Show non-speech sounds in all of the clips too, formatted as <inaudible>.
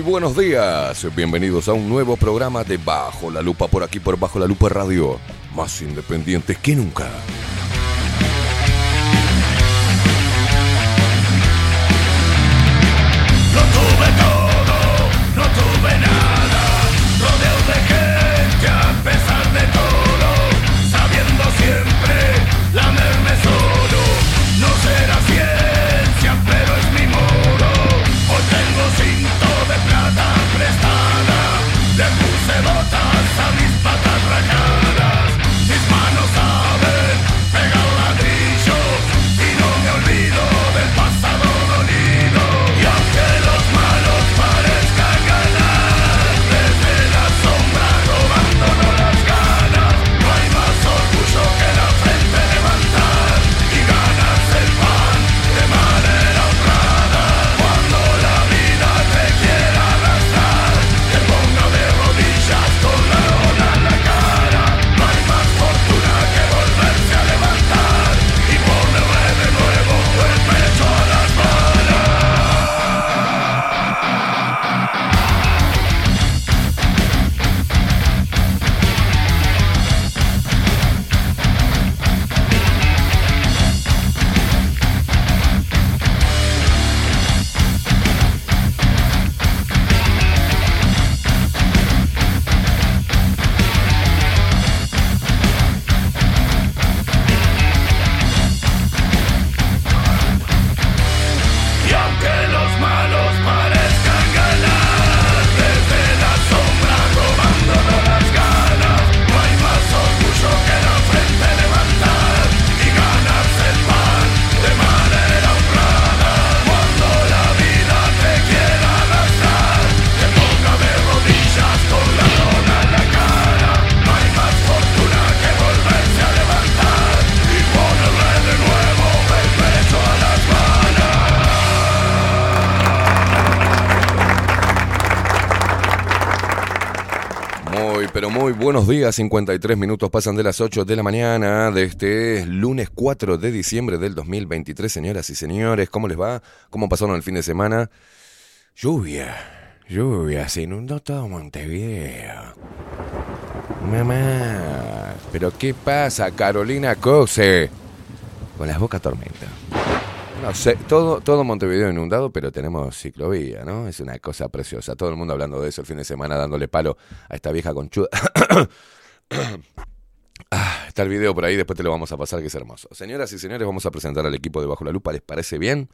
Muy, buenos días. Bienvenidos a un nuevo programa de Bajo la Lupa por aquí por Bajo la Lupa Radio. Más independientes que nunca. Días, 53 minutos pasan de las 8 de la mañana de este lunes 4 de diciembre del 2023, señoras y señores, ¿cómo les va? ¿Cómo pasaron el fin de semana? Lluvia, lluvia, se inundó todo Montevideo. Mamá, pero ¿qué pasa, Carolina Cose? Con las bocas tormenta. No sé, todo, todo Montevideo inundado, pero tenemos ciclovía, ¿no? Es una cosa preciosa. Todo el mundo hablando de eso el fin de semana, dándole palo a esta vieja conchuda. <coughs> ah, está el video por ahí, después te lo vamos a pasar, que es hermoso. Señoras y señores, vamos a presentar al equipo de Bajo la Lupa, ¿les parece bien?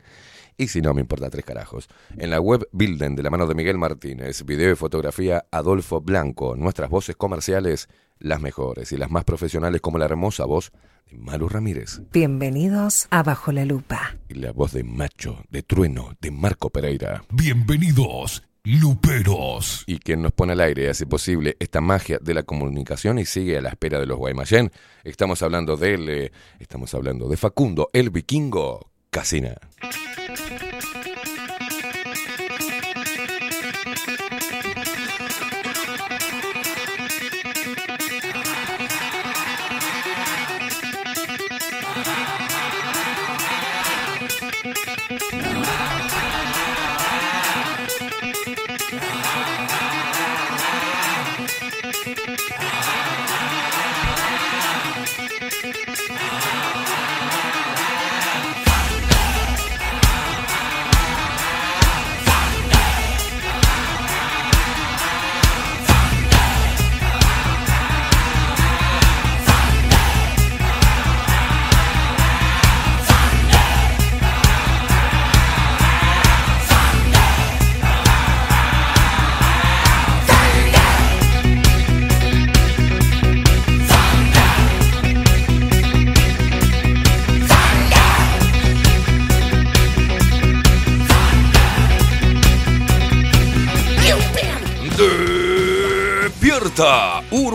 Y si no, me importa tres carajos. En la web Bilden, de la mano de Miguel Martínez, video y fotografía Adolfo Blanco, nuestras voces comerciales, las mejores y las más profesionales como la hermosa voz de Maru Ramírez. Bienvenidos a Bajo la Lupa. Y la voz de Macho, de Trueno, de Marco Pereira. Bienvenidos, Luperos. Y quien nos pone al aire y hace posible esta magia de la comunicación y sigue a la espera de los Guaymallén. Estamos hablando de él, eh, estamos hablando de Facundo, el vikingo Casina.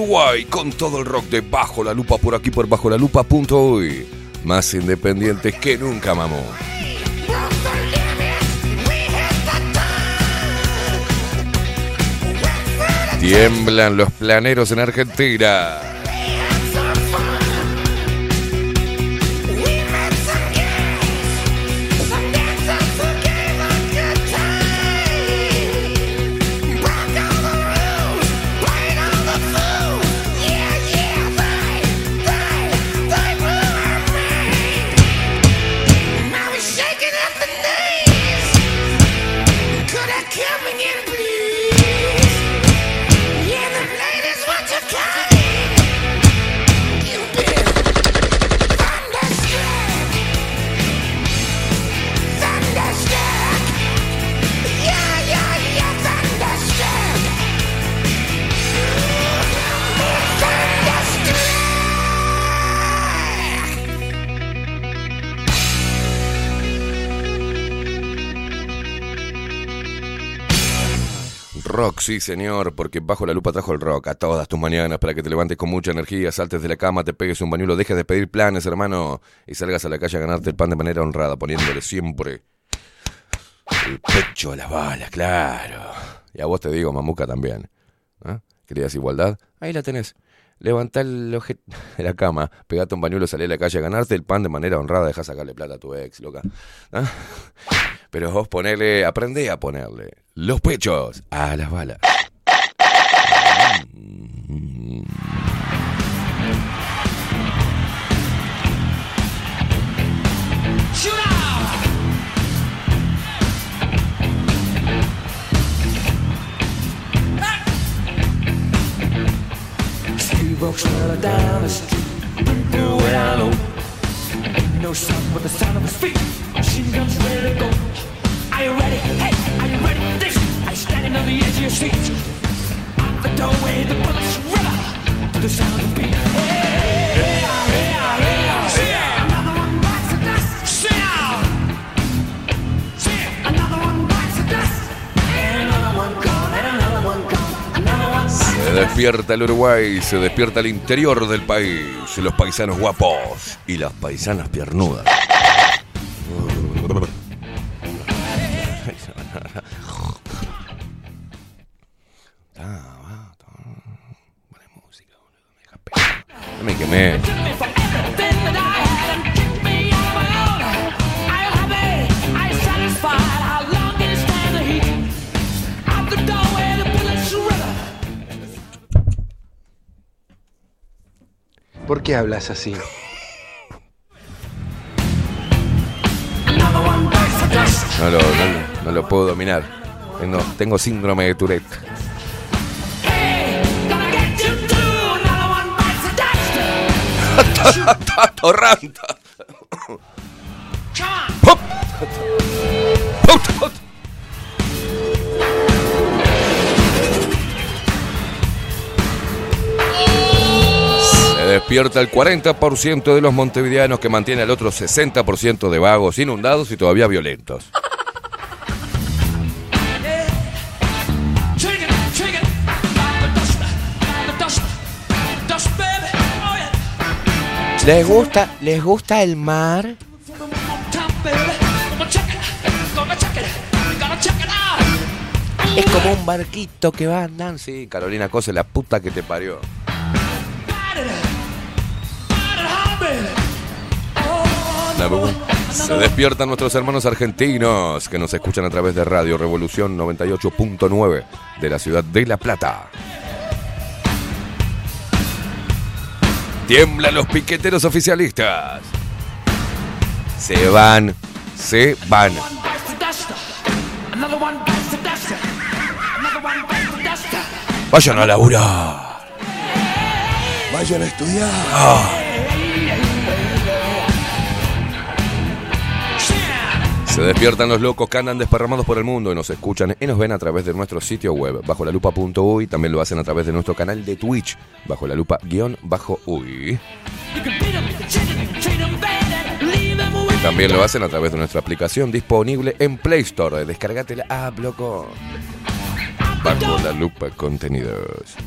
Uruguay con todo el rock de Bajo la Lupa por aquí por bajo la lupa hoy. Más independientes que nunca, mamó. Tiemblan los planeros en Argentina. Rock, sí señor, porque bajo la lupa trajo el rock a todas tus mañanas para que te levantes con mucha energía, saltes de la cama, te pegues un bañuelo, dejes de pedir planes, hermano, y salgas a la calle a ganarte el pan de manera honrada, poniéndole siempre el pecho a las balas, claro. Y a vos te digo, mamuca también. ¿Ah? ¿Querías igualdad? Ahí la tenés. Levantá el objeto de <laughs> la cama, pegate un bañuelo, salí a la calle a ganarte el pan de manera honrada, deja sacarle plata a tu ex, loca. ¿Ah? Pero vos ponele, aprendé a ponerle los pechos a las balas. No sound but the sound of his feet. Machine guns ready to go. Are you ready? Hey, are you ready for this? Are standing on the edge of your seat? Out the doorway, the bullets river to the sound of the beat. Hey, Se despierta el Uruguay, se despierta el interior del país, los paisanos guapos y las paisanas piernudas. Me quemé. ¿Por qué hablas así? No lo, no, no lo puedo dominar. Tengo, tengo síndrome de Tourette. <laughs> Hey, despierta el 40% de los montevideanos que mantiene al otro 60% de vagos, inundados y todavía violentos. ¿Les gusta, les gusta el mar? Es como un barquito que va andando. Sí, Carolina Cose, la puta que te parió. Se despiertan nuestros hermanos argentinos que nos escuchan a través de Radio Revolución 98.9 de la ciudad de La Plata. Tiemblan los piqueteros oficialistas. Se van, se van. Vayan a laburar. Vayan a estudiar. Se despiertan los locos que andan desparramados por el mundo y nos escuchan y nos ven a través de nuestro sitio web, bajo la lupa.uy. También lo hacen a través de nuestro canal de Twitch, bajo la lupa guion bajo uy. También lo hacen a través de nuestra aplicación disponible en Play Store. Descargate la app, loco. Bajo la lupa contenidos.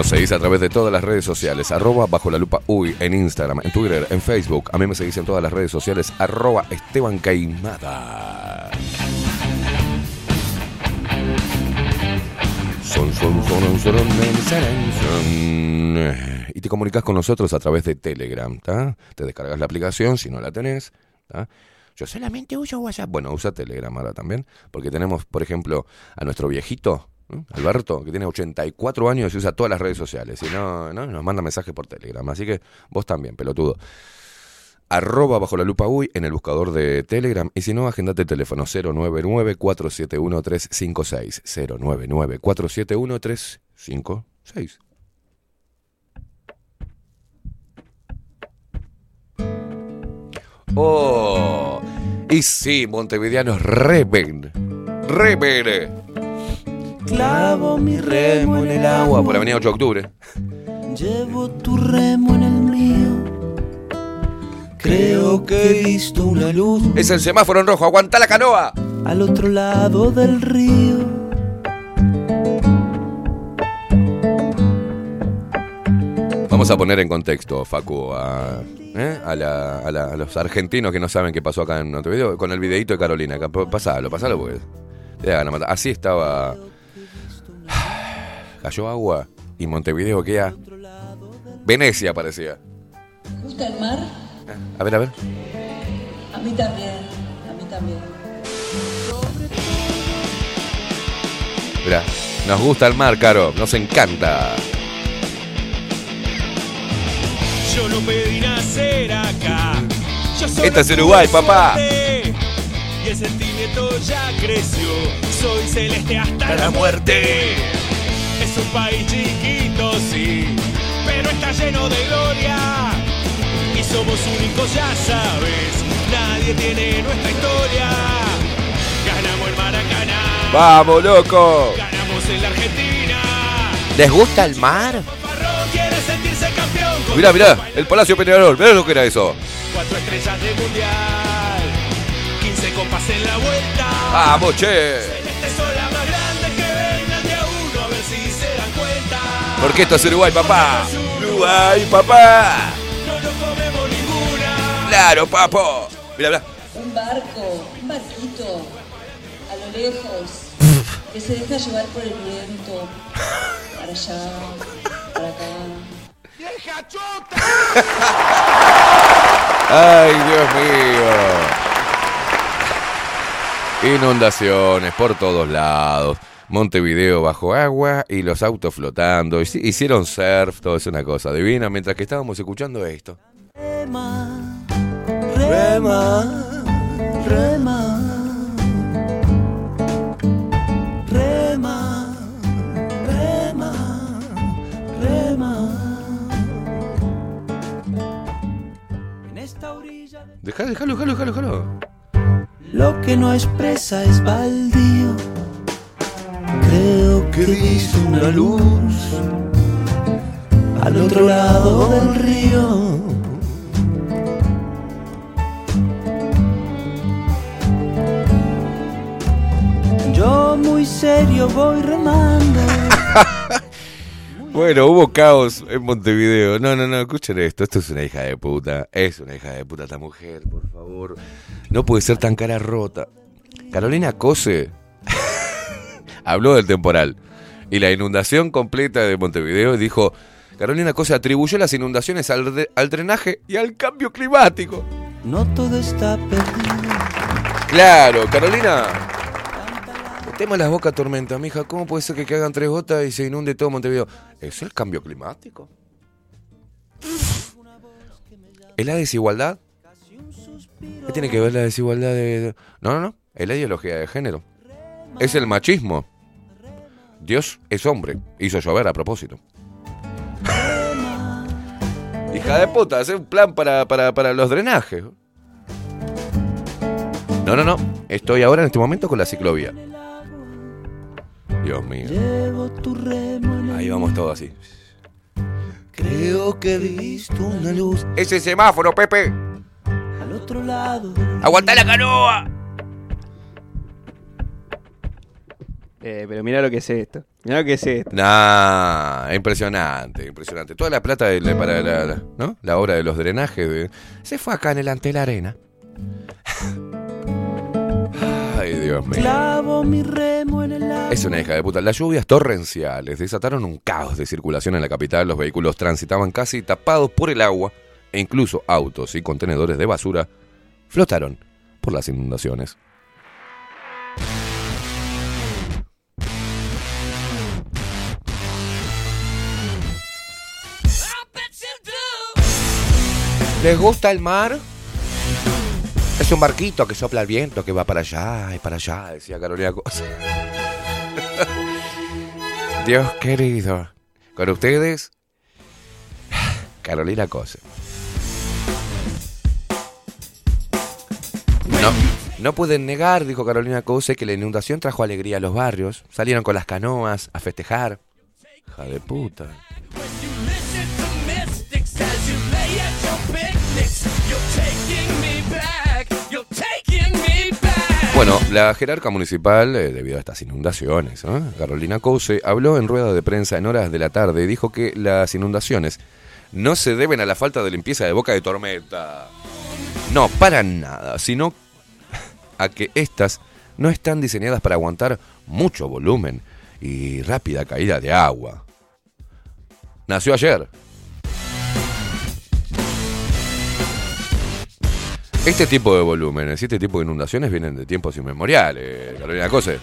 Nos seguís a través de todas las redes sociales, arroba bajo la lupa uy, en Instagram, en Twitter, en Facebook. A mí me seguís en todas las redes sociales, arroba Esteban Caimada. Son, son, son. Y te comunicas con nosotros a través de Telegram, ¿tá? Te descargas la aplicación si no la tenés. Yo solamente uso WhatsApp. Bueno, usa Telegram ahora también, porque tenemos, por ejemplo, a nuestro viejito, ¿no? Alberto, que tiene 84 años y usa todas las redes sociales. Y no, no nos manda mensajes por Telegram. Así que vos también, pelotudo. Arroba bajo la lupa uy en el buscador de Telegram. Y si no, agendate el teléfono 099-471-356. 099-471-356. Oh, Y sí, montevideanos reven. Reven. Clavo mi remo en el Agua por Avenida 8 de Octubre. Llevo tu remo en el mío. Creo que he visto una luz Es el semáforo en rojo. Aguanta la canoa. al otro lado del río. Vamos a poner en contexto, Facu, a, ¿eh? a, la- a la- a los argentinos que no saben qué pasó acá en Montevideo con el videito de Carolina. Pasalo, pasalo porque te. Así estaba. Cayó agua y Montevideo queda. Venecia parecía. ¿Gusta el mar? A ver, a ver. A mí también, a mí también. Mirá, nos gusta el mar, Caro. Nos encanta. Yo no pedí nacer acá. Esta es Uruguay, papá. Y el sentimiento ya creció. Soy celeste hasta la muerte. Es un país chiquito, sí, pero está lleno de gloria. Y somos únicos, ya sabes. Nadie tiene nuestra historia. Ganamos el Maracaná. ¡Vamos, loco! Ganamos en la Argentina. ¿Les gusta el mar? Mirá, mirá, el Palacio Peñarol. Mirá lo que era eso. Cuatro estrellas de mundial, 15 copas en la vuelta. ¡Vamos, che! Porque esto es Uruguay, papá. Uruguay, papá. No nos comemos ninguna. Claro, papo. Mirá, mirá. Un barco, un barquito, a lo lejos, que se deja llevar por el viento, para allá, para acá. Ay, Dios mío. Inundaciones por todos lados. Montevideo bajo agua y los autos flotando. Hici- Hicieron surf, todo es una cosa divina. Mientras que estábamos escuchando esto. Rema, rema, rema, rema, rema, rema. En esta orilla de- Dejá, déjalo, déjalo, déjalo, déjalo. lo que no expresa es baldío. Creo que visto una luz al otro lado del río. Yo muy serio voy remando. <laughs> Bueno, hubo caos en Montevideo. No, no, no, escuchen esto. Esto es una hija de puta. Es una hija de puta esta mujer, por favor. No puede ser tan cara rota. Carolina Cose habló del temporal y la inundación completa de Montevideo y dijo, Carolina Cose atribuyó las inundaciones al, drenaje y al cambio climático. No todo está perdido. Claro, Carolina. Metemos las bocas tormenta, mija. ¿Cómo puede ser que caigan tres gotas y se inunde todo Montevideo? ¿Es el cambio climático? ¿Es la desigualdad? ¿Qué tiene que ver la desigualdad de.? No, no, no. Es la ideología de género. Es el machismo. Dios es hombre. Hizo llover a propósito. <laughs> Hija de puta, hacer un plan para, para, para los drenajes. No, no, no. Estoy ahora en este momento con la ciclovía. Dios mío. Llevo tu remo en el Ahí vamos todos así. Creo que he visto una luz Ese semáforo, Pepe. al otro lado. ¡Aguanta la canoa! Eh, pero mira lo que es esto. Mira lo que es esto. Nah, impresionante, impresionante. Toda la plata de la- para la, la- ¿no? la obra de los drenajes de- se fue acá en el ante la arena. <laughs> Ay, Dios mío. Clavo mi remo en el agua. Es una hija de puta. Las lluvias torrenciales desataron un caos de circulación en la capital. Los vehículos transitaban casi tapados por el agua e incluso autos y contenedores de basura flotaron por las inundaciones. ¿Les gusta el mar? Es un barquito que sopla el viento, que va para allá y para allá. Decía Carolina Cosa. <laughs> Dios querido. Con ustedes, Carolina Cosa. No, no pueden negar, dijo Carolina Cose, que la inundación trajo alegría a los barrios. Salieron con las canoas a festejar. Hija de puta. Bueno, la jerarca municipal, eh, debido a estas inundaciones. Carolina Cose, habló en rueda de prensa en horas de la tarde y dijo que las inundaciones no se deben a la falta de limpieza de boca de tormenta. No, para nada, sino a que estas no están diseñadas para aguantar mucho volumen y rápida caída de agua. Nació ayer. Este tipo de volúmenes y este tipo de inundaciones vienen de tiempos inmemoriales, Carolina Cose.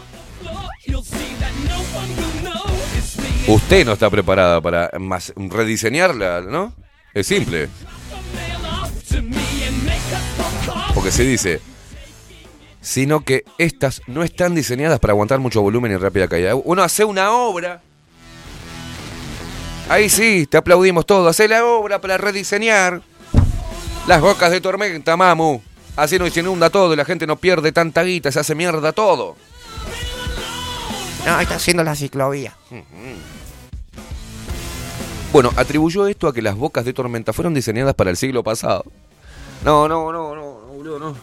Usted no está preparada para rediseñarla, ¿no? Es simple. Porque se dice, sino que estas no están diseñadas para aguantar mucho volumen y rápida caída. Uno hace una obra. Ahí sí, te aplaudimos todo. Hace la obra para rediseñar. Las bocas de tormenta, mamu. Así no se inunda todo y la gente no pierde tanta guita, se hace mierda todo. No, está haciendo la ciclovía. Bueno, atribuyó esto a que las bocas de tormenta fueron diseñadas para el siglo pasado. No, no, no, no, no, boludo, no.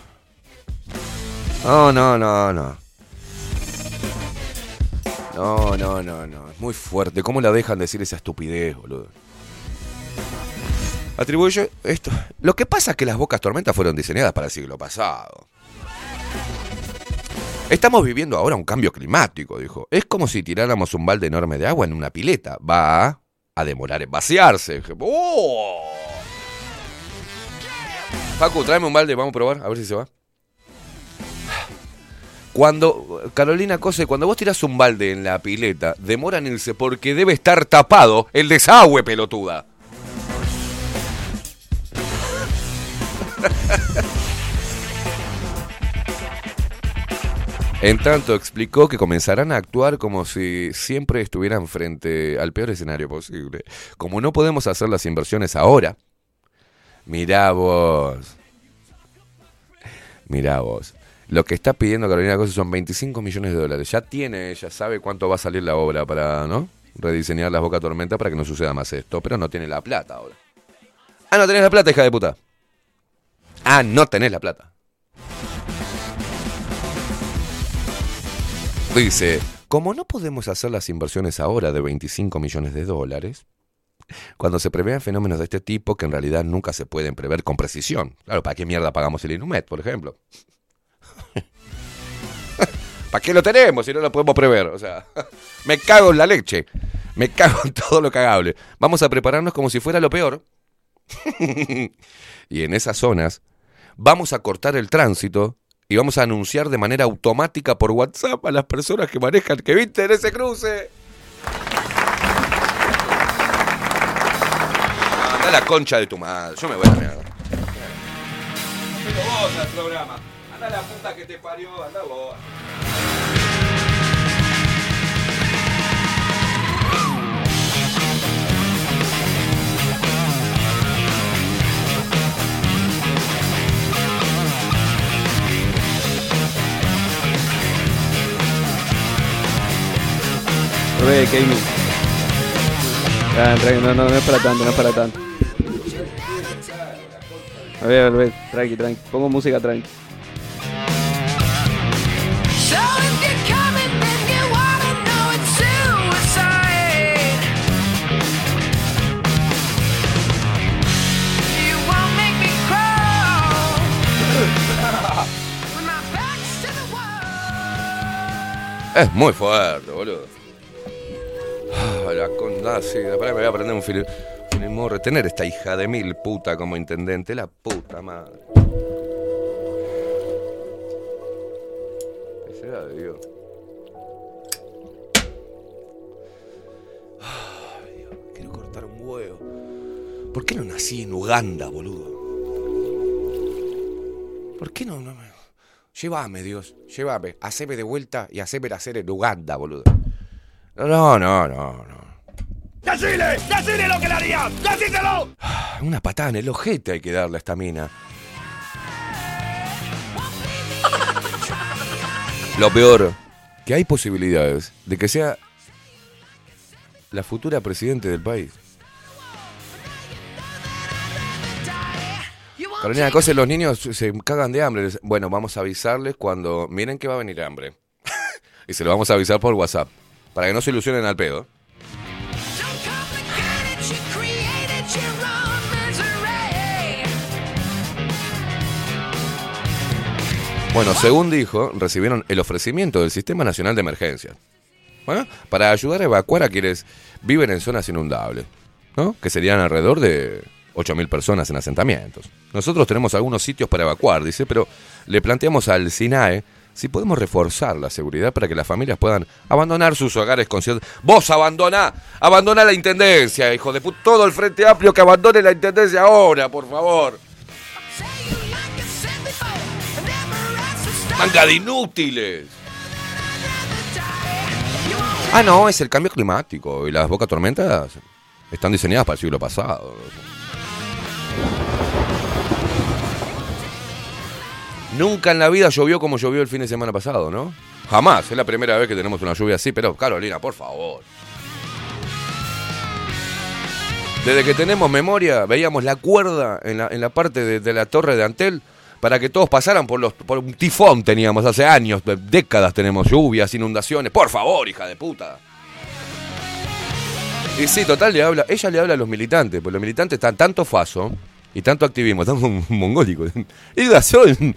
No, no, no, no. No, no, no, no. Es muy fuerte. ¿Cómo la dejan decir esa estupidez, boludo? Atribuye esto. Lo que pasa es que las bocas tormentas fueron diseñadas para el siglo pasado. Estamos viviendo ahora un cambio climático, dijo. Es como si tiráramos un balde enorme de agua en una pileta. Va a demorar en vaciarse. ¡Oh! Facu, tráeme un balde, vamos a probar, a ver si se va. Cuando, Carolina Cose, cuando vos tirás un balde en la pileta, demora en irse porque debe estar tapado el desagüe, pelotuda. En tanto, explicó que comenzarán a actuar como si siempre estuvieran frente al peor escenario posible. Como no podemos hacer las inversiones ahora, mirá vos. Mirá vos. Lo que está pidiendo Carolina Cosa son 25 millones de dólares. Ya tiene, ella sabe cuánto va a salir la obra para, ¿no? Rediseñar las Boca Tormenta para que no suceda más esto. Pero no tiene la plata ahora. Ah, no tenés la plata, hija de puta. Ah, no tenés la plata. Dice, como no podemos hacer las inversiones ahora de 25 millones de dólares, cuando se prevean fenómenos de este tipo que en realidad nunca se pueden prever con precisión. Claro, ¿para qué mierda pagamos el Inumet, por ejemplo? <laughs> ¿Para qué lo tenemos si no lo podemos prever? O sea, <laughs> me cago en la leche. Me cago en todo lo cagable. Vamos a prepararnos como si fuera lo peor. <laughs> y en esas zonas vamos a cortar el tránsito y vamos a anunciar de manera automática por WhatsApp a las personas que manejan que viste en ese cruce. Anda la concha de tu madre. Yo me voy a la mierda. Pero vos al programa. Anda la puta que te parió. Anda vos. Tranqui, no, no, no es para tanto, no es para tanto. A ver, a ver, tranqui, tranqui. Pongo música tranqui. Es muy fuerte, boludo. Ah, la conda, sí. Pará, me voy a prender un film. Retener esta hija de mil puta como intendente. La puta madre. ¿Qué será de Dios? Ay, Dios, quiero cortar un huevo. ¿Por qué no nací en Uganda, boludo? ¿Por qué no, no me... Llévame, Dios, llévame. Haceme de vuelta y haceme nacer en Uganda, boludo. No, no, no, no, no. ¡Decile! ¡Decile lo que le haría! ¡Decíselo! <sighs> Una patada en el ojete hay que darle a esta mina. <laughs> Lo peor, que hay posibilidades de que sea la futura presidente del país. Carolina Cosa, los niños se cagan de hambre. Bueno, vamos a avisarles cuando miren que va a venir hambre. <laughs> y se lo vamos a avisar por WhatsApp. Para que no se ilusionen al pedo. Bueno, según dijo, recibieron el ofrecimiento del Sistema Nacional de Emergencias para ayudar a evacuar a quienes viven en zonas inundables, ¿no? que serían alrededor de 8.000 personas en asentamientos. Nosotros tenemos algunos sitios para evacuar, dice, pero le planteamos al SINAE si podemos reforzar la seguridad para que las familias puedan abandonar sus hogares con cierta... Vos abandona, abandona la intendencia, hijo de puta, todo el Frente Amplio que abandone la intendencia ahora, por favor. Manga de inútiles. Ah, no, es el cambio climático y las boca tormentas están diseñadas para el siglo pasado. Nunca en la vida llovió como llovió el fin de semana pasado, ¿no? Jamás, es la primera vez que tenemos una lluvia así, pero Carolina, por favor. Desde que tenemos memoria, veíamos la cuerda en la, en la parte de la torre de Antel para que todos pasaran por los por un tifón teníamos hace años, décadas tenemos lluvias, inundaciones. Por favor, hija de puta. Y sí, total le habla, ella le habla a los militantes, porque los militantes están tanto faso y tanto activismo, están mon- mongólicos. Es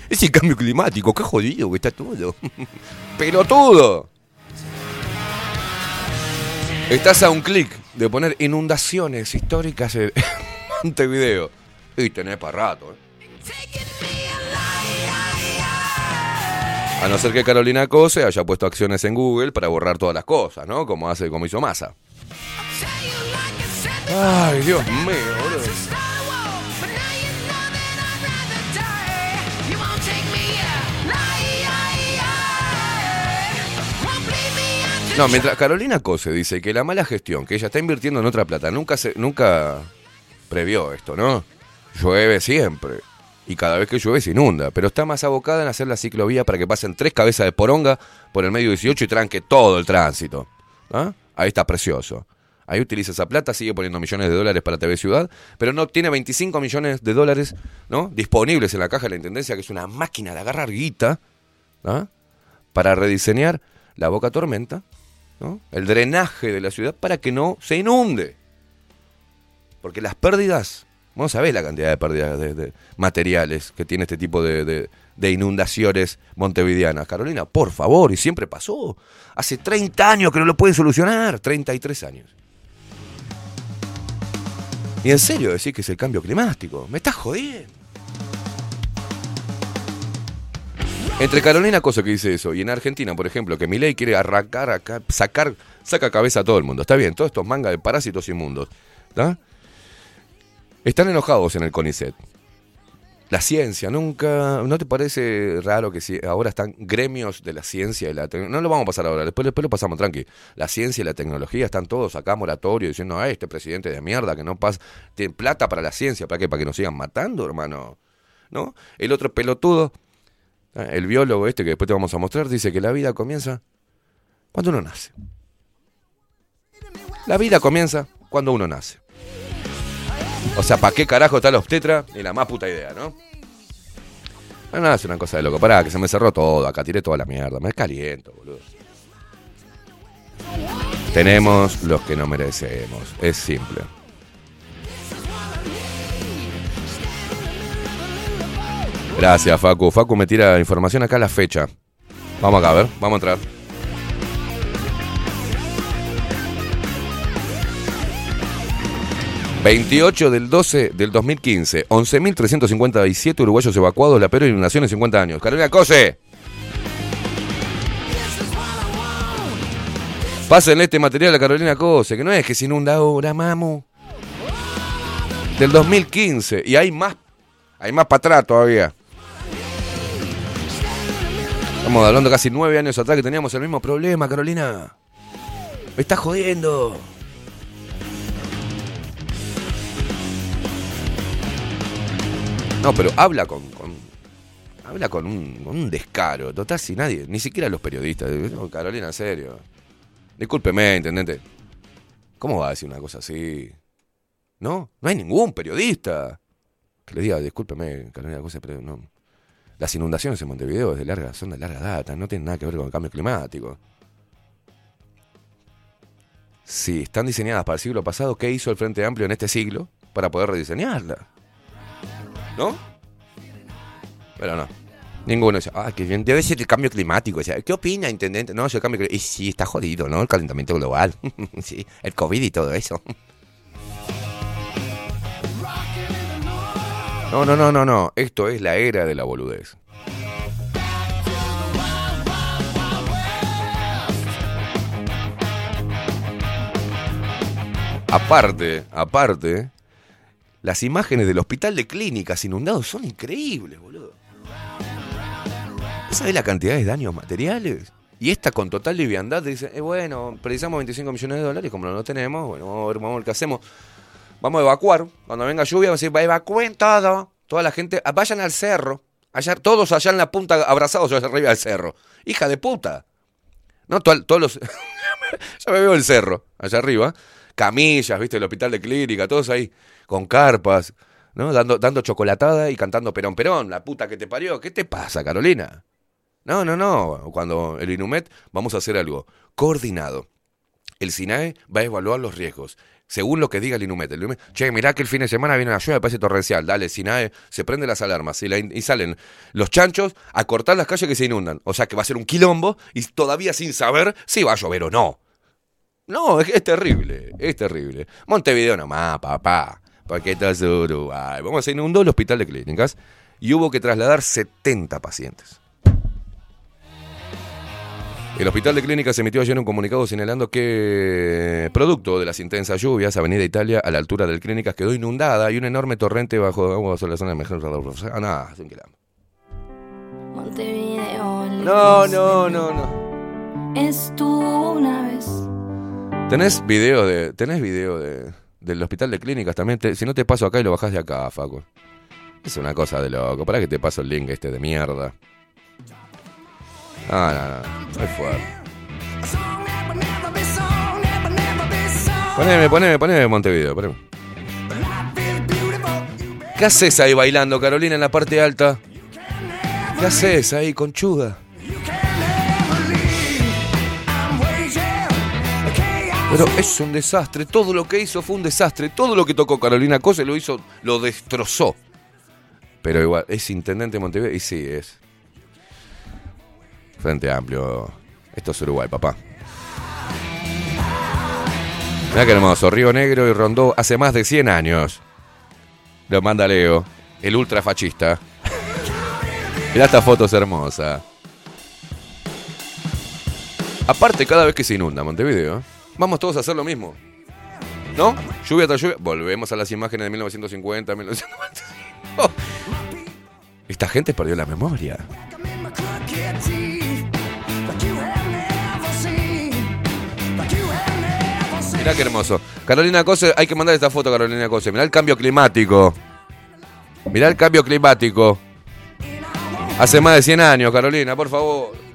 es el cambio climático, qué jodido que está todo. <laughs> Pelotudo. Estás a un clic de poner inundaciones históricas en <laughs> Montevideo. Y tenés para rato, ¿eh? A no ser que Carolina Cose haya puesto acciones en Google para borrar todas las cosas, ¿no? Como hace, como hizo Massa. Ay, Dios mío, boludo. No, mientras Carolina Cose dice que la mala gestión, que ella está invirtiendo en otra plata, nunca se, nunca previó esto, ¿no? Llueve siempre. Y cada vez que llueve se inunda. Pero está más abocada en hacer la ciclovía para que pasen tres cabezas de poronga por el medio 18 y tranque todo el tránsito. ¿Ah? Ahí está precioso. Ahí utiliza esa plata, sigue poniendo millones de dólares para TV Ciudad, pero no tiene 25 millones de dólares ¿no? disponibles en la caja de la Intendencia, que es una máquina de agarrar guita, ¿ah? para rediseñar la boca tormenta, ¿no? el drenaje de la ciudad, para que no se inunde. Porque las pérdidas, vos sabés la cantidad de pérdidas de, materiales que tiene este tipo de, inundaciones montevideanas. Carolina, por favor, y siempre pasó. Hace 30 años que no lo pueden solucionar, 33 años. Y en serio decir que es el cambio climático, me estás jodiendo. Entre Carolina Cosa que dice eso y en Argentina, por ejemplo, que Milei quiere arrancar acá, sacar, saca cabeza a todo el mundo. Está bien, todos estos mangas de parásitos inmundos. ¿está? Están enojados en el CONICET. La ciencia, nunca. ¿No te parece raro que si ahora están gremios de la ciencia y la tecnología? No lo vamos a pasar ahora, después, después lo pasamos tranqui. La ciencia y la tecnología están todos acá moratorio diciendo, a este presidente de mierda que no pasa. Tiene plata para la ciencia, ¿para qué? Para que nos sigan matando, hermano. ¿No? El otro pelotudo, eh, el biólogo este que después te vamos a mostrar, dice que la vida comienza cuando uno nace. La vida comienza cuando uno nace. O sea, ¿para qué carajo está la obstetra? Ni la más puta idea, ¿no? No, no, es una cosa de loco. Pará, que se me cerró todo. Acá tiré toda la mierda. Me caliento, boludo. Tenemos los que no merecemos. Es simple. Gracias, Facu. Facu me tira información acá a la fecha. Vamos acá, a ver. Vamos a entrar. ...28 del 12 del 2015... ...11.357 uruguayos evacuados... ...la peor inundación en 50 años... ...Carolina Cose... Pásenle este material a Carolina Cose... ...que no es que se inunda ahora, mamu... ...del 2015... ...y hay más... ...hay más para atrás todavía... Estamos hablando casi nueve años atrás... ...que teníamos el mismo problema, Carolina... ¡Me estás jodiendo! No, pero habla con, Habla con un, con un descaro, total, si nadie, ni siquiera los periodistas. Carolina, en serio. Discúlpeme, intendente. ¿Cómo va a decir una cosa así? No, no hay ningún periodista que le diga, discúlpeme, Carolina, cosa, pero no. Las inundaciones en Montevideo es de son de larga data, no tienen nada que ver con el cambio climático. Si están diseñadas para el siglo pasado, ¿qué hizo el Frente Amplio en este siglo para poder rediseñarla? ¿No? Pero no. Ninguno dice, ah, que bien, debe ser el cambio climático. O sea, ¿Qué opina, intendente? No, es el cambio climático. Y sí, está jodido, ¿no? El calentamiento global. <laughs> sí, el COVID y todo eso. No, no, no, no, no. Esto es la era de la boludez. Aparte, aparte, las imágenes del hospital de clínicas inundados son increíbles, boludo. ¿Sabes la cantidad de daños materiales? Y esta con total liviandad dice, eh, bueno, precisamos 25 millones de dólares como no lo tenemos, bueno, vamos a ver, vamos a ver qué hacemos. Vamos a evacuar. Cuando venga lluvia, vamos a decir, evacúen todo. Toda la gente, ah, vayan al cerro. Allá, todos allá en la punta abrazados allá arriba del cerro. Hija de puta. No, to- todos los... <laughs> ya me veo el cerro, allá arriba. Camillas, viste, el hospital de clínica, todos ahí, con carpas, ¿no? Dando, dando chocolatada y cantando Perón Perón, la puta que te parió. ¿Qué te pasa, Carolina? No, no, no. Cuando el INUMET vamos a hacer algo coordinado. El SINAE va a evaluar los riesgos. Según lo que diga el INUMET. El INUMET, che, mirá que el fin de semana viene una lluvia, me parece torrencial. Dale, SINAE, se prenden las alarmas y, y salen los chanchos a cortar las calles que se inundan. O sea que va a ser un quilombo y todavía sin saber si va a llover o no. No, es, es terrible, es terrible. Montevideo nomás, papá. Porque esto es Uruguay. Vamos, se inundó el hospital de clínicas y hubo que trasladar 70 pacientes. El hospital de clínicas emitió ayer un comunicado señalando que, producto de las intensas lluvias, Avenida Italia, a la altura del clínicas, quedó inundada y un enorme torrente bajo agua sobre la zona de emergencia. Ah, nada, sin. No, no, no, no. Estuvo una vez. ¿Tenés video de. ¿Tenés video de, del hospital de clínicas también? Si no te paso acá y lo bajás de acá, Facu. Es una cosa de loco. Para que te paso el link este de mierda. Ah, no, no. Es fuerte. Poneme, poneme, poneme Montevideo, poneme. ¿Qué haces ahí bailando, Carolina, en la parte alta? ¿Qué haces ahí, conchuda? Pero es un desastre. Todo lo que hizo fue un desastre. Todo lo que tocó Carolina Cose lo hizo, lo destrozó. Pero igual, es intendente de Montevideo y sí, es. Frente Amplio. Esto es Uruguay, papá. Mirá que hermoso. Río Negro y Rondó hace más de 100 años. Lo manda Leo, el ultrafachista. <laughs> Mirá esta foto es hermosa. Aparte, cada vez que se inunda Montevideo, vamos todos a hacer lo mismo. ¿No? Lluvia tras lluvia. Volvemos a las imágenes de 1950, 1995. Esta gente perdió la memoria. Mirá qué hermoso. Carolina Cose, hay que mandar esta foto Carolina Cose. Mirá el cambio climático. Mirá el cambio climático. Hace más de 100 años, Carolina, por favor.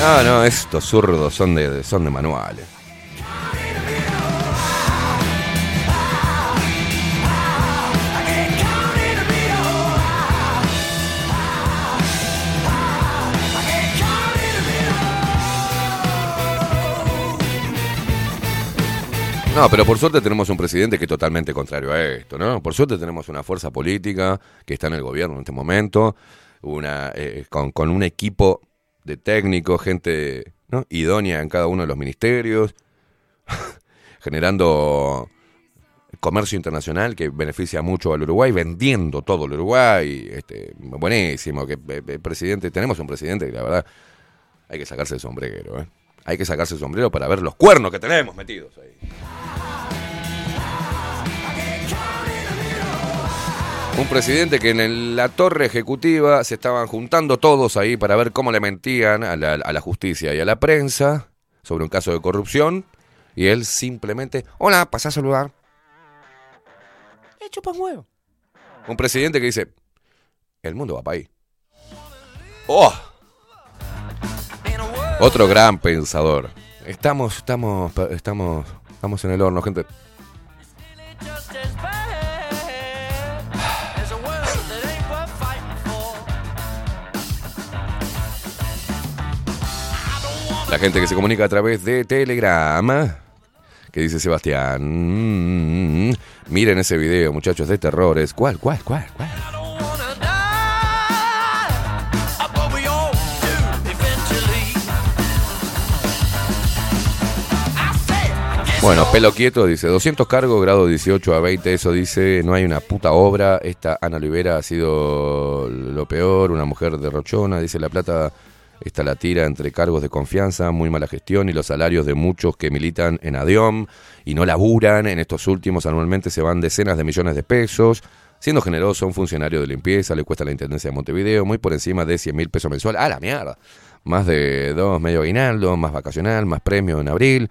No, no, estos zurdos son de, son de manuales. No, pero por suerte tenemos un presidente que es totalmente contrario a esto, ¿no? Por suerte tenemos una fuerza política que está en el gobierno en este momento, una, eh, con, con un equipo de técnicos, gente idónea en cada uno de los ministerios, <laughs> generando comercio internacional que beneficia mucho al Uruguay, vendiendo todo el Uruguay, este, buenísimo, que eh, eh, presidente, tenemos un presidente que la verdad hay que sacarse el sombrero, ¿eh? Hay que sacarse el sombrero para ver los cuernos que tenemos metidos ahí. Un presidente que en la torre ejecutiva se estaban juntando todos ahí para ver cómo le mentían a la, a la justicia y a la prensa sobre un caso de corrupción. Y él simplemente, hola, pasá a saludar. Le chupa un huevo. Un presidente que dice, el mundo va para ahí. ¡Oh! Otro gran pensador. Estamos, estamos, estamos, estamos en el horno, gente. La gente que se comunica a través de Telegram. Que dice Sebastián. mm, miren ese video, muchachos, de terrores. ¿Cuál, cuál, cuál, cuál? Bueno, pelo quieto, dice 200 cargos, grado 18 a 20, eso dice, no hay una puta obra, esta Ana Olivera ha sido lo peor, una mujer derrochona, dice La Plata, está la tira entre cargos de confianza, muy mala gestión y los salarios de muchos que militan en ADIOM y no laburan, en estos últimos anualmente se van decenas de millones de pesos, siendo generoso, un funcionario de limpieza le cuesta la Intendencia de Montevideo muy por encima de 100 mil pesos mensual, ¡a la mierda! Más de dos medio aguinaldo, más vacacional, más premio en abril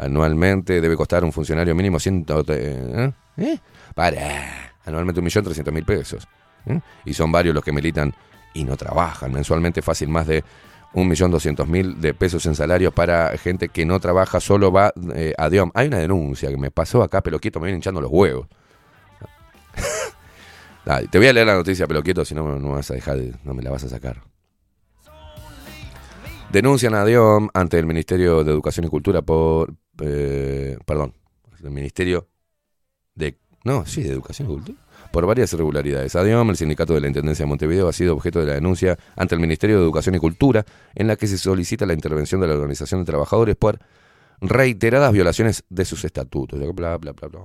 anualmente debe costar un funcionario mínimo ciento... ¿eh? ¿Eh? Para. Anualmente un millón trescientos mil pesos. ¿eh? Y son varios los que militan y no trabajan. Mensualmente fácil más de un millón doscientos mil de pesos en salario para gente que no trabaja, solo va eh, a Dios. Hay una denuncia que me pasó acá, pero quieto, me vienen hinchando los huevos. <laughs> Te voy a leer la noticia, pero quieto, si no, no vas a dejar, de- no me la vas a sacar. Denuncian a DIOM ante el Ministerio de Educación y Cultura por. eh, perdón, el Ministerio de. No, sí, de Educación y Cultura. Por varias irregularidades. ADIOM, el sindicato de la Intendencia de Montevideo, ha sido objeto de la denuncia ante el Ministerio de Educación y Cultura, en la que se solicita la intervención de la Organización de Trabajadores por reiteradas violaciones de sus estatutos. Bla, bla, bla, bla.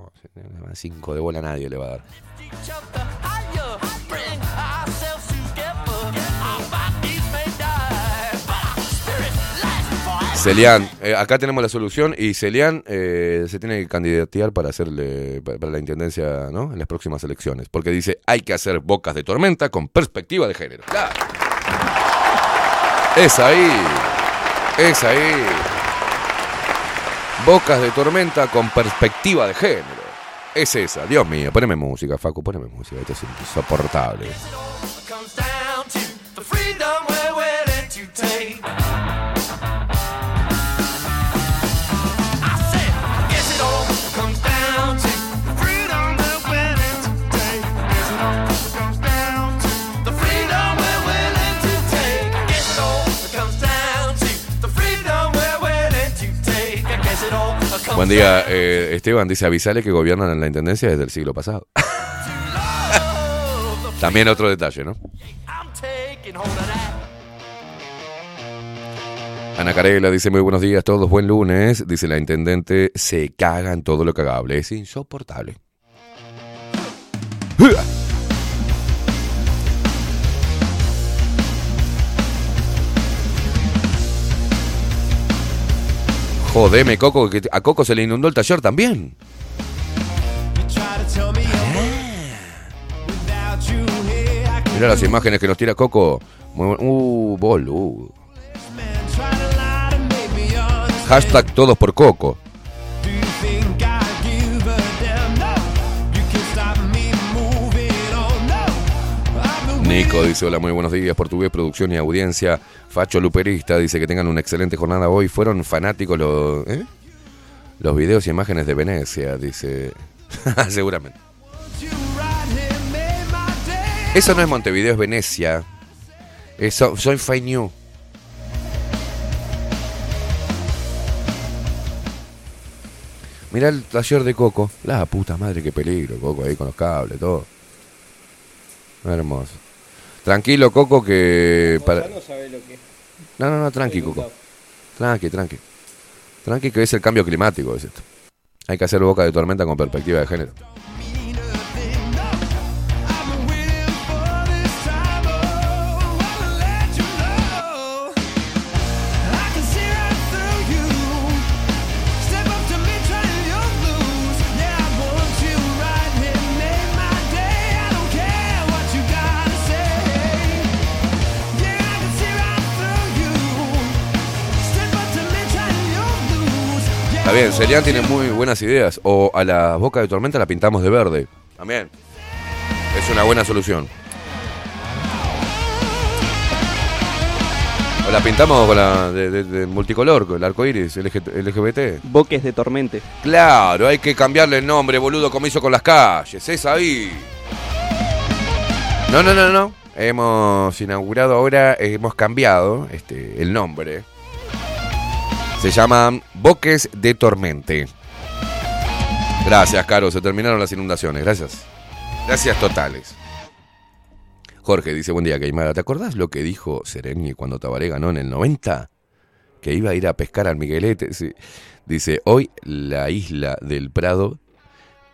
Cinco de bola nadie le va a dar. Celian, eh, acá tenemos la solución y Celian eh, se tiene que candidatear para hacerle para, la intendencia ¿no? en las próximas elecciones, porque dice hay que hacer bocas de tormenta con perspectiva de género. Claro. Es ahí, es ahí. Bocas de tormenta con perspectiva de género. Es esa, Dios mío, poneme música, Facu, poneme música, esto es insoportable. Buen día, eh, Esteban dice avisale que gobiernan en la intendencia desde el siglo pasado. <laughs> También otro detalle, ¿no? Ana Carela dice muy buenos días todos, buen lunes. Dice la intendente, se caga en todo lo cagable. Es insoportable. Jodeme, Coco, que a Coco se le inundó el taller también. Mira las imágenes que nos tira Coco. Uh, boludo. Hashtag todos por Coco. Nico dice, hola, muy buenos días, portugués, producción y audiencia. Facho Luperista dice que tengan una excelente jornada hoy. Fueron fanáticos los, ¿eh? los videos y imágenes de Venecia, dice. <laughs> Seguramente. Eso no es Montevideo, es Venecia. Eso, soy Fine New. Mirá el taller de Coco. La puta madre, qué peligro, Coco, ahí con los cables, todo. Hermoso. Tranquilo, Coco, que... Para... no sabés lo que. No, no, no, tranqui, Coco. Tranqui, tranqui. Tranqui, que es el cambio climático, es esto. Hay que hacer boca de tormenta con perspectiva de género. Bien, Serian tiene muy buenas ideas. O a la boca de tormenta la pintamos de verde. También. Es una buena solución. O la pintamos con la de, de- de multicolor, con el arco iris, LGBT. Boques de tormente. Claro, hay que cambiarle el nombre, boludo, como hizo con las calles. Es ahí. No, no, no, no. Hemos inaugurado ahora, hemos cambiado este, el nombre. Se llaman Boques de Tormente. Gracias, Caro. Se terminaron las inundaciones. Gracias. Gracias totales. Jorge dice, buen día, Queimada. ¿Te acordás lo que dijo Sereni cuando Tabaré ganó en el 90? Que iba a ir a pescar al Miguelete. Dice, hoy la isla del Prado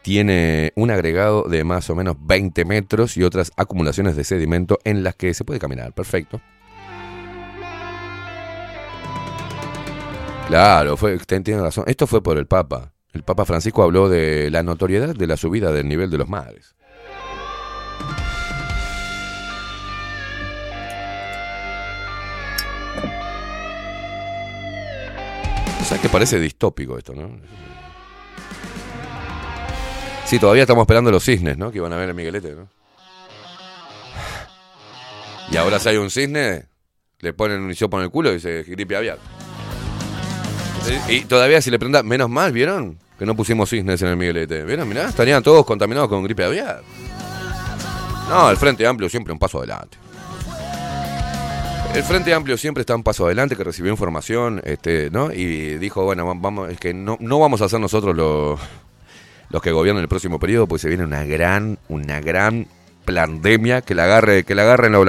tiene un agregado de más o menos 20 metros y otras acumulaciones de sedimento en las que se puede caminar. Perfecto. Claro, fue, usted tiene razón. Esto fue por el Papa. El Papa Francisco habló de la notoriedad de la subida del nivel de los mares. O sea, que parece distópico esto, ¿no? Sí, todavía estamos esperando los cisnes, ¿no? Que iban a ver el Miguelete, ¿no? Y ahora si hay un cisne, le ponen un hisopo en el culo y dice gripe aviar. Y, todavía si le preguntan, menos mal, ¿vieron? Que no pusimos cisnes en el Miguelete. ¿Vieron? Mirá, estarían todos contaminados con gripe aviar. No, el Frente Amplio siempre un paso adelante. El Frente Amplio siempre está un paso adelante, que recibió información, este, ¿no? Y dijo, bueno, va- vamos, es que no, no vamos a ser nosotros los, los que gobiernen el próximo periodo, pues se viene una gran, una gran pandemia que la agarre, que la agarre en lo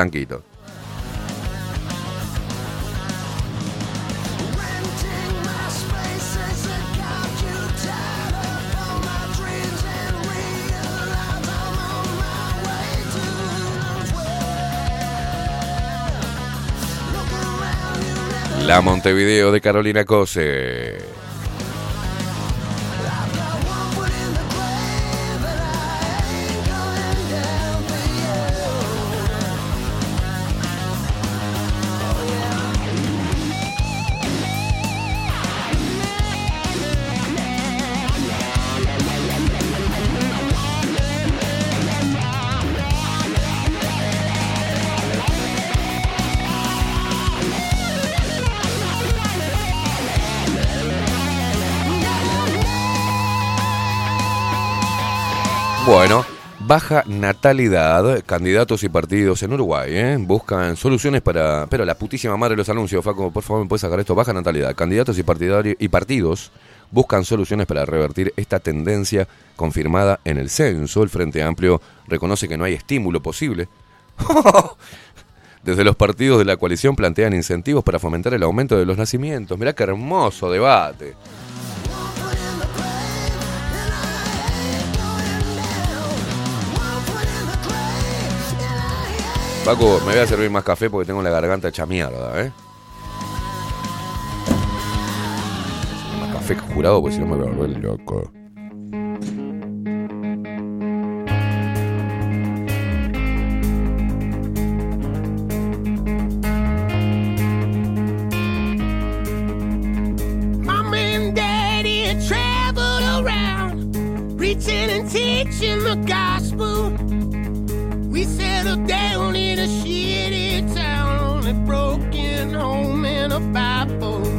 La Montevideo de Carolina Cose. Baja natalidad, candidatos y partidos en Uruguay, ¿eh? Buscan soluciones para... Pero la putísima madre de los anuncios, Faco, por favor, ¿me puedes sacar esto? Baja natalidad, candidatos y, partidarios y partidos buscan soluciones para revertir esta tendencia confirmada en el censo. El Frente Amplio reconoce que no hay estímulo posible. <laughs> Desde los partidos de la coalición plantean incentivos para fomentar el aumento de los nacimientos. Mirá qué hermoso debate. Paco, me voy a servir más café porque tengo la garganta hecha mierda, ¿eh? Más café jurado porque si no me voy a volver loco. Traveled around, preaching and teaching the gospel. We settled down in a shitty town, a broken home and a Bible.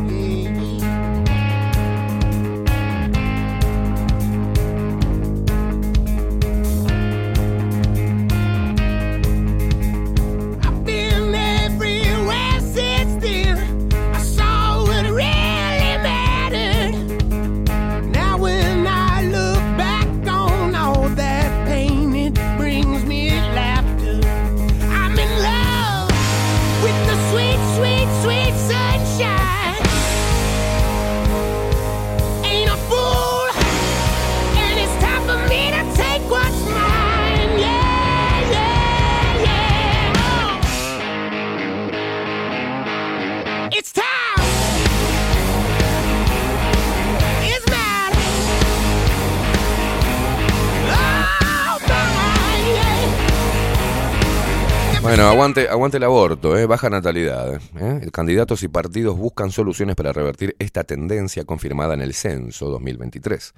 Bueno, aguante, el aborto, ¿eh? baja natalidad. ¿eh? Candidatos y partidos buscan soluciones para revertir esta tendencia confirmada en el censo 2023.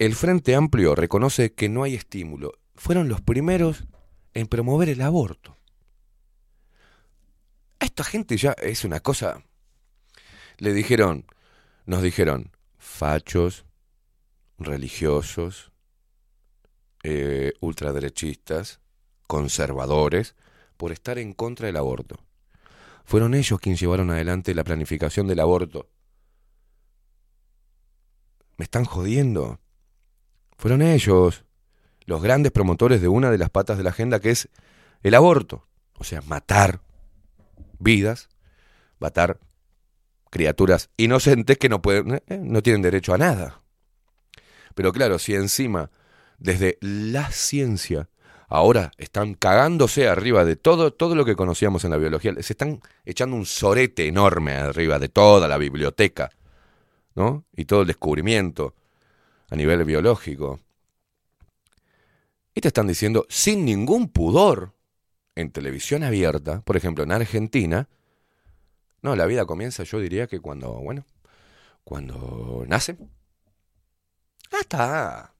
El Frente Amplio reconoce que no hay estímulo. Fueron los primeros en promover el aborto. A esta gente ya es una cosa. Le dijeron, nos dijeron, fachos, religiosos, eh, ultraderechistas, conservadores, por estar en contra del aborto. Fueron ellos quienes llevaron adelante la planificación del aborto. ¿Me están jodiendo? Fueron ellos los grandes promotores de una de las patas de la agenda que es el aborto. O sea, matar vidas, matar criaturas inocentes que no pueden, eh, no tienen derecho a nada. Pero claro, si encima desde la ciencia ahora están cagándose arriba de todo, todo lo que conocíamos en la biología, se están echando un sorete enorme arriba de toda la biblioteca, ¿no? Y todo el descubrimiento a nivel biológico. Y te están diciendo sin ningún pudor en televisión abierta, por ejemplo en Argentina, no, la vida comienza, yo diría que cuando, bueno, cuando nace. Ah, está.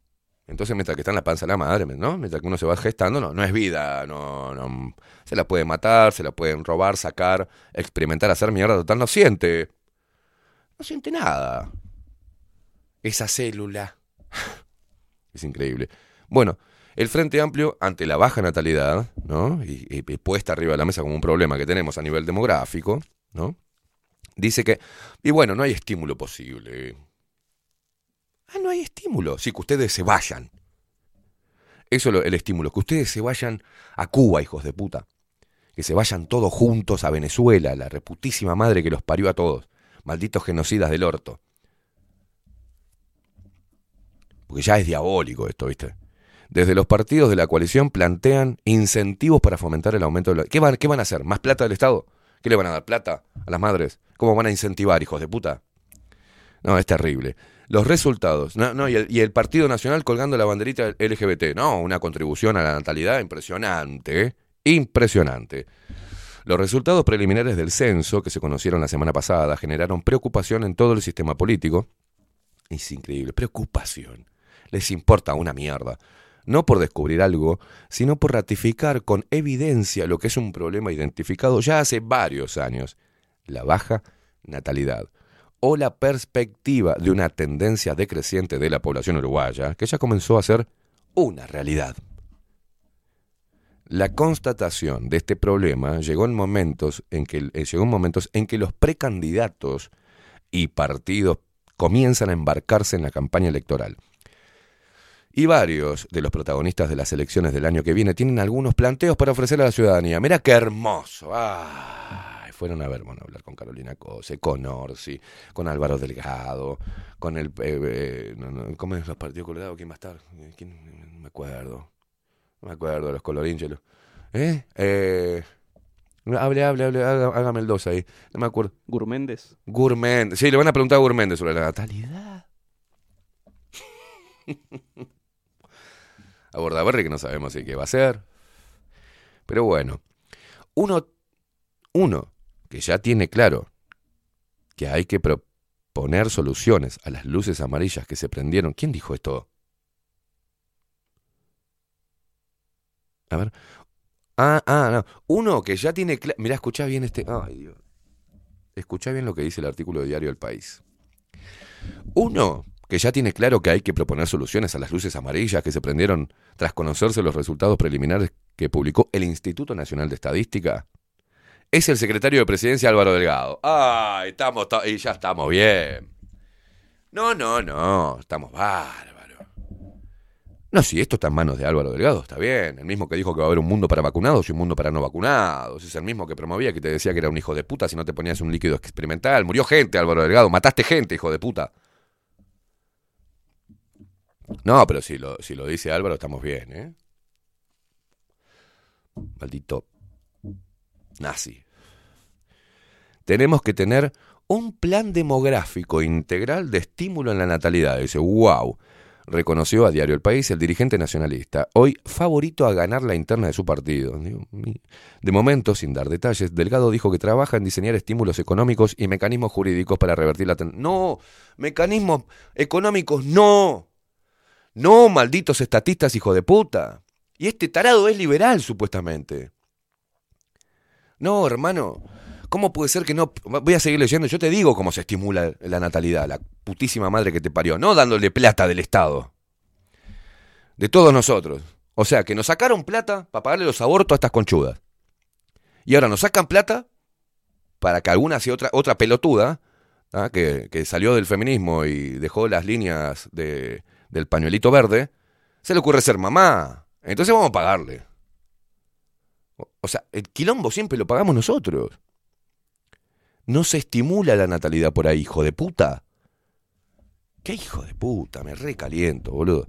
Entonces, mientras que está en la panza de la madre, ¿no? Mientras que uno se va gestando, no, no es vida, no, no. Se la puede matar, se la pueden robar, sacar, experimentar, hacer mierda, total, no siente. No siente nada. Esa célula. <laughs> es increíble. Bueno, el Frente Amplio, ante la baja natalidad, ¿no? Y, y- puesta arriba de la mesa como un problema que tenemos a nivel demográfico, ¿no? Dice que, y bueno, no hay estímulo posible. Ah, no hay estímulo. Sí, que ustedes se vayan. Eso es el estímulo, que ustedes se vayan a Cuba, hijos de puta. Que se vayan todos juntos a Venezuela, la reputísima madre que los parió a todos. Malditos genocidas del orto. Porque ya es diabólico esto, ¿viste? Desde los partidos de la coalición plantean incentivos para fomentar el aumento de la... ¿Qué van, ¿Qué van a hacer? ¿Más plata del Estado? ¿Qué le van a dar? ¿Plata a las madres? ¿Cómo van a incentivar, hijos de puta? No, es terrible. Los resultados. No, no, y, el, Partido Nacional colgando la banderita LGBT. No, una contribución a la natalidad impresionante. Impresionante. Los resultados preliminares del censo que se conocieron la semana pasada generaron preocupación en todo el sistema político. Es increíble, preocupación. Les importa una mierda. No por descubrir algo, sino por ratificar con evidencia lo que es un problema identificado ya hace varios años, la baja natalidad o la perspectiva de una tendencia decreciente de la población uruguaya que ya comenzó a ser una realidad. La constatación de este problema llegó en momentos en que, eh, llegó en momentos en que los precandidatos y partidos comienzan a embarcarse en la campaña electoral. Y varios de los protagonistas de las elecciones del año que viene tienen algunos planteos para ofrecer a la ciudadanía. Mira qué hermoso. Ay, fueron a ver, bueno, a hablar con Carolina Cose, con Orsi, con Álvaro Delgado, con el... eh, eh, no, no, ¿Cómo es los partidos colorados? ¿Quién va a estar? ¿Quién? No me acuerdo. No me acuerdo de los colorinchelos. ¿Eh? Eh... Hable, hable, hable, hágame el 2 ahí. No me acuerdo. Gourméndez. Gourméndez. Sí, le van a preguntar a Gourméndez sobre la natalidad. <laughs> a Bordaberry que no sabemos si qué va a hacer. Pero bueno, uno, uno que ya tiene claro que hay que proponer soluciones a las luces amarillas que se prendieron. ¿Quién dijo esto? A ver. Ah, ah, no. Uno que ya tiene claro. Mirá, escuchá bien este. Ay, Dios. Escuchá bien lo que dice el artículo de Diario El País. Uno que ya tiene claro que hay que proponer soluciones a las luces amarillas que se prendieron tras conocerse los resultados preliminares que publicó el Instituto Nacional de Estadística, es el secretario de Presidencia Álvaro Delgado. ¡Ay, estamos, y ya estamos bien! No, no, no, estamos bárbaros. No, si esto está en manos de Álvaro Delgado, está bien. El mismo que dijo que va a haber un mundo para vacunados y un mundo para no vacunados. Es el mismo que promovía, que te decía que era un hijo de puta si no te ponías un líquido experimental. Murió gente, Álvaro Delgado. Mataste gente, hijo de puta. No, pero si lo, si lo dice Álvaro, estamos bien, ¿eh? Maldito nazi. Tenemos que tener un plan demográfico integral de estímulo en la natalidad. Dice, wow. reconoció a Diario El País el dirigente nacionalista, hoy favorito a ganar la interna de su partido. De momento, sin dar detalles, Delgado dijo que trabaja en diseñar estímulos económicos y mecanismos jurídicos para revertir la tendencia. No, mecanismos económicos no. No, malditos estatistas, hijo de puta. Y este tarado es liberal, supuestamente. No, hermano. ¿Cómo puede ser que no? Voy a seguir leyendo. Yo te digo cómo se estimula la natalidad, la putísima madre que te parió. No dándole plata del Estado. De todos nosotros. O sea, que nos sacaron plata para pagarle los abortos a estas conchudas. Y ahora nos sacan plata para que alguna sea otra, otra pelotuda ¿ah? que, que salió del feminismo y dejó las líneas de, del pañuelito verde. Se le ocurre ser mamá. Entonces vamos a pagarle. O- sea, el quilombo siempre lo pagamos nosotros. No se estimula la natalidad por ahí, hijo de puta. ¿Qué hijo de puta? Me recaliento, boludo.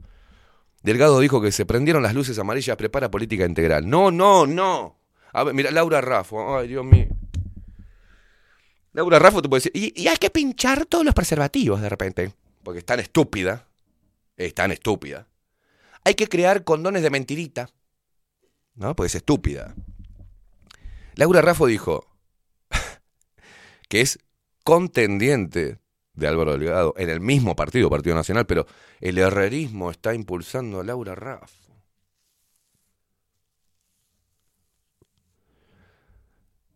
Delgado dijo que se prendieron las luces amarillas, prepara política integral. No, no, no. A ver, mira, Laura Raffo. Ay, Dios mío. Laura Raffo te puede decir, y, y hay que pinchar todos los preservativos de repente. Porque es tan estúpida. Es tan estúpida. Hay que crear condones de mentirita. ¿No? Porque es estúpida. Laura Raffo dijo <laughs> que es contendiente de Álvaro Delgado en el mismo partido, Partido Nacional, pero el herrerismo está impulsando a Laura Raffo.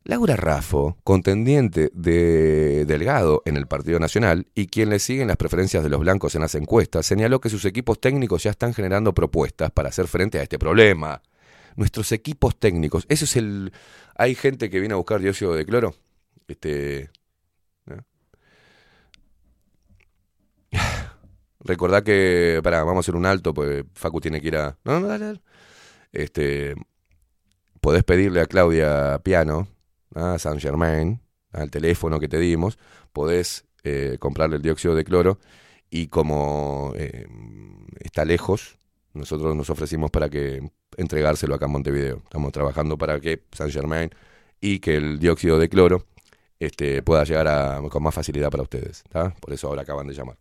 Laura Raffo, contendiente de Delgado en el Partido Nacional y quien le sigue en las preferencias de los blancos en las encuestas, señaló que sus equipos técnicos ya están generando propuestas para hacer frente a este problema. Nuestros equipos técnicos, eso es el... Hay gente que viene a buscar dióxido de cloro. Este... ¿no? <sighs> Que... Pará, vamos a hacer un alto, porque Facu tiene que ir a... No, no. Este... Podés pedirle a Claudia Piano, a Saint Germain, al teléfono que te dimos, podés eh, comprarle el dióxido de cloro y como eh, está lejos, nosotros nos ofrecimos para que entregárselo acá en Montevideo. Estamos trabajando para que Saint Germain y que el dióxido de cloro este, pueda llegar con más facilidad para ustedes. ¿tá? Por eso ahora acaban de llamar.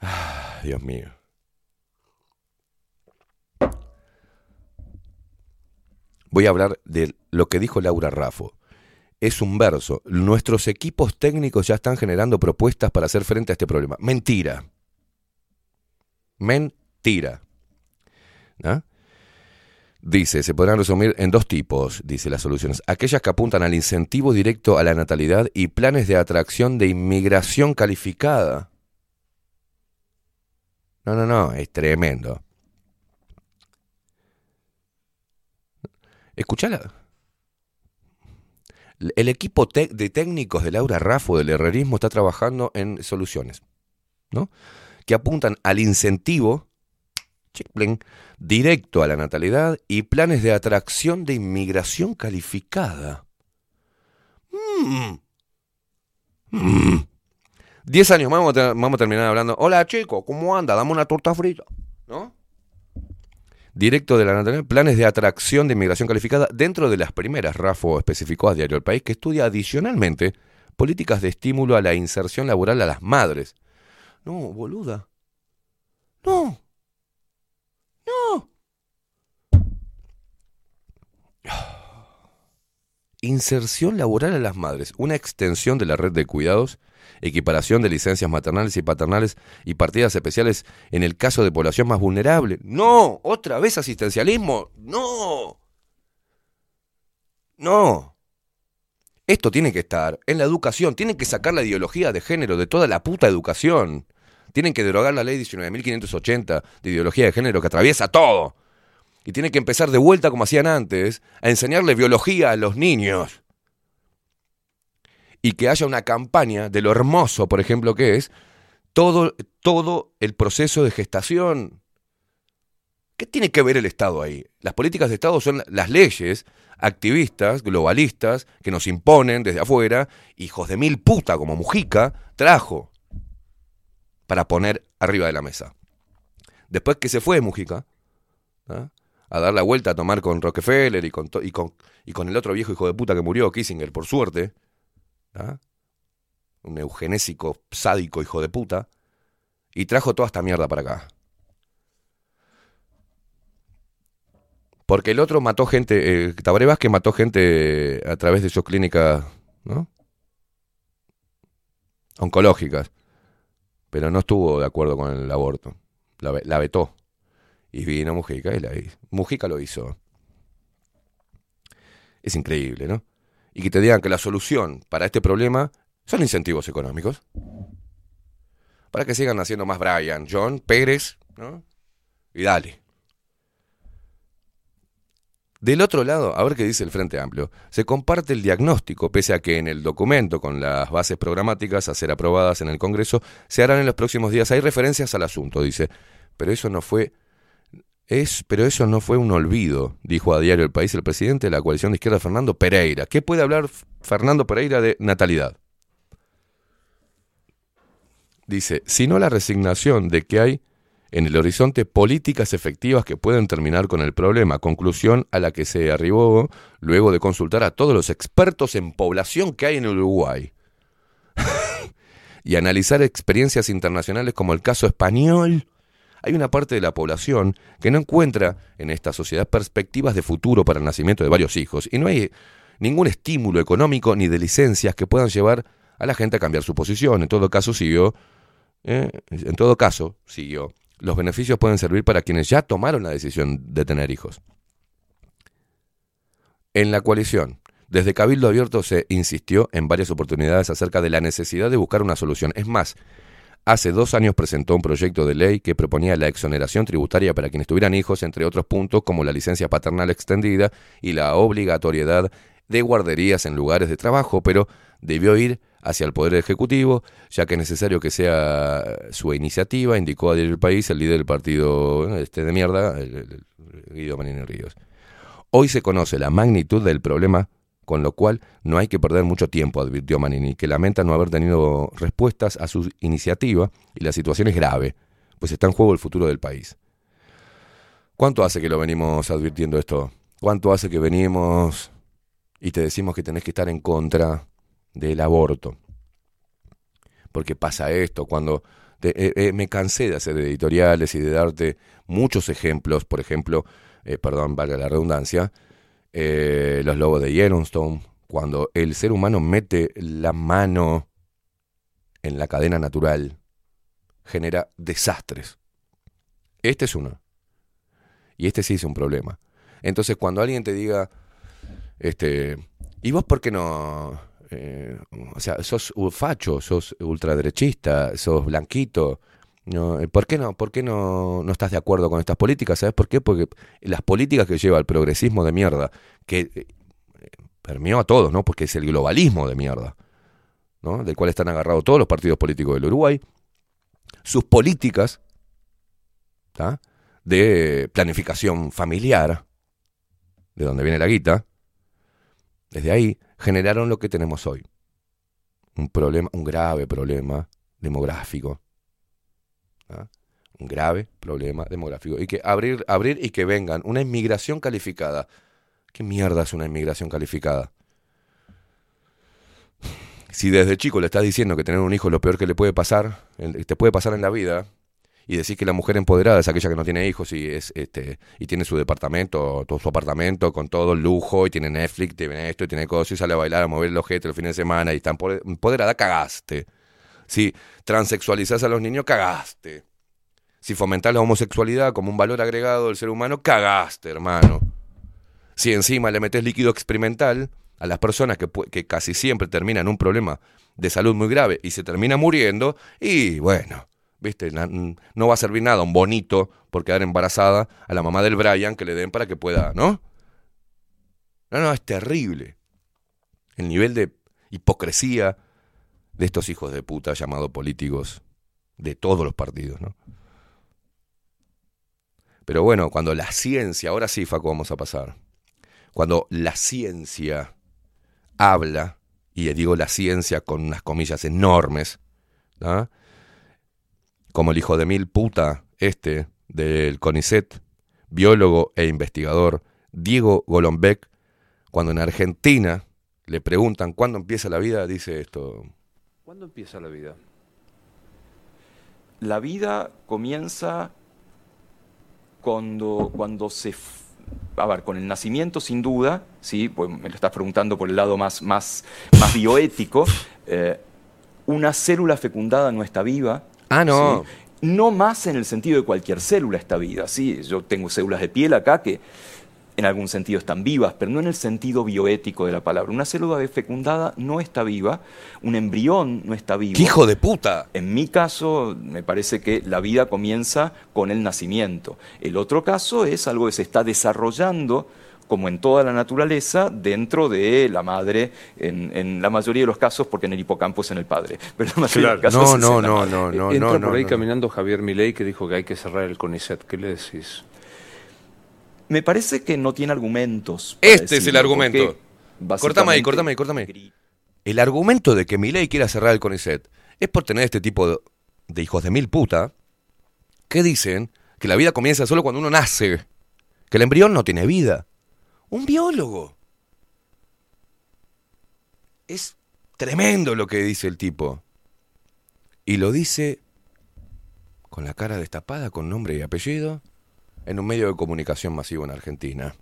Ah, Dios mío. Voy a hablar de lo que dijo Laura Raffo. Es un verso. Nuestros equipos técnicos ya están generando propuestas para hacer frente a este problema. Mentira. Mentira. ¿Ah? Dice, se podrán resumir en dos tipos, dice las soluciones. Aquellas que apuntan al incentivo directo a la natalidad y planes de atracción de inmigración calificada. No, no, no, es tremendo. Escuchala. El equipo de técnicos de Laura Raffo del herrerismo está trabajando en soluciones, ¿no? Que apuntan al incentivo directo a la natalidad y planes de atracción de inmigración calificada. Mm. Mm. Diez años más vamos a, terminar hablando. Hola chico, ¿cómo anda? Dame una torta frita. ¿No? Directo de la natalidad, planes de atracción de inmigración calificada. Dentro de las primeras, Rafo especificó a Diario El País que estudia adicionalmente políticas de estímulo a la inserción laboral a las madres. No, boluda. No. No. Inserción laboral a las madres, una extensión de la red de cuidados, equiparación de licencias maternales y paternales y partidas especiales en el caso de población más vulnerable. No, otra vez asistencialismo. No. No. Esto tiene que estar en la educación, tienen que sacar la ideología de género de toda la puta educación. Tienen que derogar la ley 19.580 de ideología de género que atraviesa todo. Y tienen que empezar de vuelta como hacían antes, a enseñarle biología a los niños. Y que haya una campaña de lo hermoso, por ejemplo, que es todo, todo el proceso de gestación. ¿Qué tiene que ver el Estado ahí? Las políticas de Estado son las leyes activistas, globalistas, que nos imponen desde afuera, hijos de mil puta como Mujica, trajo para poner arriba de la mesa. Después que se fue Mujica, ¿ah? a dar la vuelta a tomar con Rockefeller y con, y con, y con el otro viejo hijo de puta que murió, Kissinger, por suerte, ¿ah? un eugenésico sádico hijo de puta, y trajo toda esta mierda para acá. Porque el otro mató gente, eh, Tabaré Vázquez mató gente a través de sus clínicas, ¿no? Oncológicas. Pero no estuvo de acuerdo con el aborto. La, la vetó. Y vino Mujica y la hizo. Mujica lo hizo. Es increíble, ¿no? Y que te digan que la solución para este problema son incentivos económicos. Para que sigan haciendo más Brian, John, Pérez, ¿no? Y dale. Del otro lado, a ver qué dice el Frente Amplio. Se comparte el diagnóstico, pese a que en el documento con las bases programáticas a ser aprobadas en el Congreso se harán en los próximos días. Hay referencias al asunto, dice. Pero eso no fue es, pero eso no fue un olvido, dijo a Diario El País el presidente de la coalición de izquierda, Fernando Pereira. ¿Qué puede hablar Fernando Pereira de natalidad? Dice, sino la resignación de que hay en el horizonte políticas efectivas que pueden terminar con el problema, conclusión a la que se arribó luego de consultar a todos los expertos en población que hay en Uruguay <laughs> y analizar experiencias internacionales como el caso español. Hay una parte de la población que no encuentra en esta sociedad perspectivas de futuro para el nacimiento de varios hijos y no hay ningún estímulo económico ni de licencias que puedan llevar a la gente a cambiar su posición. En todo caso, siguió, eh, en todo caso, siguió, los beneficios pueden servir para quienes ya tomaron la decisión de tener hijos. En la coalición, desde Cabildo Abierto se insistió en varias oportunidades acerca de la necesidad de buscar una solución. Es más, hace dos años presentó un proyecto de ley que proponía la exoneración tributaria para quienes tuvieran hijos, entre otros puntos como la licencia paternal extendida y la obligatoriedad de guarderías en lugares de trabajo, pero debió ir hacia el Poder Ejecutivo, ya que es necesario que sea su iniciativa, indicó a El País el líder del partido este de mierda, el Guido Manini Ríos. Hoy se conoce la magnitud del problema, con lo cual no hay que perder mucho tiempo, advirtió Manini, que lamenta no haber tenido respuestas a su iniciativa y la situación es grave, pues está en juego el futuro del país. ¿Cuánto hace que lo venimos advirtiendo esto? ¿Cuánto hace que venimos y te decimos que tenés que estar en contra del aborto? Porque pasa esto, cuando eh, eh, me cansé de hacer editoriales y de darte muchos ejemplos, por ejemplo, eh, perdón, valga la redundancia, los lobos de Yellowstone, cuando el ser humano mete la mano en la cadena natural, genera desastres. Este es uno. Y este sí es un problema. Entonces, cuando alguien te diga, este, ¿y vos por qué no? Eh, o sea, sos facho, sos ultraderechista, sos blanquito. No, eh, ¿Por qué, no, por qué no, no estás de acuerdo con estas políticas? ¿Sabes por qué? Porque las políticas que lleva el progresismo de mierda, que eh, permeó a todos, ¿no? Porque es el globalismo de mierda, ¿no? Del cual están agarrados todos los partidos políticos del Uruguay. Sus políticas ¿tá? de planificación familiar, de donde viene la guita, desde ahí generaron lo que tenemos hoy. Un problema, un grave problema demográfico. ¿tá? Un grave problema demográfico. Y que abrir, abrir y que vengan una inmigración calificada. ¿Qué mierda es una inmigración calificada? Si desde chico le estás diciendo que tener un hijo es lo peor que le puede pasar, te puede pasar en la vida, y decís que la mujer empoderada es aquella que no tiene hijos y es este y tiene su departamento, todo su apartamento con todo el lujo y tiene Netflix, tiene esto y tiene cosas y sale a bailar, a mover el ojete el fin de semana y está empoder- empoderada, cagaste. Si transexualizás a los niños, cagaste. Si fomentás la homosexualidad como un valor agregado del ser humano, cagaste, hermano. Si encima le metes líquido experimental a las personas que, que casi siempre terminan un problema de salud muy grave y se termina muriendo, y bueno, ¿viste? No va a servir nada un bonito por quedar embarazada a la mamá del Brian que le den para que pueda, ¿no? No, no, es terrible. El nivel de hipocresía de estos hijos de puta llamados políticos de todos los partidos, ¿no? Pero bueno, cuando la ciencia, ahora sí, Faco, vamos a pasar. Cuando la ciencia habla, y digo la ciencia con unas comillas enormes, ¿ah? Como el hijo de mil puta, este, del CONICET, biólogo e investigador, Diego Golombek, cuando en Argentina le preguntan cuándo empieza la vida, dice esto. ¿Cuándo empieza la vida? La vida comienza cuando, cuando se... A ver, con el nacimiento sin duda, ¿sí? Pues me lo estás preguntando por el lado más, más, más bioético. eh, una célula fecundada no está viva. Ah, no. ¿sí? No más en el sentido de cualquier célula está viva, ¿sí? Yo tengo células de piel acá que en algún sentido están vivas, pero no en el sentido bioético de la palabra. Una célula de fecundada no está viva, un embrión no está vivo. ¡Qué hijo de puta! En mi caso, me parece que la vida comienza con el nacimiento. El otro caso es algo que se está desarrollando, como en toda la naturaleza, dentro de la madre, en, en la mayoría de los casos, porque en el hipocampo es en el padre. <laughs> Pero en la mayoría de los casos es en la madre. Entra por ahí caminando Javier Milei que dijo que hay que cerrar el CONICET. ¿Qué le decís? Me parece que no tiene argumentos. Este es el argumento. Cortame ahí, cortame ahí, cortame ahí. El argumento de que Milei quiera cerrar el CONICET es por tener este tipo de, de hijos de mil puta que dicen que la vida comienza solo cuando uno nace, que el embrión no tiene vida. Un biólogo. Es tremendo lo que dice el tipo. Y lo dice con la cara destapada, con nombre y apellido, en un medio de comunicación masivo en Argentina.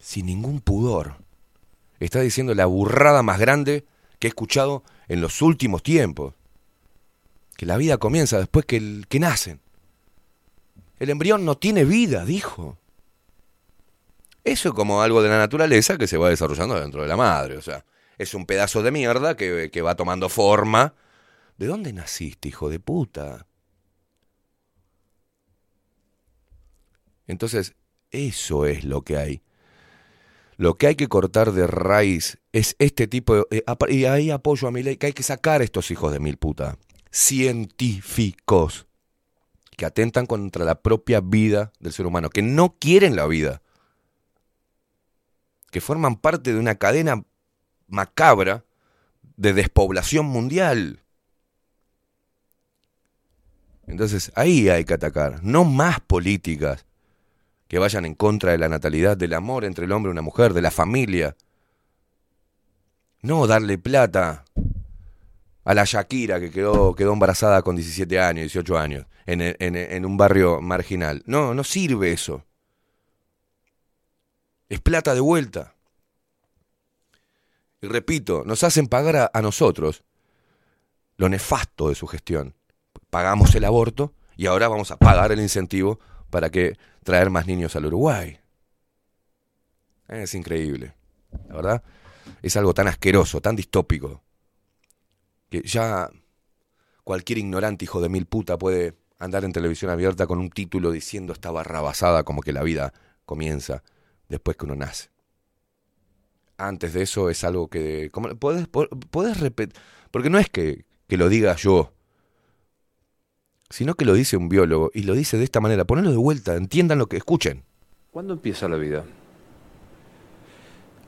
Sin ningún pudor. Está diciendo la burrada más grande que he escuchado en los últimos tiempos. Que la vida comienza después que, el, que nacen. El embrión no tiene vida, dijo. Eso es como algo de la naturaleza que se va desarrollando dentro de la madre. O sea, es un pedazo de mierda que, que va tomando forma. ¿De dónde naciste, hijo de puta? Entonces, eso es lo que hay. Lo que hay que cortar de raíz es este tipo de... eh, y ahí apoyo a mi ley, que hay que sacar a estos hijos de mil puta. Científicos que atentan contra la propia vida del ser humano, que no quieren la vida, que forman parte de una cadena macabra de despoblación mundial. Entonces ahí hay que atacar, no más políticas que vayan en contra de la natalidad, del amor entre el hombre y una mujer, de la familia. No darle plata a la Shakira que quedó, quedó embarazada con 17 años, 18 años, en, en- en un barrio marginal. No, no sirve eso. Es plata de vuelta. Y repito, nos hacen pagar a, nosotros lo nefasto de su gestión. Pagamos el aborto y ahora vamos a pagar el incentivo para que traer más niños al Uruguay. Es increíble. La verdad, es algo tan asqueroso, tan distópico, que ya cualquier ignorante hijo de mil puta puede andar en televisión abierta con un título diciendo esta barrabasada como que la vida comienza después que uno nace. Antes de eso es algo que... ¿cómo- ¿Puedes, puedes repetir? Porque no es que, que lo diga yo, sino que lo dice un biólogo y lo dice de esta manera. Ponelo de vuelta, entiendan lo que escuchen. ¿Cuándo empieza la vida?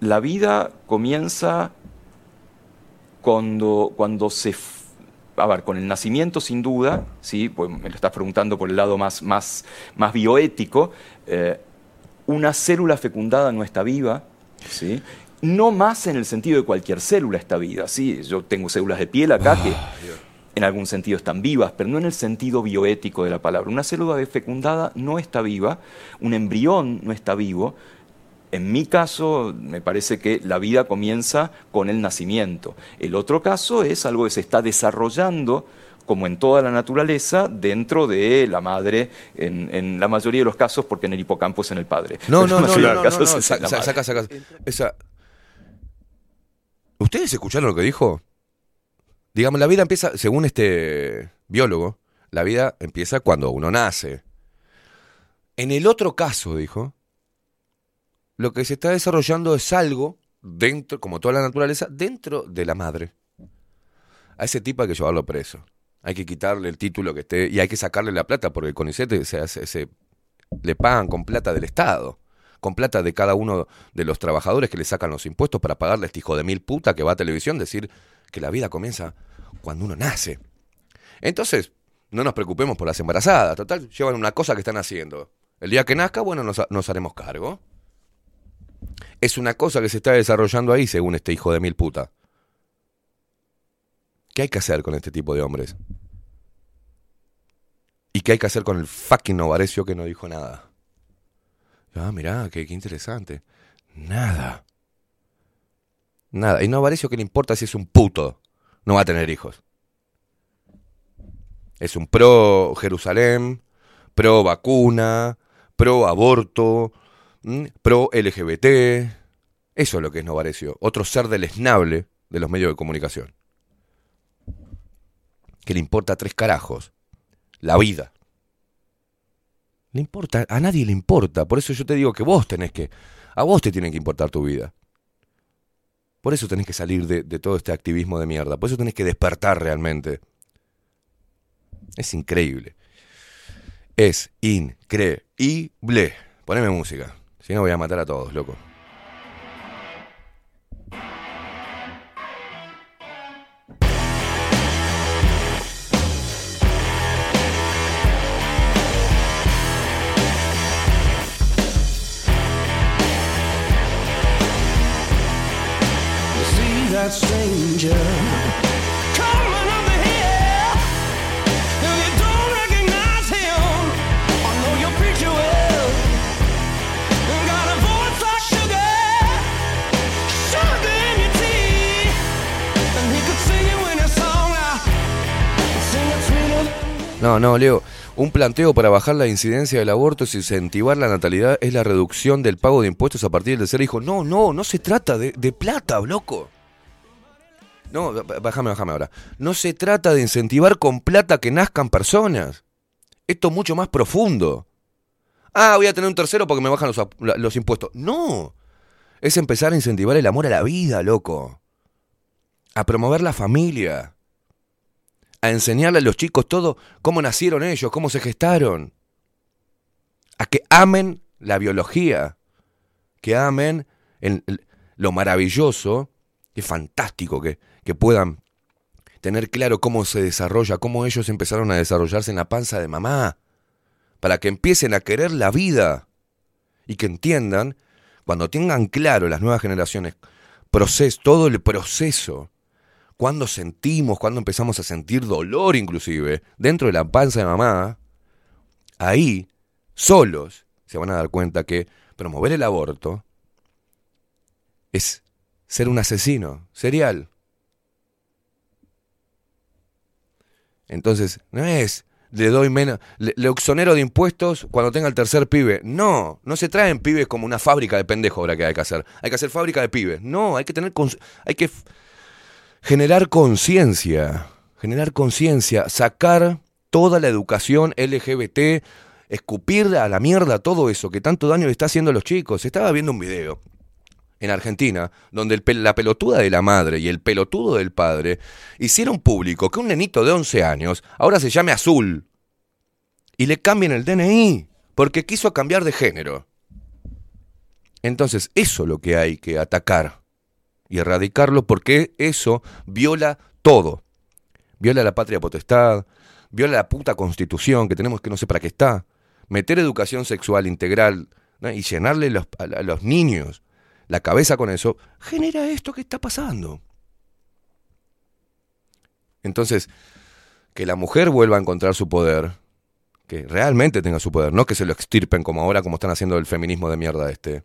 La vida comienza cuando, cuando se... A ver, con el nacimiento sin duda, ¿sí? Pues me lo estás preguntando por el lado más, más, más bioético. eh, una célula fecundada no está viva, ¿sí? No más en el sentido de cualquier célula está viva, ¿sí? Yo tengo células de piel acá que en algún sentido están vivas, pero no en el sentido bioético de la palabra. Una célula fecundada no está viva, un embrión no está vivo. En mi caso, me parece que la vida comienza con el nacimiento. El otro caso es algo que se está desarrollando, como en toda la naturaleza, dentro de la madre, en, en la mayoría de los casos, porque en el hipocampo es en el padre. No, no, no, no, no, no, no, saca, saca. Esa... ¿Ustedes escucharon lo que dijo? Digamos, la vida empieza, según este biólogo, la vida empieza cuando uno nace. En el otro caso, dijo, lo que se está desarrollando es algo dentro, como toda la naturaleza, dentro de la madre. A ese tipo hay que llevarlo preso. Hay que quitarle el título que esté y hay que sacarle la plata porque el CONICET se, se- le pagan con plata del Estado, con plata de cada uno de los trabajadores que le sacan los impuestos para pagarle a este hijo de mil puta que va a televisión decir que la vida comienza cuando uno nace. Entonces, no nos preocupemos por las embarazadas, total, llevan una cosa que están haciendo. El día que nazca, bueno, nos, nos haremos cargo. Es una cosa que se está desarrollando ahí, según este hijo de mil puta. ¿Qué hay que hacer con este tipo de hombres? ¿Y qué hay que hacer con el fucking Novarecio que no dijo nada? Ah, mirá, qué, interesante. Nada. Nada. Y Novarecio, ¿qué le importa si es un puto? No va a tener hijos. Es un pro Jerusalén, pro vacuna, pro aborto, pro LGBT. Eso es lo que es Novarecio. Otro ser deleznable de los medios de comunicación. Que le importa tres carajos. La vida. Le importa, a nadie le importa. Por eso yo te digo que vos tenés que. A vos te tiene que importar tu vida. Por eso tenés que salir de, de todo este activismo de mierda. Por eso tenés que despertar realmente. Es increíble. Es increíble. Poneme música. Si no voy a matar a todos, loco. No, no, Leo. Un planteo para bajar la incidencia del aborto y incentivar la natalidad es la reducción del pago de impuestos a partir del tercer hijo. No, no, no se trata de, de plata, loco. No, bájame, bájame ahora. No se trata de incentivar con plata que nazcan personas. Esto es mucho más profundo. Ah, voy a tener un tercero porque me bajan los, impuestos. No. Es empezar a incentivar el amor a la vida, loco. A promover la familia a enseñarle a los chicos todo cómo nacieron ellos, cómo se gestaron. A que amen la biología, que amen lo maravilloso, es fantástico que, que puedan tener claro cómo se desarrolla, cómo ellos empezaron a desarrollarse en la panza de mamá, para que empiecen a querer la vida y que entiendan, cuando tengan claro las nuevas generaciones, proceso, todo el proceso cuando sentimos, cuando empezamos a sentir dolor inclusive, dentro de la panza de mamá, ahí, solos, se van a dar cuenta que promover el aborto es ser un asesino serial. Entonces, no es, le doy menos, le, le de impuestos cuando tenga el tercer pibe. No, no se traen pibes como una fábrica de pendejos ahora que hay que hacer. Hay que hacer fábrica de pibes. No, hay que tener, hay que generar conciencia, generar conciencia, sacar toda la educación LGBT, escupir a la mierda todo eso que tanto daño le está haciendo a los chicos. Estaba viendo un video en Argentina donde la pelotuda de la madre y el pelotudo del padre hicieron público que un nenito de 11 años ahora se llame Azul y le cambien el DNI porque quiso cambiar de género. Entonces, eso es lo que hay que atacar y erradicarlo porque eso viola todo. Viola la patria potestad, viola la puta constitución que tenemos que no sé para qué está. Meter educación sexual integral y llenarle a los niños la cabeza con eso, genera esto que está pasando. Entonces, que la mujer vuelva a encontrar su poder, que realmente tenga su poder, no que se lo extirpen como ahora, como están haciendo el feminismo de mierda este.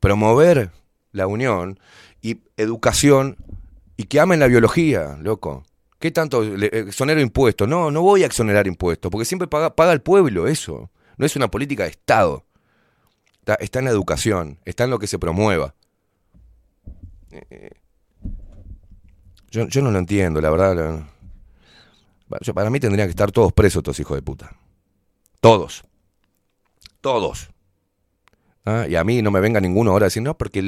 Promover la unión y educación y que amen la biología, loco. ¿Qué tanto le- exonero impuestos? No, no voy a exonerar impuestos, porque siempre paga, paga el pueblo eso. No es una política de Estado. Está, en la educación, está en lo que se promueva. Yo, no lo entiendo, la verdad. para mí tendrían que estar todos presos estos hijos de puta. Todos. Todos. Ah, Y a mí no me venga ninguno ahora a decir, no, porque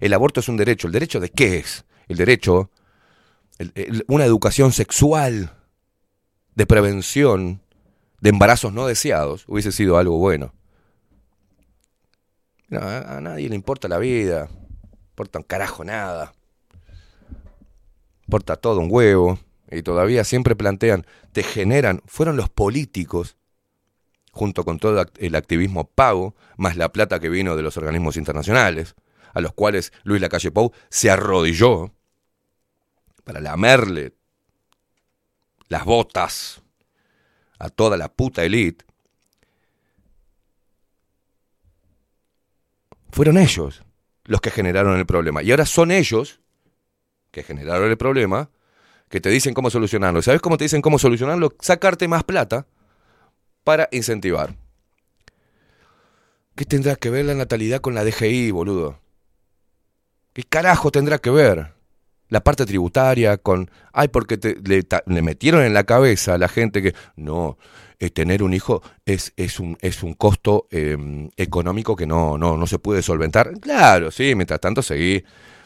el aborto es un derecho. ¿El derecho de qué es? El derecho, una educación sexual, de prevención, de embarazos no deseados, hubiese sido algo bueno. No, a, nadie le importa la vida, importa un carajo nada. Importa todo un huevo. Y todavía siempre plantean, te generan, fueron los políticos, junto con todo el activismo pago, más la plata que vino de los organismos internacionales, a los cuales Luis Lacalle Pou se arrodilló para lamerle las botas a toda la puta elite, fueron ellos los que generaron el problema. Y ahora son ellos que generaron el problema que te dicen cómo solucionarlo. ¿Y ¿Sabes cómo te dicen cómo solucionarlo? Sacarte más plata para incentivar. ¿Qué tendrá que ver la natalidad con la DGI, boludo? ¿Qué carajo tendrá que ver? La parte tributaria con... Ay, porque le, metieron en la cabeza a la gente que... No, eh, tener un hijo es, es, un, es un costo eh, económico que no, no, no se puede solventar. Claro, sí, mientras tanto seguí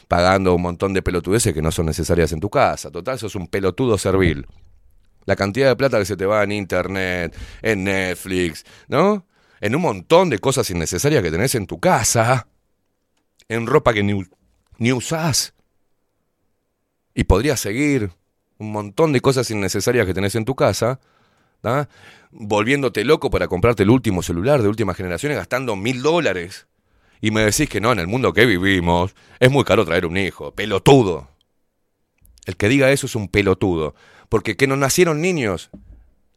pagando un montón de pelotudeces que no son necesarias en tu casa. Total, sos un pelotudo servil. La cantidad de plata que se te va en internet, en Netflix, ¿no? En un montón de cosas innecesarias que tenés en tu casa, en ropa que ni, ni usás. Y podrías seguir un montón de cosas innecesarias que tenés en tu casa, ¿tá? volviéndote loco para comprarte el último celular de última generación y gastando mil dólares. Y me decís que no, en el mundo que vivimos es muy caro traer un hijo. Pelotudo. El que diga eso es un pelotudo. Porque que no nacieron niños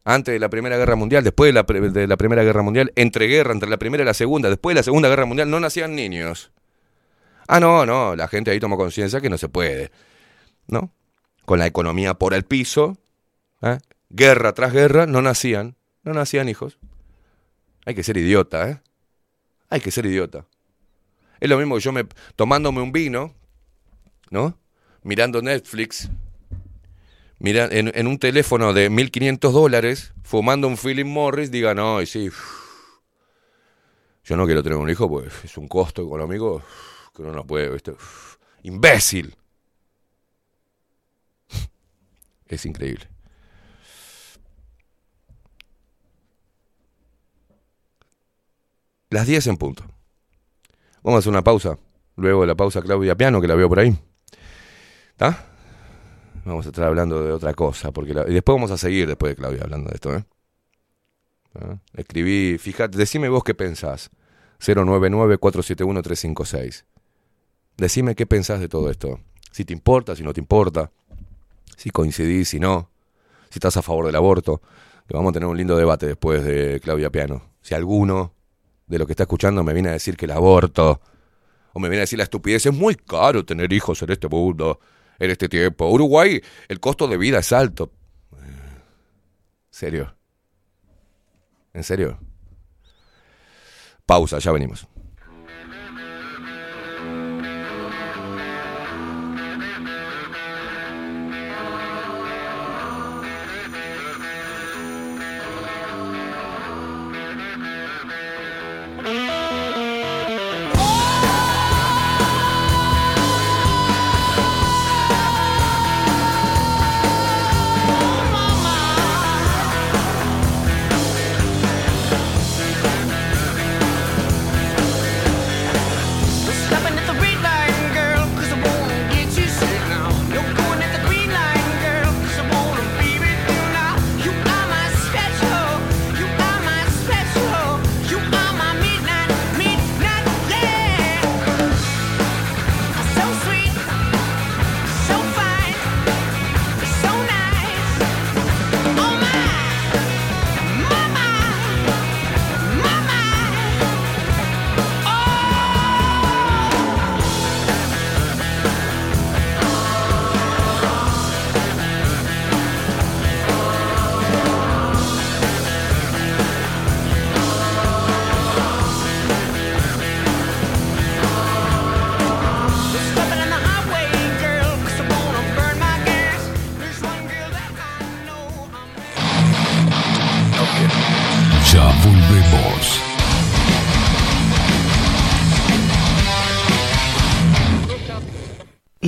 antes de la Primera Guerra Mundial, después de la, de la Primera Guerra Mundial, entre guerra, entre la Primera y la Segunda, después de la Segunda Guerra Mundial, no nacían niños. Ah, no, no, la gente ahí tomó conciencia que no se puede. ¿No? Con la economía por el piso, ¿eh? guerra tras guerra, no nacían, no nacían hijos. Hay que ser idiota, ¿eh? Hay que ser idiota. Es lo mismo que yo me tomándome un vino, ¿no? Mirando Netflix, mira, en, un teléfono de 1500 dólares, fumando un Philip Morris, diga, no, y sí, yo no quiero tener un hijo, pues es un costo económico que uno no puede, ¿viste? Uf, imbécil. Es increíble. Las 10 en punto. Vamos a hacer una pausa. Luego de la pausa, Claudia Piano, que la veo por ahí. ¿Está? Vamos a estar hablando de otra cosa. Porque Y después vamos a seguir después de Claudia hablando de esto. ¿eh? ¿Ah? Escribí, fíjate, decime vos qué pensás. 099-471-356. Decime qué pensás de todo esto. Si te importa, si no te importa. Si coincidís, si no. Si estás a favor del aborto. Vamos a tener un lindo debate después de Claudia Piano. Si alguno de lo que está escuchando me viene a decir que el aborto, o me viene a decir la estupidez, es muy caro tener hijos en este mundo, en este tiempo. Uruguay, el costo de vida es alto. ¿Serio? ¿En serio? Pausa, ya venimos.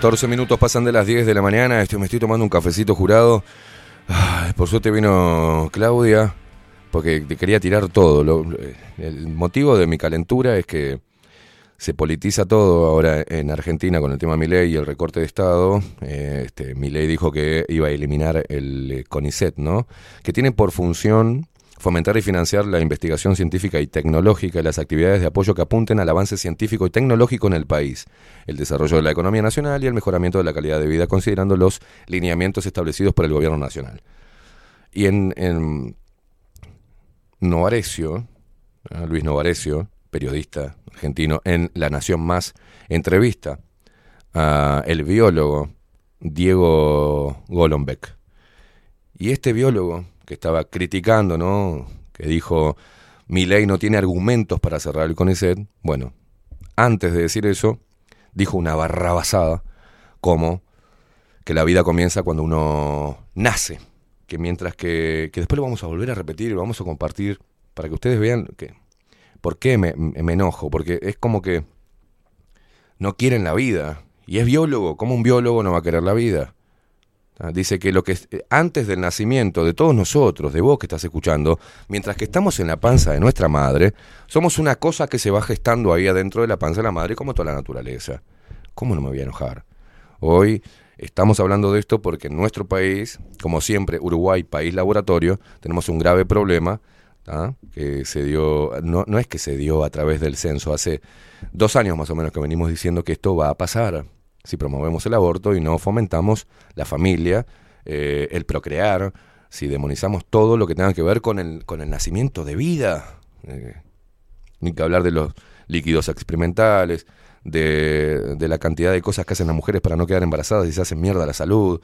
14 minutos pasan de las 10 de la mañana. Estoy, me estoy tomando un cafecito jurado. Por suerte vino Claudia, porque quería tirar todo. Lo- el motivo de mi calentura es que se politiza todo ahora en Argentina con el tema Milei y el recorte de Estado. Eh, este, Milei dijo que iba a eliminar el eh, CONICET, ¿no? Que tiene por función fomentar y financiar la investigación científica y tecnológica y las actividades de apoyo que apunten al avance científico y tecnológico en el país, el desarrollo de la economía nacional y el mejoramiento de la calidad de vida, considerando los lineamientos establecidos por el gobierno nacional. Y en, en Novarecio, ¿eh? Luis Novarecio, periodista argentino, en La Nación Más, entrevista a el biólogo Diego Golombek. Y este biólogo que estaba criticando, ¿no? Que dijo, mi ley no tiene argumentos para cerrar el CONICET. Bueno, antes de decir eso, dijo una barrabasada como que la vida comienza cuando uno nace. Que mientras que, que después lo vamos a volver a repetir y lo vamos a compartir para que ustedes vean que por qué me, me enojo. Porque es como que no quieren la vida. Y es biólogo. ¿Cómo un biólogo no va a querer la vida? Ah, Dice que lo que eh, antes del nacimiento de todos nosotros, de vos que estás escuchando, mientras que estamos en la panza de nuestra madre, somos una cosa que se va gestando ahí adentro de la panza de la madre, como toda la naturaleza. ¿Cómo no me voy a enojar? Hoy estamos hablando de esto porque en nuestro país, como siempre, Uruguay, país laboratorio, tenemos un grave problema ¿tá? que se dio, no, no es que se dio a través del censo, hace dos años más o menos que venimos diciendo que esto va a pasar si promovemos el aborto y no fomentamos la familia, eh, el procrear, si demonizamos todo lo que tenga que ver con el, con el nacimiento de vida. Eh, ni que hablar de los líquidos experimentales, de, de la cantidad de cosas que hacen las mujeres para no quedar embarazadas y se hacen mierda la salud,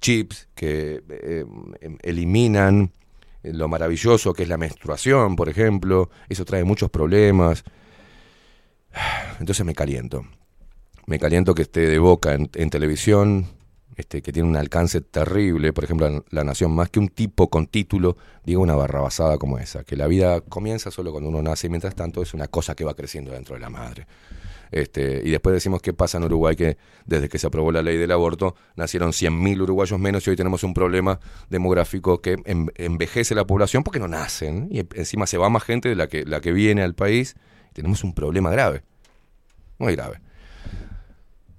chips que eh, em, eliminan lo maravilloso que es la menstruación, por ejemplo, eso trae muchos problemas. <sighs> Entonces me caliento. Me caliento que esté de boca en, televisión, este, que tiene un alcance terrible, por ejemplo, La Nación, más que un tipo con título diga una barrabasada como esa, que la vida comienza solo cuando uno nace y mientras tanto es una cosa que va creciendo dentro de la madre. Este, y después decimos qué pasa en Uruguay, que desde que se aprobó la ley del aborto nacieron 100.000 uruguayos menos y hoy tenemos un problema demográfico que en- envejece la población porque no nacen y encima se va más gente de la que, la que viene al país. Tenemos un problema grave, muy grave.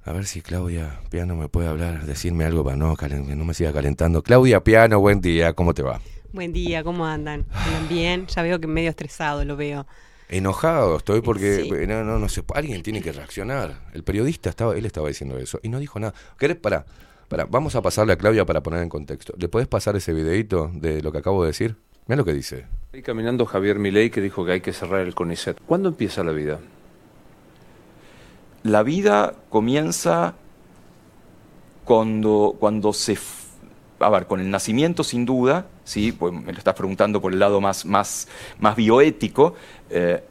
A ver si Claudia Piano me puede hablar, decirme algo para no, calen- que no me siga calentando. Claudia Piano, buen día, ¿cómo te va? Buen día, ¿cómo andan? ¿Andan bien? Ya veo que medio estresado lo veo. Enojado estoy porque Sí. eh, no, no, no sé, alguien tiene que reaccionar. El periodista estaba, él estaba diciendo eso y no dijo nada. ¿Querés? Para, para, vamos a pasarle a Claudia para poner en contexto. ¿Le podés pasar ese videito de lo que acabo de decir? Mira lo que dice. Ahí caminando Javier Milei que dijo que hay que cerrar el CONICET. ¿Cuándo empieza la vida? La vida comienza cuando, cuando se... A ver, con el nacimiento sin duda, ¿sí? pues me lo estás preguntando por el lado más, más, más bioético, eh,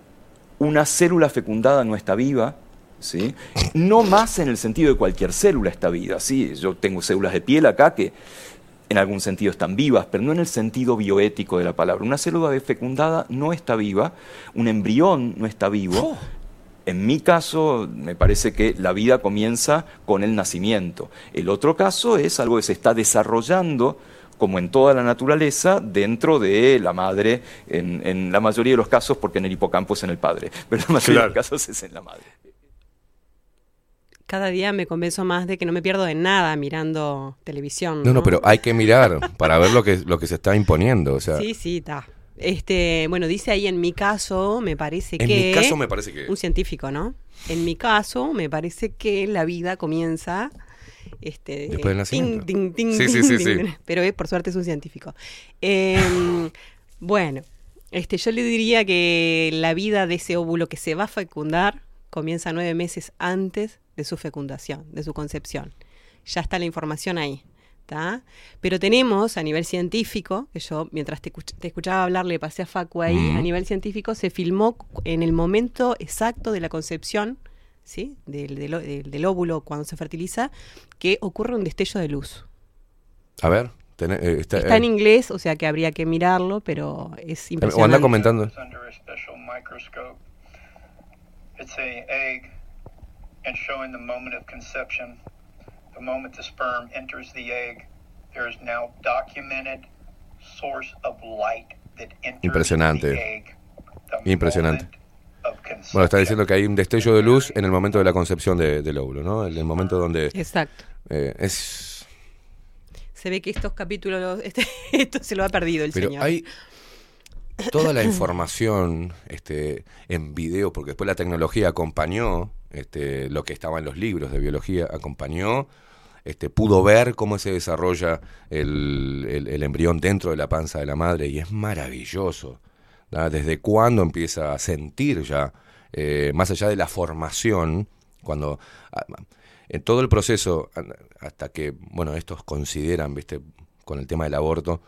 una célula fecundada no está viva, ¿sí? no más en el sentido de cualquier célula está viva. ¿sí? Yo tengo células de piel acá que en algún sentido están vivas, pero no en el sentido bioético de la palabra. Una célula fecundada no está viva, un embrión no está vivo. En mi caso, me parece que la vida comienza con el nacimiento. El otro caso es algo que se está desarrollando, como en toda la naturaleza, dentro de la madre, en, en la mayoría de los casos, porque en el hipocampo es en el padre, <laughs> pero en la mayoría de los casos es en la madre. Cada día me convenzo más de que no me pierdo de nada mirando televisión. No, no, pero hay que mirar para ver lo que, lo que se está imponiendo. O sea, Sí, sí, está. Este, bueno, dice ahí en mi caso, me parece En que. mi caso me parece que- Un científico, ¿no? En mi caso, me parece que la vida comienza. Este, Después del nacimiento. ting, ting, ting, Sí, sí, sí. Pero eh, por suerte es un científico. Em, <laughs> bueno, este, yo le diría que la vida de ese óvulo que se va a fecundar comienza nueve meses antes de su fecundación, de su concepción. Ya está la información ahí. ¿Tá? Pero tenemos a nivel científico, que yo mientras te, escuch- te escuchaba hablar le pasé a Facu ahí, Mm. a nivel científico se filmó en el momento exacto de la concepción, ¿sí? Del, del del- del óvulo cuando se fertiliza, que ocurre un destello de luz. a ver, tené- eh, está, Está en eh, inglés, o sea que habría que mirarlo, pero es o anda impresionante. comentando. under a special microscope. It's a egg and showing the moment of conception the moment the sperm enters the egg, there is now documented source of light that enters the Impresionante. egg. The Impresionante. Bueno, está diciendo que hay un destello de luz en el momento de la concepción de- del óvulo, ¿no? En el momento donde... Exacto. eh, es... Se ve que estos capítulos, <laughs> este, esto se lo ha perdido el Pero señor. hay toda la información este, en video, porque después la tecnología acompañó este, lo que estaba en los libros de biología, acompañó, este, pudo ver cómo se desarrolla el, el- embrión dentro de la panza de la madre y es maravilloso. Desde cuándo empieza a sentir ya, eh, más allá de la formación, cuando en todo el proceso, hasta que, bueno, estos consideran, viste, con el tema del aborto,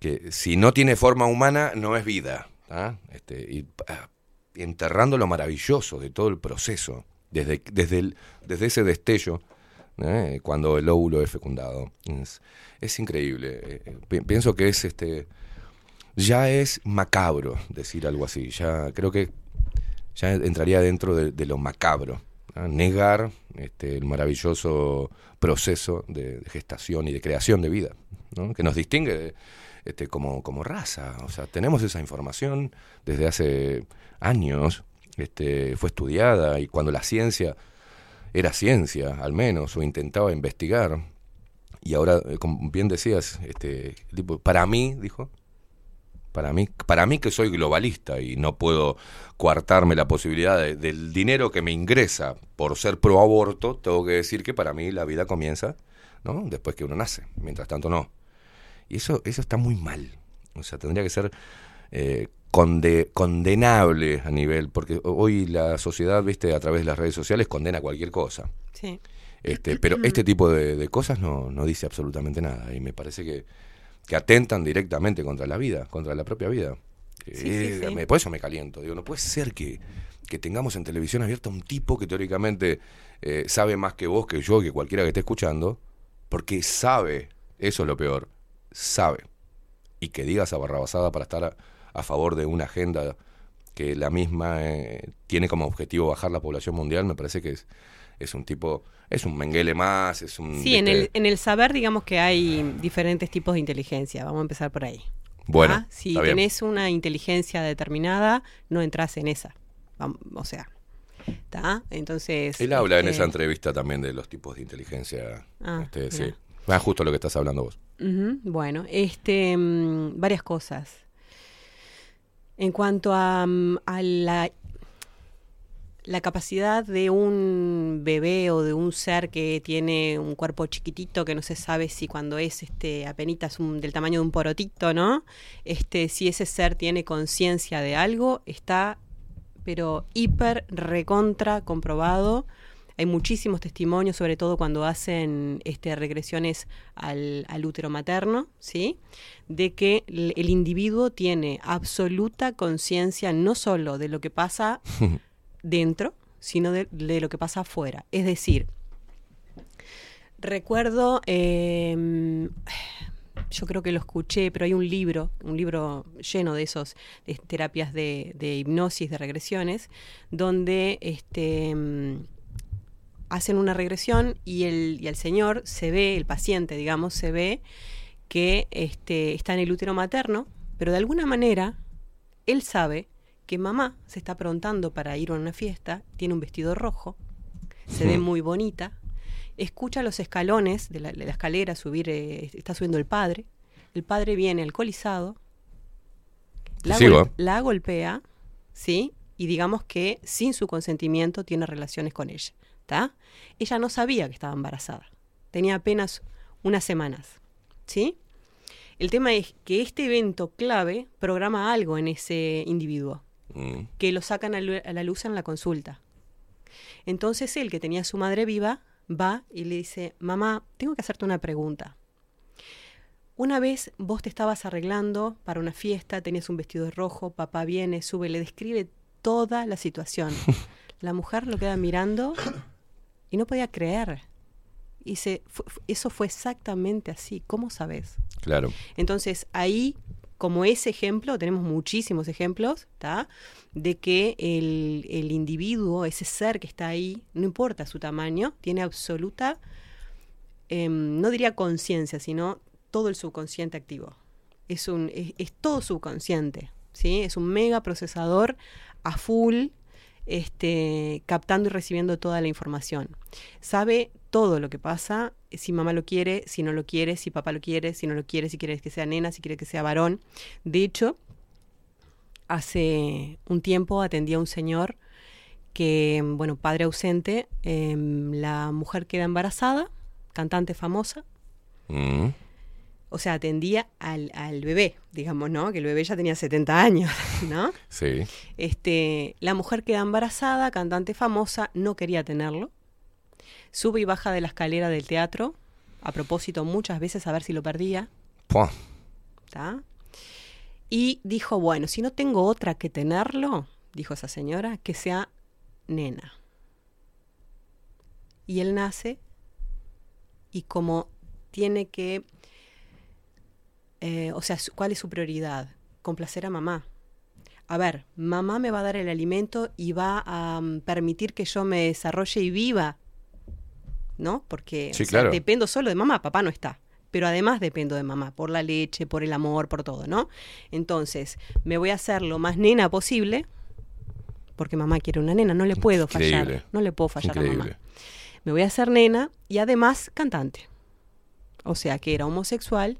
que si no tiene forma humana no es vida. Este, y ah, enterrando lo maravilloso de todo el proceso, desde, desde, el- desde ese destello, ¿eh? cuando el óvulo es fecundado. Es, increíble. Eh, eh, pi- pienso que es este ya es macabro decir algo así. Ya creo que ya entraría dentro de, de lo macabro. Negar este, el maravilloso proceso de, gestación y de creación de vida, que nos distingue de- este, como, como raza. O sea, tenemos esa información desde hace años, este, fue estudiada y cuando la ciencia era ciencia, al menos, o intentaba investigar, y ahora, eh, como bien decías, este, tipo, para mí, dijo, para mí, para mí que soy globalista y no puedo coartarme la posibilidad de- del dinero que me ingresa por ser pro aborto, tengo que decir que para mí la vida comienza, ¿no? Después que uno nace, mientras tanto no. Y eso, eso está muy mal. O sea, tendría que ser eh, conde- condenable a nivel, porque hoy la sociedad, viste, a través de las redes sociales condena cualquier cosa. Sí. Este, pero <clears throat> este tipo de, de cosas no, no dice absolutamente nada y me parece que, que atentan directamente contra la vida, contra la propia vida. Sí, sí, Eh, sí. me- por eso me caliento. Digo, no puede ser que, que tengamos en televisión abierta un tipo que teóricamente eh, sabe más que vos, que yo, que cualquiera que esté escuchando, porque sabe, eso es lo peor, sabe. Y que diga esa barrabasada para estar a, favor de una agenda que la misma eh, tiene como objetivo bajar la población mundial, me parece que es, es un tipo, es un menguele más, es un... Sí, en el, en el saber, digamos que hay diferentes tipos de inteligencia. Vamos a empezar por ahí. Bueno, ¿Ah? Si está bien. tenés una inteligencia determinada, no entras en esa. O sea, ¿está? Entonces. Él habla en este, esa entrevista también de los tipos de inteligencia. Ah, este, sí. Ah, justo lo que estás hablando vos. Bueno, este, mm, varias cosas. En cuanto a, mm, la capacidad de un bebé o de un ser que tiene un cuerpo chiquitito que no se sabe si cuando es este apenitas un- del tamaño de un porotito, ¿no? Este, si ese ser tiene conciencia de algo, está pero hiper recontra comprobado. Hay muchísimos testimonios, sobre todo cuando hacen este, regresiones al, al útero materno, ¿sí? De que el, el individuo tiene absoluta conciencia no solo de lo que pasa <laughs> dentro, sino de, de lo que pasa afuera. Es decir, recuerdo, eh, yo creo que lo escuché, pero hay un libro, un libro lleno de esos de terapias de, de hipnosis, de regresiones, donde este, mm, hacen una regresión y el, y el señor se ve, el paciente, digamos, se ve que este, está en el útero materno, pero de alguna manera él sabe que mamá se está aprontando para ir a una fiesta, tiene un vestido rojo, se ve muy bonita, escucha los escalones de la, de la escalera subir, eh, está subiendo el padre, el padre viene alcoholizado, la, gol- la golpea, ¿sí? Y digamos que sin su consentimiento tiene relaciones con ella, Ella no sabía que estaba embarazada, tenía apenas unas semanas, ¿sí? El tema es que este evento clave programa algo en ese individuo, Mm. que lo sacan a la luz en la consulta. Entonces él, que tenía a su madre viva, va y le dice, mamá, tengo que hacerte una pregunta. Una vez vos te estabas arreglando para una fiesta, tenías un vestido rojo, papá viene, sube, le describe toda la situación. <laughs> La mujer lo queda mirando y no podía creer. Y dice, "Fu- fu- eso fue exactamente así, ¿cómo sabes? Claro. Entonces, ahí, como ese ejemplo, tenemos muchísimos ejemplos, ¿tá? De que el, el individuo, ese ser que está ahí, no importa su tamaño, tiene absoluta em, no diría conciencia, sino todo el subconsciente activo. Es, un, es, es todo subconsciente, ¿sí? Es un mega procesador a full, este, captando y recibiendo toda la información. Sabe todo lo que pasa, si mamá lo quiere, si no lo quiere, si papá lo quiere, si no lo quiere, si quiere que sea nena, si quiere que sea varón. De hecho, hace un tiempo atendí a un señor que, bueno, padre ausente, em, la mujer queda embarazada, cantante famosa, Mm. O sea, atendía al, al bebé, digamos, ¿no? Que el bebé ya tenía 70 años, <laughs> ¿no? Sí. Este, la mujer queda embarazada, cantante famosa, no quería tenerlo. Sube y baja de la escalera del teatro, a propósito muchas veces a ver si lo perdía. Puah. ¿tá? Y dijo, bueno, si no tengo otra que tenerlo, dijo esa señora, que sea nena. Y él nace y como tiene que, eh, o sea, ¿cuál es su prioridad? Complacer a mamá. A ver, mamá me va a dar el alimento y va a mm, permitir que yo me desarrolle y viva, ¿no? Porque o Sí, sea, claro. dependo solo de mamá, papá no está. Pero además dependo de mamá, por la leche, por el amor, por todo, ¿no? Entonces, me voy a hacer lo más nena posible, porque mamá quiere una nena, no le puedo Increíble. fallar, no le puedo fallar a mamá. Me voy a hacer nena y además cantante. O sea que era homosexual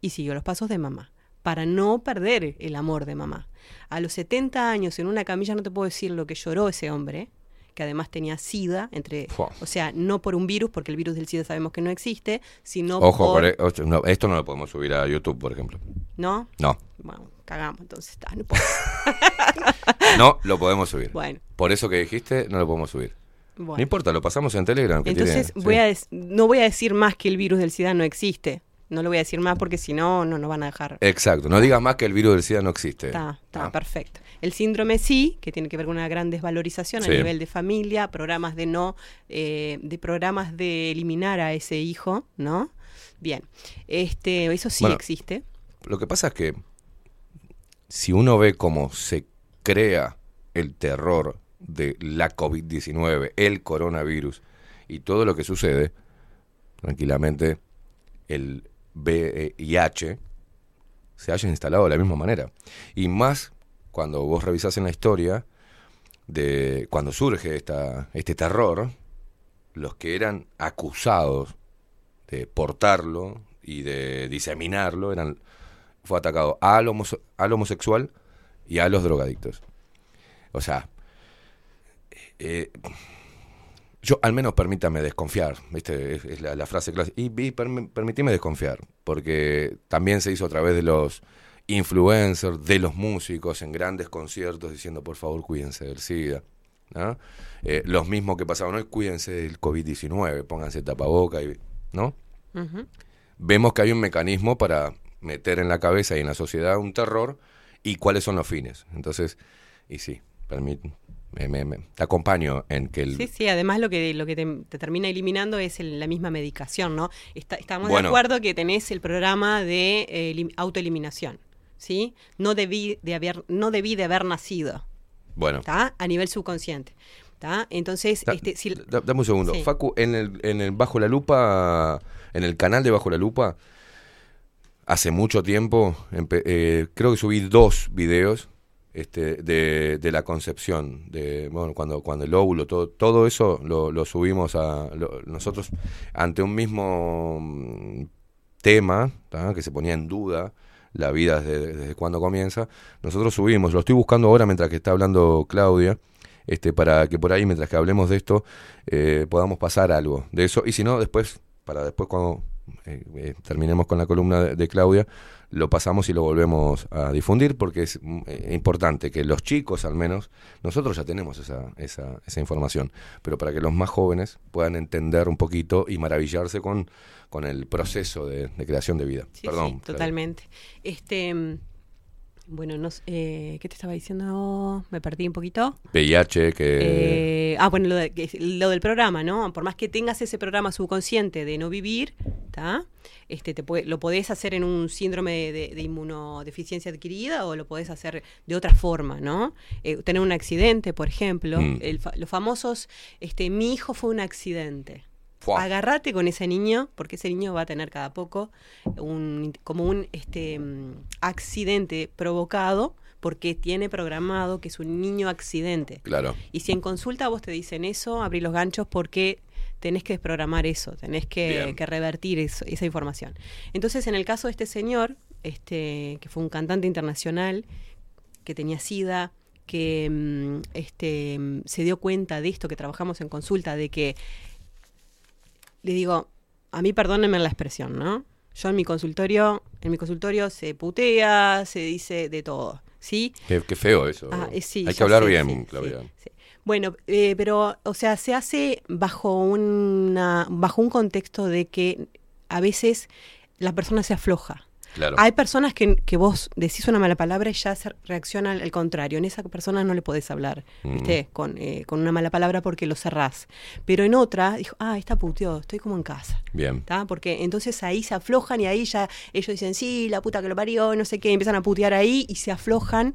y siguió los pasos de mamá, para no perder el amor de mamá. A los 70 años en una camilla no te puedo decir lo que lloró ese hombre, que además tenía SIDA, entre, Fua. o sea, no por un virus, porque el virus del SIDA sabemos que no existe, sino Ojo, por... con e- ocho, no, esto no lo podemos subir a YouTube, por ejemplo. ¿No? No, Bueno, cagamos, entonces está, no puedo. <laughs> no lo podemos subir. Bueno. Por eso que dijiste, no lo podemos subir. Bueno. No importa, lo pasamos en Telegram. Que Entonces tiene- voy sí. a no voy a decir más que el virus del SIDA no existe. No lo voy a decir más porque si no, no nos van a dejar. Exacto, no digas más que el virus del SIDA no existe. Está, está, Ah. perfecto. El síndrome sí, que tiene que ver con una gran desvalorización Sí. a nivel de familia, programas de no, eh, de programas de eliminar a ese hijo, ¿no? Bien, este, eso sí Bueno, existe. Lo que pasa es que si uno ve cómo se crea el terror de la COVID-19, el coronavirus y todo lo que sucede, tranquilamente el VIH se haya instalado de la misma manera. Y más cuando vos revisás en la historia de cuando surge esta, este terror, los que eran acusados de portarlo y de diseminarlo eran fue atacado al, homo- al homosexual y a los drogadictos. O sea, eh, yo al menos permítame desconfiar, ¿viste? Es, es la, la frase clásica. Y, y permitime desconfiar, porque también se hizo a través de los influencers, de los músicos en grandes conciertos diciendo por favor cuídense del SIDA. ¿no? Eh, los mismos que pasaban hoy, cuídense del COVID-19, pónganse tapaboca y, ¿no? Vemos que hay un mecanismo para meter en la cabeza y en la sociedad un terror y cuáles son los fines. Entonces, y sí, permit- me, te acompaño en que el... Sí, sí, además lo que, lo que te, te termina eliminando es el- la misma medicación, ¿no? Está- estamos Bueno. de acuerdo que tenés el programa de eh, elim- autoeliminación, ¿sí? No debí de haber, no debí de haber nacido, Bueno, ¿está? A nivel subconsciente, ¿está? Entonces, da- este, si, da- dame un segundo. Sí. Facu, en el, en el Bajo la Lupa, en el canal de Bajo la Lupa, hace mucho tiempo, eh, creo que subí dos videos este, de, de la concepción, de bueno, cuando, cuando el óvulo, todo, todo eso lo, lo subimos a lo- nosotros ante un mismo mm, tema que se ponía en duda la vida desde, desde cuándo comienza, nosotros subimos, lo estoy buscando ahora mientras que está hablando Claudia, este, para que por ahí, mientras que hablemos de esto, eh, podamos pasar algo de eso. Y si no, después, para después cuando eh, eh, terminemos con la columna de Claudia, lo pasamos y lo volvemos a difundir porque es mm, eh, importante que los chicos al menos, nosotros ya tenemos esa, esa, esa información, pero para que los más jóvenes puedan entender un poquito y maravillarse con, con el proceso de, de creación de vida. Sí, Perdón. sí, totalmente. Este, mm, bueno, no, eh, ¿qué te estaba diciendo? Me perdí un poquito. VIH, que... Eh, ah, bueno, lo, de- que lo del programa, ¿no? Por más que tengas ese programa subconsciente de no vivir, ¿está? Este, te puede- lo podés hacer en un síndrome de, de- de inmunodeficiencia adquirida o lo podés hacer de otra forma, ¿no? Eh, tener un accidente, por ejemplo. Mm. El los famosos, este, mi hijo fue un accidente. Fua. agarrate con ese niño, porque ese niño va a tener cada poco un, como un este, mm, accidente provocado porque tiene programado que es un niño accidente. Claro. Y si en consulta vos te dicen eso, abrí los ganchos porque tenés que desprogramar eso, tenés que, revertir eso- esa información. Entonces, en el caso de este señor, este, que fue un cantante internacional, que tenía SIDA, que mm, este, mm, se dio cuenta de esto que trabajamos en consulta, de que, le digo, a mí perdónenme la expresión, ¿no? Yo en mi consultorio, en mi consultorio se putea, se dice de todo, ¿sí? Qué, qué feo eso. Ah, eh, sí, Hay que hablar sé, bien, sí, Claudia. Bueno, eh, pero, o sea, se hace bajo una, bajo un contexto de que a veces la persona se afloja. Claro. Hay personas que, que vos decís una mala palabra y ya se reacciona al, al contrario. En esa persona no le podés hablar, Mm. ¿viste? Con, eh, con una mala palabra porque lo cerrás. Pero en otra, dijo, ah, está puteó, estoy como en casa. Bien. ¿tá? Porque entonces ahí se aflojan y ahí ya ellos dicen, sí, la puta que lo parió, no sé qué, y empiezan a putear ahí y se aflojan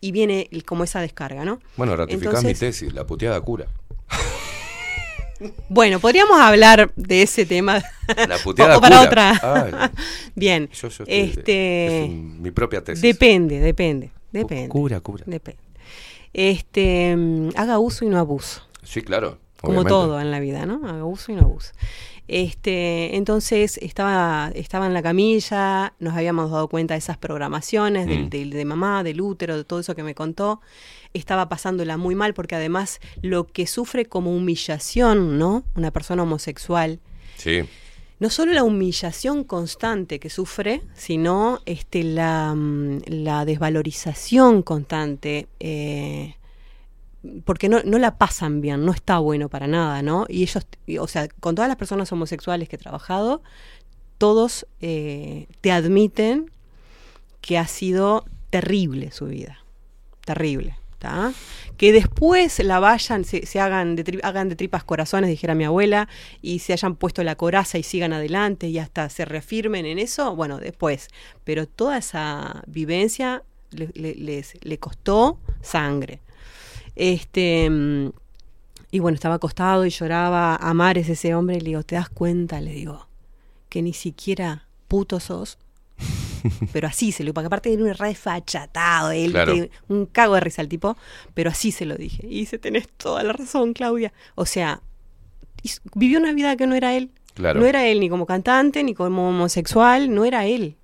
y viene el- como esa descarga, ¿no? Bueno, ratificás mi tesis, la puteada cura. <laughs> Bueno, podríamos hablar de ese tema. La puteada <laughs> o para otra. Ay. <laughs> Bien. Yo- yo estoy- este es un- mi propia tesis. Depende, depende, depende. Cura, cura. Depende. Este, mm, haga uso y no abuso. Sí, claro. Como todo en la vida, ¿no? Haga uso y no abuso. Este, entonces estaba, estaba en la camilla, nos habíamos dado cuenta de esas programaciones del, Mm. del- de mamá, del útero, de todo eso que me contó. Estaba pasándola muy mal porque además lo que sufre como humillación, ¿no? Una persona homosexual, Sí. no solo la humillación constante que sufre, sino este, la, mm, la desvalorización constante, eh, porque no, no la pasan bien, no está bueno para nada, ¿no? Y ellos, o sea, con todas las personas homosexuales que he trabajado, todos eh, te admiten que ha sido terrible su vida, terrible. Que después la vayan, se, hagan, de hagan de tripas corazones, dijera mi abuela, y se hayan puesto la coraza y sigan adelante y hasta se reafirmen en eso, bueno, después. Pero toda esa vivencia le, le- les, le costó sangre. Este, y bueno, estaba acostado y lloraba. Amar es ese hombre, y le digo, ¿te das cuenta? Le digo, que ni siquiera puto sos. Pero así se lo porque aparte era un re fachatado, él, Claro. un cago de risa el tipo, pero así se lo dije. Y dice, tenés toda la razón, Claudia. O sea, vivió una vida que no era él. Claro. No era él ni como cantante, ni como homosexual, no era él.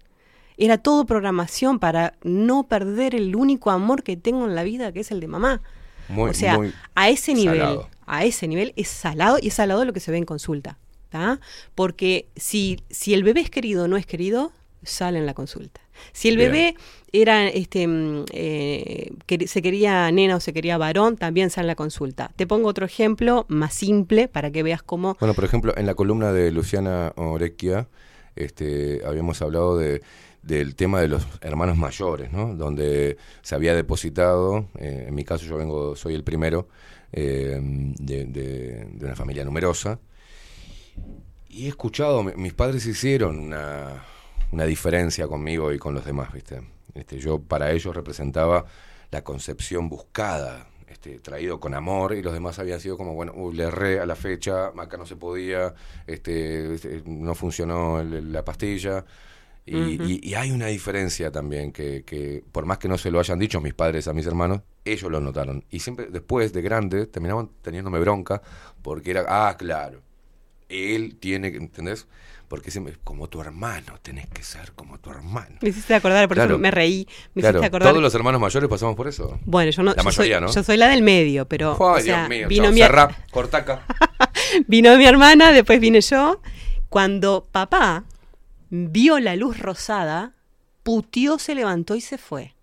Era todo programación para no perder el único amor que tengo en la vida, que es el de mamá. Muy- o sea, muy a ese nivel, salado. a ese nivel es salado y es salado lo que se ve en consulta. ¿tá? Porque si, si el bebé es querido o no es querido, sale en la consulta. Si el Bien. bebé era este mm, eh, que se quería nena o se quería varón, también sale en la consulta. Te pongo otro ejemplo más simple para que veas cómo Bueno, por ejemplo, en la columna de Luciana Orequia, este, habíamos hablado de, del tema de los hermanos mayores, ¿no? Donde se había depositado, eh, en mi caso yo vengo, soy el primero eh, de, de- de una familia numerosa, y he escuchado, mi- mis padres hicieron una, una diferencia conmigo y con los demás, ¿viste? Este, yo para ellos representaba la concepción buscada, este, traído con amor, y los demás habían sido como, bueno, uh, le erré a la fecha, acá no se podía, este, este, no funcionó el- la pastilla. Y, y- y hay una diferencia también que, que, por más que no se lo hayan dicho mis padres a mis hermanos, ellos lo notaron. Y siempre después de grande terminaban teniéndome bronca porque era, ah, claro, él tiene que, ¿entendés? Porque siempre, como tu hermano, tenés que ser como tu hermano. me hiciste acordar, por Claro. eso me reí, me Claro, hiciste acordar. todos los hermanos mayores pasamos por eso. Bueno, yo no, La yo mayoría, soy, ¿no? yo soy la del medio, pero o sea, Dios mío, vino chao, mi cerrá, <laughs> corta acá. vino mi hermana, después vine yo. Cuando papá vio la luz rosada, putió, se levantó y se fue.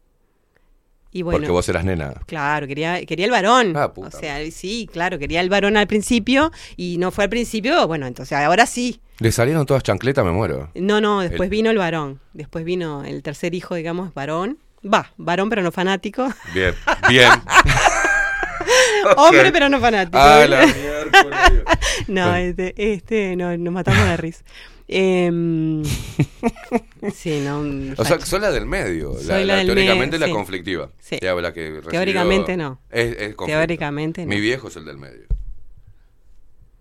Y bueno, Porque vos eras nena. Claro, quería, quería el varón. Ah, o puta sea, sí, claro, quería el varón al principio y no fue al principio, bueno, entonces ahora sí. Le salieron todas chancletas, me muero. No, no, después El- vino el varón. Después vino el tercer hijo, digamos, varón. Va, varón pero no fanático. Bien, bien. <laughs> Hombre pero no fanático. Ah, la <laughs> no, este, este, no, nos matamos de risa. Em, sí, no. O sea, sos la del medio. La, Soy la la- del teóricamente la sí. conflictiva. Sí. Habla que recibió- Teóricamente no. Es, es. Teóricamente no. Mi viejo es el del medio.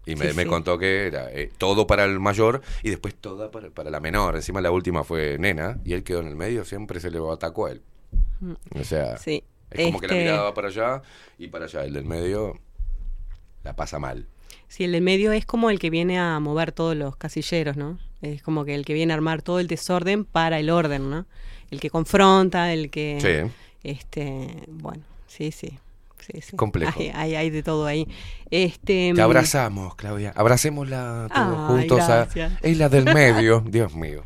Y me, Sí, me sí. contó que era eh, todo para el mayor y después toda para, para la menor. Encima la última fue nena y él quedó en el medio, siempre se le atacó a él. Mm. O sea, Sí. es como que la Este- mirada va para allá y para allá. El del medio la pasa mal. Sí, el del medio es como el que viene a mover todos los casilleros, ¿no? Es como que el que viene a armar todo el desorden para el orden, ¿no? El que confronta, el que... Sí. Este, bueno, sí, sí. Sí, sí. Complejo. Hay, hay, hay de todo ahí. Este, Te abrazamos, Claudia. Abracémosla todos juntos. a- gracias. es la del medio, <laughs> Dios mío.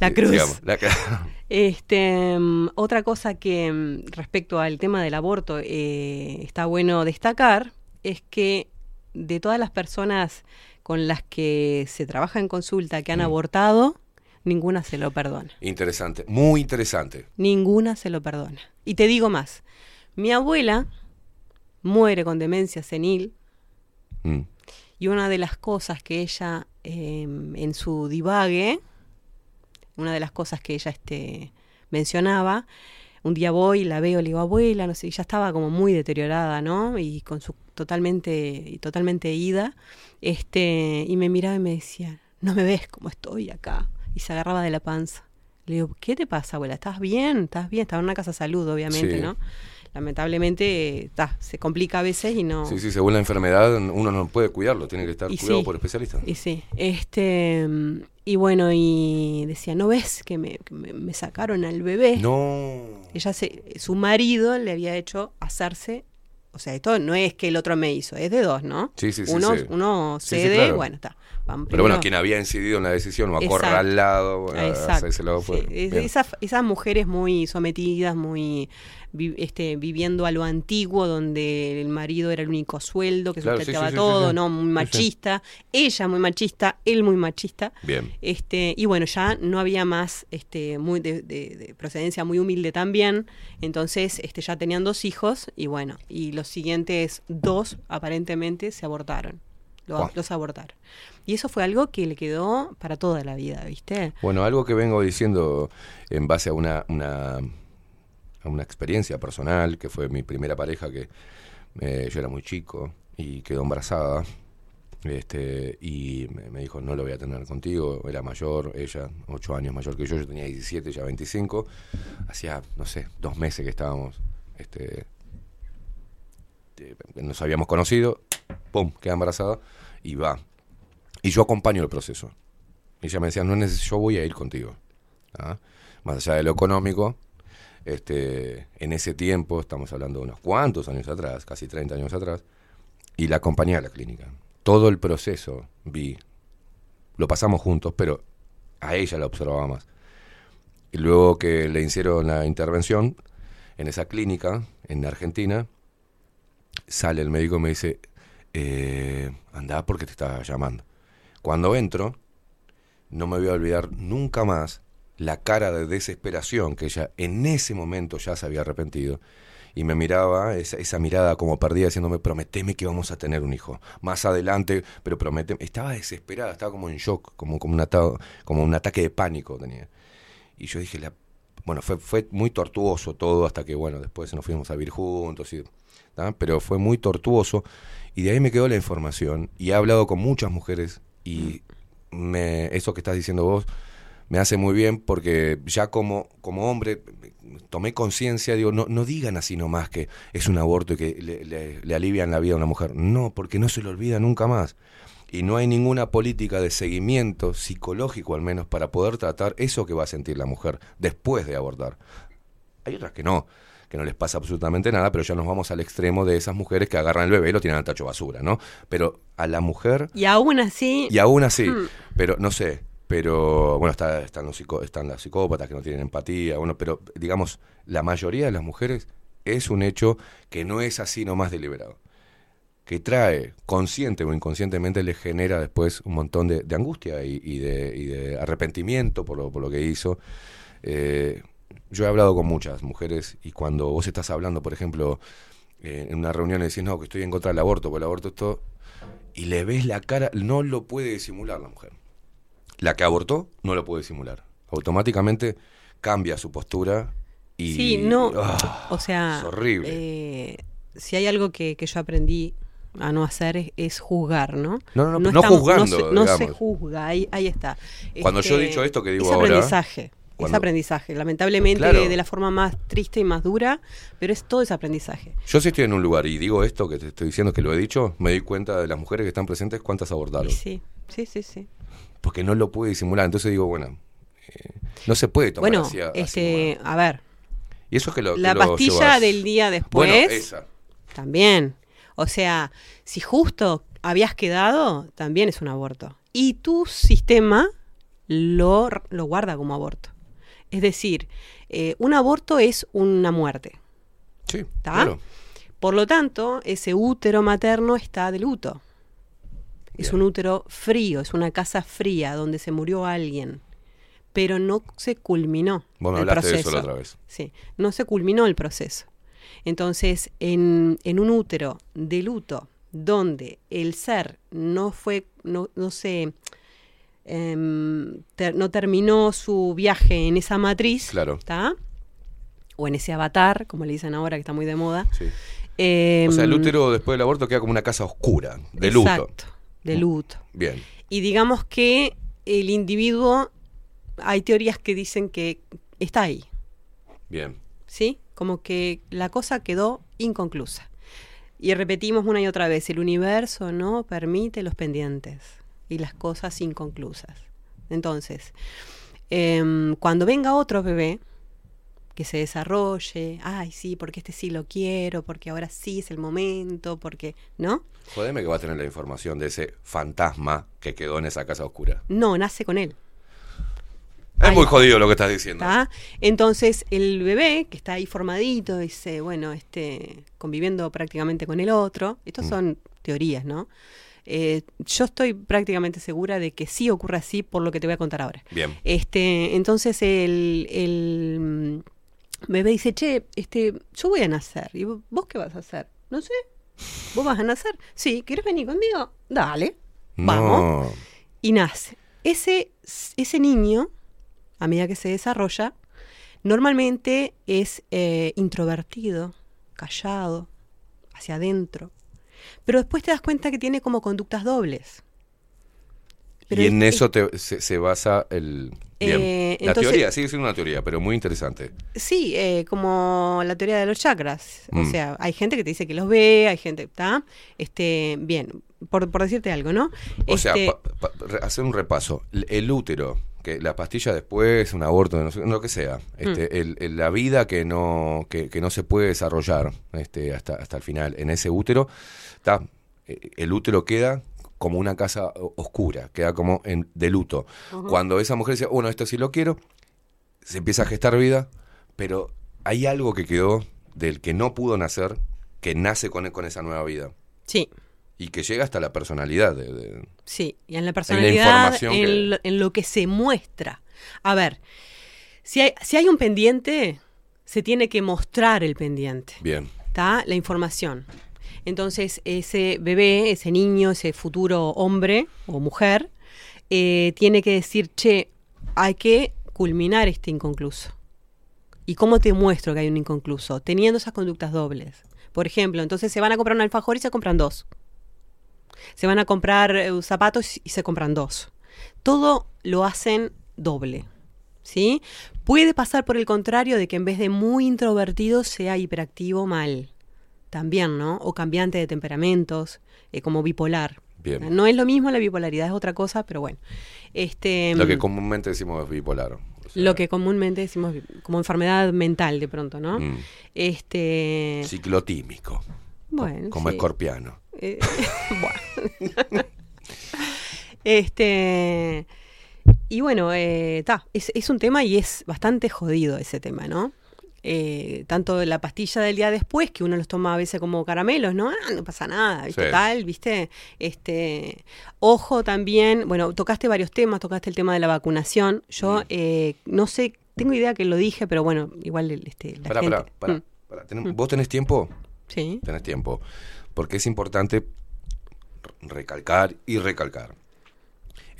La Eh, cruz. digamos, la- <laughs> Este, mm, otra cosa que mm, respecto al tema del aborto eh, está bueno destacar es que de todas las personas con las que se trabaja en consulta que han abortado, ninguna se lo perdona. interesante, muy interesante. Ninguna se lo perdona. Y te digo más, mi abuela muere con demencia senil Mm. y una de las cosas que ella eh, en su divague, una de las cosas que ella este, mencionaba, un día voy, la veo, le digo, abuela, no sé, y ya estaba como muy deteriorada, ¿no? Y con su totalmente, y totalmente ida, este, y me miraba y me decía, no me ves como estoy acá. Y se agarraba de la panza. Le digo, ¿qué te pasa, abuela? ¿Estás bien? ¿Estás bien? Estaba en una casa de salud, obviamente, Sí. ¿no? Lamentablemente, ta, se complica a veces y no. Sí, sí, según la enfermedad, uno no puede cuidarlo, tiene que estar Y cuidado sí, por especialistas. Y sí, este, y bueno, y decía, ¿no ves que me, que me- me sacaron al bebé? No. Ella se, su marido le había hecho hacerse, o sea, esto no es que el otro me hizo, es de dos, ¿no? Sí, sí, sí, Uno, sí. uno Sí, sí, cede, claro. bueno, está. Pero bueno, quien había incidido en la decisión o acorralado, bueno, Exacto, hacérselo fue. sí. Es- bien. Esas, esas mujeres muy sometidas, muy vi- este, viviendo a lo antiguo, donde el marido era el único sueldo, que Claro, sustentaba sí, sí, todo, sí. ¿no? Muy machista. Ella muy machista, él muy machista. Bien. Este, y bueno, ya no había más este, muy de, de- de procedencia muy humilde también. Entonces, este, ya tenían dos hijos, y bueno, y los siguientes dos aparentemente se abortaron. Los abortaron. Y eso fue algo que le quedó para toda la vida, ¿viste? Bueno, algo que vengo diciendo en base a una, una, a una experiencia personal, que fue mi primera pareja, que eh, yo era muy chico y quedó embarazada. Este, y me, dijo, no lo voy a tener contigo, era mayor, ella, ocho años mayor que yo, yo tenía 17, ya 25. Hacía, no sé, dos meses que estábamos, este, eh, nos habíamos conocido, pum, queda embarazada y va. Y yo acompaño el proceso. Y ella me decía, no yo voy a ir contigo. ¿ah? Más allá de lo económico, este, en ese tiempo, estamos hablando de unos cuantos años atrás, casi 30 años atrás, y la acompañé a la clínica. Todo el proceso vi, lo pasamos juntos, pero a ella la observaba más. Y luego que le hicieron la intervención en esa clínica, en Argentina, sale el médico y me dice, eh, anda porque te estaba llamando. Cuando entro, no me voy a olvidar nunca más la cara de desesperación que ella en ese momento ya se había arrepentido. Y me miraba, esa, esa mirada como perdida, diciéndome, prometeme que vamos a tener un hijo. Más adelante, pero prometeme. Estaba desesperada, estaba como en shock, como, como, un, ata- como un ataque de pánico tenía. Y yo dije, la, bueno, fue, fue muy tortuoso todo hasta que, bueno, después nos fuimos a vivir juntos, y, ¿tá? pero fue muy tortuoso. Y de ahí me quedó la información. Y he hablado con muchas mujeres y me, eso que estás diciendo vos me hace muy bien porque ya como, como hombre tomé conciencia, digo, no, no digan así nomás que es un aborto y que le, le- le alivian la vida a una mujer. No, porque no se le olvida nunca más. Y no hay ninguna política de seguimiento psicológico al menos para poder tratar eso que va a sentir la mujer después de abortar. Hay otras que no, que no les pasa absolutamente nada, pero ya nos vamos al extremo de esas mujeres que agarran el bebé y lo tiran al tacho basura, ¿no? Pero a la mujer Y aún así... y aún así, Hmm. pero no sé, pero bueno, está, están, los están las psicópatas que no tienen empatía, bueno, pero digamos, la mayoría de las mujeres es un hecho que no es así nomás deliberado, que trae, consciente o inconscientemente, le genera después un montón de, angustia y, de, arrepentimiento por lo, por lo que hizo. Eh, yo he hablado con muchas mujeres y cuando vos estás hablando, por ejemplo, eh, en una reunión y decís, no, que estoy en contra del aborto, porque el aborto es todo, y le ves la cara, no lo puede disimular la mujer. La que abortó no lo puede disimular. Automáticamente cambia su postura y... Sí, no. Ah, o sea, es horrible. eh, si hay algo que, que yo aprendí a no hacer es, es juzgar, ¿no? No, no, no, no juzgando, se, no se juzga, ahí, ahí está. Cuando yo he dicho esto que digo es ahora, aprendizaje. Es aprendizaje, lamentablemente Claro. de la forma más triste y más dura, pero es todo ese aprendizaje. Yo si estoy en un lugar y digo esto que te estoy diciendo que lo he dicho, me doy cuenta de las mujeres que están presentes cuántas abordaron. Sí, sí, sí, sí. Porque no lo pude disimular. Entonces digo, bueno, eh, no se puede tomar Bueno, así a- así este, a ver, Y eso es que lo que la lo pastilla llevas- del día después Bueno, esa. también. O sea, si justo habías quedado, también es un aborto. Y tu sistema lo, lo guarda como aborto. Es decir, eh, un aborto es una muerte. Sí, claro. Por lo tanto, ese útero materno está de luto. Es un útero frío, es una casa fría donde se murió alguien, pero no se culminó Vos me el hablaste de proceso. eso la otra vez. Sí, no se culminó el proceso. Entonces, en, en un útero de luto, donde el ser no fue, no, no se, em, ter- no terminó su viaje en esa matriz, Claro. ¿tá? o en ese avatar, como le dicen ahora, que está muy de moda. o sea, el em, útero después del aborto queda como una casa oscura, de luto. De luto. Bien. Y digamos que el individuo, hay teorías que dicen que está ahí, Bien. ¿sí? Como que la cosa quedó inconclusa. Y repetimos una y otra vez, el universo no permite los pendientes y las cosas inconclusas. Entonces, em, cuando venga otro bebé que se desarrolle, ay, sí, porque este sí lo quiero, porque ahora sí es el momento, porque, ¿no? Jodeme que va a tener la información de ese fantasma que quedó en esa casa oscura. No, nace con él. Es muy jodido lo que estás diciendo. Entonces, el bebé que está ahí formadito, dice, bueno, este, conviviendo prácticamente con el otro, estas son teorías, ¿no? Eh, yo estoy prácticamente segura de que sí ocurre así por lo que te voy a contar ahora. Bien. Este, entonces el, el mm, bebé dice, che, este, yo voy a nacer. ¿Y vo- vos qué vas a hacer? No sé. ¿Vos vas a nacer? Sí, ¿quieres venir conmigo? Dale. Vamos. No. Y nace. Ese, ese niño, a medida que se desarrolla, normalmente es eh, introvertido, callado, hacia adentro. Pero después te das cuenta que tiene como conductas dobles. Pero y en es- eso te- se, se basa el... Bien. Eh, la entonces- teoría sigue siendo una teoría, pero muy interesante. Sí, eh, como la teoría de los chakras. O Mm. sea, hay gente que te dice que los ve, hay gente, ¿está? Este, bien, por, por decirte algo, ¿no? O sea, Este, pa- pa- re- hacer un repaso. El, el útero, que la pastilla después, un aborto, no sé, lo que sea. Este, Mm. el- el- la vida que no, que, que no se puede desarrollar este, hasta, hasta el final en ese útero, está, eh, el útero queda como una casa oscura, queda como en, de luto. Cuando esa mujer dice, bueno, esto sí lo quiero, se empieza a gestar vida, pero hay algo que quedó del que no pudo nacer, que nace con, con esa nueva vida. Sí. Y que llega hasta la personalidad de- de, Sí, y en la personalidad, información en, que- lo, en lo que se muestra. A ver, si hay, si hay un pendiente, se tiene que mostrar el pendiente. Bien. ¿Está? La información. Entonces, ese bebé, ese niño, ese futuro hombre o mujer, eh, tiene que decir, che, hay que culminar este inconcluso. ¿Y cómo te muestro que hay un inconcluso? Teniendo esas conductas dobles. Por ejemplo, entonces se van a comprar un alfajor y se compran dos. Se van a comprar eh, zapatos y se compran dos. Todo lo hacen doble. ¿Sí? Puede pasar por el contrario de que en vez de muy introvertido sea hiperactivo mal. También, ¿no? O cambiante de temperamentos, eh, como bipolar. Bien. No es lo mismo, la bipolaridad es otra cosa, pero bueno. Este, Lo que comúnmente decimos bipolar. lo que comúnmente decimos como enfermedad mental de pronto, ¿no? Mm. Este, Ciclotímico. bueno, Como sí. escorpiano. Eh, <laughs> bueno. este. Y bueno, eh, ta, es, es un tema y es bastante jodido ese tema, ¿no? Eh, tanto la pastilla del día después, que uno los toma a veces como caramelos, ¿no? Ah, no pasa nada, ¿viste? Sí. Tal, ¿viste? Este, ojo también, bueno, tocaste varios temas, tocaste el tema de la vacunación. Yo eh, no sé, tengo idea que lo dije, pero bueno, igual este, la Pará, gente... pará, pará, Mm, pará. ¿Vos tenés tiempo? Sí. Tenés tiempo. Porque es importante recalcar y recalcar.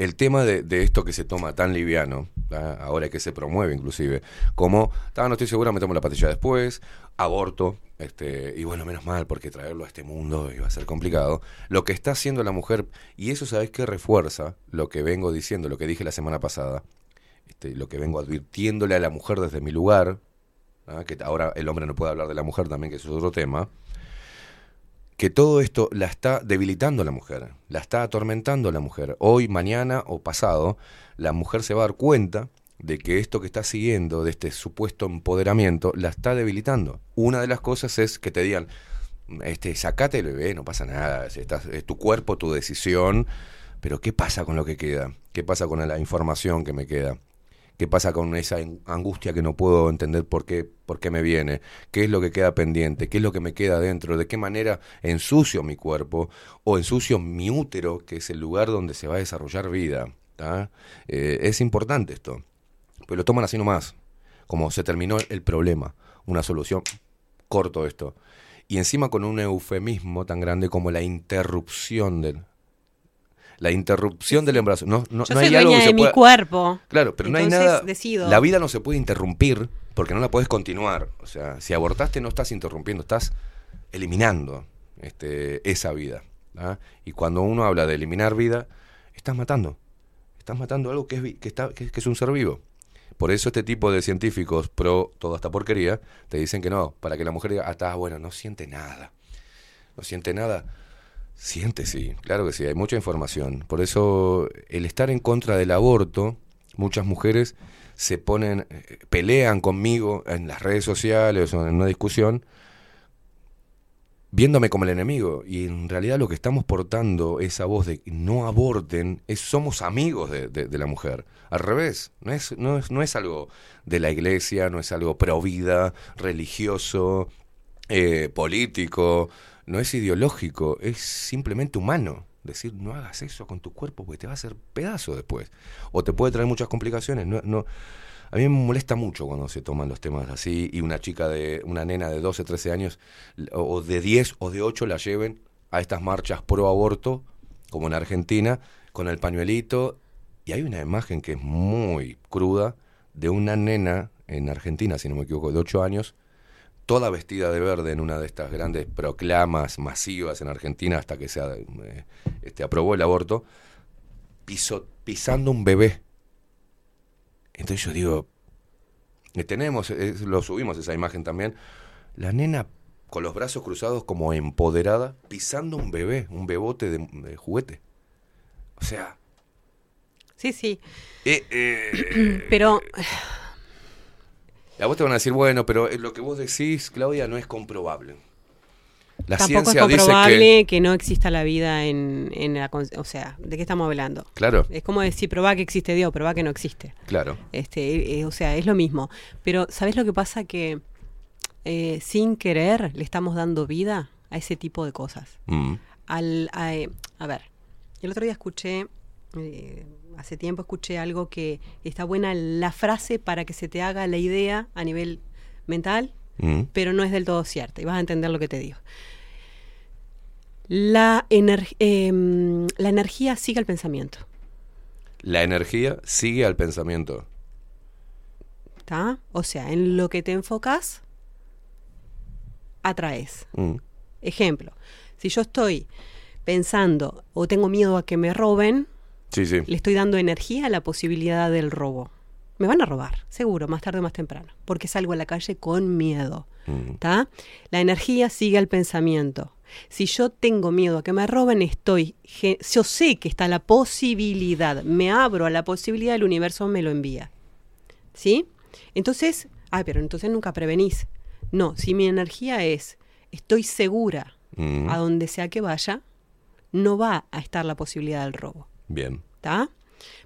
El tema de, de esto que se toma tan liviano, ¿ah? ahora que se promueve inclusive, como, "Ah, no estoy segura, me tomo la pastilla después, aborto, Este, y bueno, menos mal, porque traerlo a este mundo iba a ser complicado. Lo que está haciendo la mujer, y eso sabes que refuerza lo que vengo diciendo, lo que dije la semana pasada, este, lo que vengo advirtiéndole a la mujer desde mi lugar, que ahora el hombre no puede hablar de la mujer también, que es otro tema, que todo esto la está debilitando a la mujer, la está atormentando a la mujer. Hoy, mañana o pasado, la mujer se va a dar cuenta de que esto que está siguiendo, de este supuesto empoderamiento, la está debilitando. Una de las cosas es que te digan, este, sacate el bebé, no pasa nada, es, estás- es tu cuerpo, tu decisión, pero ¿qué pasa con lo que queda? ¿Qué pasa con la información que me queda? ¿Qué pasa con esa angustia que no puedo entender por qué, por qué me viene? ¿Qué es lo que queda pendiente? ¿Qué es lo que me queda dentro? ¿De qué manera ensucio mi cuerpo o ensucio mi útero, que es el lugar donde se va a desarrollar vida? ¿tá? Eh, es importante esto, pero lo toman así nomás, como se terminó el problema, una solución, corto esto. Y encima con un eufemismo tan grande como la interrupción del... La interrupción del embarazo. No, no, Yo no soy hay algo que de se mi pueda- cuerpo. Claro, pero no hay nada. decido. La vida no se puede interrumpir porque no la puedes continuar. O sea, si abortaste no estás interrumpiendo, estás eliminando este, esa vida. ¿ah? Y cuando uno habla de eliminar vida, estás matando. Estás matando algo que es, que está, que, que es un ser vivo. Por eso este tipo de científicos pro toda esta porquería te dicen que no, para que la mujer diga, ah, está bueno, no siente nada. No siente nada. Siente, sí, claro que sí, hay mucha información. Por eso el estar en contra del aborto, muchas mujeres se ponen, eh, pelean conmigo en las redes sociales o en una discusión, viéndome como el enemigo. Y en realidad lo que estamos portando esa voz de no aborten, es somos amigos de, la mujer. Al revés, no es, no, es, no es algo de la iglesia, no es algo pro vida, religioso, eh, político, no es ideológico, es simplemente humano. Decir, no hagas eso con tu cuerpo porque te va a hacer pedazo después. O te puede traer muchas complicaciones. No, no, a mí me molesta mucho cuando se toman los temas así y una chica de, una nena de 12, 13 años, o de 10 o de 8 la lleven a estas marchas pro aborto, como en Argentina, con el pañuelito. Y hay una imagen que es muy cruda de una nena en Argentina, si no me equivoco, de 8 años, toda vestida de verde en una de estas grandes proclamas masivas en Argentina hasta que se eh, este, aprobó el aborto, piso- pisando un bebé. Entonces yo digo, tenemos, eh, lo subimos esa imagen también, la nena con los brazos cruzados como empoderada, pisando un bebé, un bebote de, de juguete. O sea, Sí, sí. eh, eh, <clears throat> Pero a vos te van a decir, bueno, pero eh, lo que vos decís, Claudia, no es comprobable. La tampoco es ciencia dice comprobable que... que... no exista la vida en, en la... O sea, ¿de qué estamos hablando? Claro. Es como decir, probá que existe Dios, probá que no existe. Claro. Este, eh, o sea, es lo mismo. Pero, ¿sabes lo que pasa? Que eh, sin querer le estamos dando vida a ese tipo de cosas. Mm. Al, a, eh, a ver, el otro día escuché, eh, hace tiempo escuché algo que está buena la frase para que se te haga la idea a nivel mental, Mm. pero no es del todo cierta y vas a entender lo que te digo. La, ener- em, la energía sigue al pensamiento. La energía sigue al pensamiento. ¿Está? O sea, en lo que te enfocas, atraes. Mm. Ejemplo, si yo estoy pensando o tengo miedo a que me roben, Sí, sí. le estoy dando energía a la posibilidad del robo. Me van a robar, seguro, más tarde o más temprano, porque salgo a la calle con miedo. Mm. ¿tá? La energía sigue al pensamiento. Si yo tengo miedo a que me roben, estoy, yo sé que está la posibilidad, me abro a la posibilidad, el universo me lo envía. ¿Sí? Entonces, ay, pero entonces nunca prevenís. No, si mi energía es, estoy segura Mm. a donde sea que vaya, no va a estar la posibilidad del robo. Bien. ¿Está?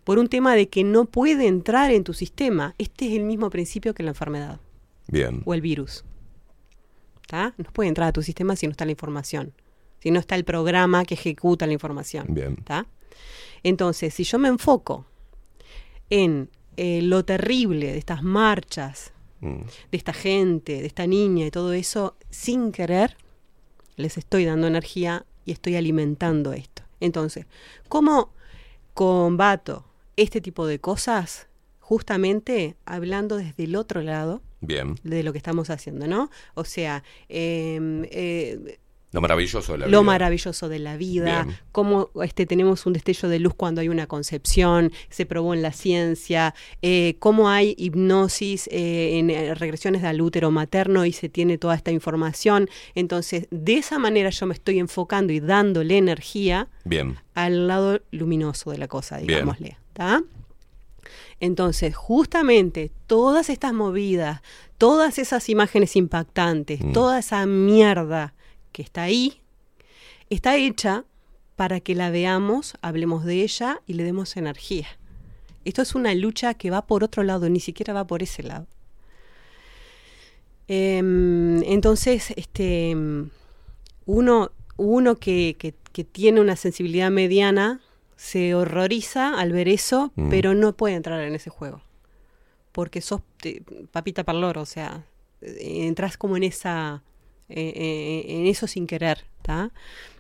Por un tema de que no puede entrar en tu sistema. Este es el mismo principio que la enfermedad Bien. o el virus. ¿Está? No puede entrar a tu sistema si no está la información. Si no está el programa que ejecuta la información. Bien. ¿Está? Entonces, si yo me enfoco en eh, lo terrible de estas marchas, Mm. de esta gente, de esta niña y todo eso, sin querer, les estoy dando energía y estoy alimentando esto. Entonces, ¿cómo combato este tipo de cosas? justamente hablando desde el otro lado Bien. de lo que estamos haciendo, ¿no? O sea, em, eh, Lo maravilloso de la lo vida. maravilloso de la vida, Bien. cómo este, tenemos un destello de luz cuando hay una concepción, se probó en la ciencia, eh, cómo hay hipnosis eh, en eh, regresiones al útero materno y se tiene toda esta información. Entonces, de esa manera yo me estoy enfocando y dándole energía Bien. al lado luminoso de la cosa, digámosle. ¿tá? Entonces, justamente todas estas movidas, todas esas imágenes impactantes, Mm. toda esa mierda que está ahí, está hecha para que la veamos, hablemos de ella y le demos energía. Esto es una lucha que va por otro lado, ni siquiera va por ese lado. Em, entonces, este, uno, uno que, que- que tiene una sensibilidad mediana se horroriza al ver eso, Mm. pero no puede entrar en ese juego. Porque sos te- papita parlor, o sea, eh, entras como en esa, eh, eh, en eso sin querer.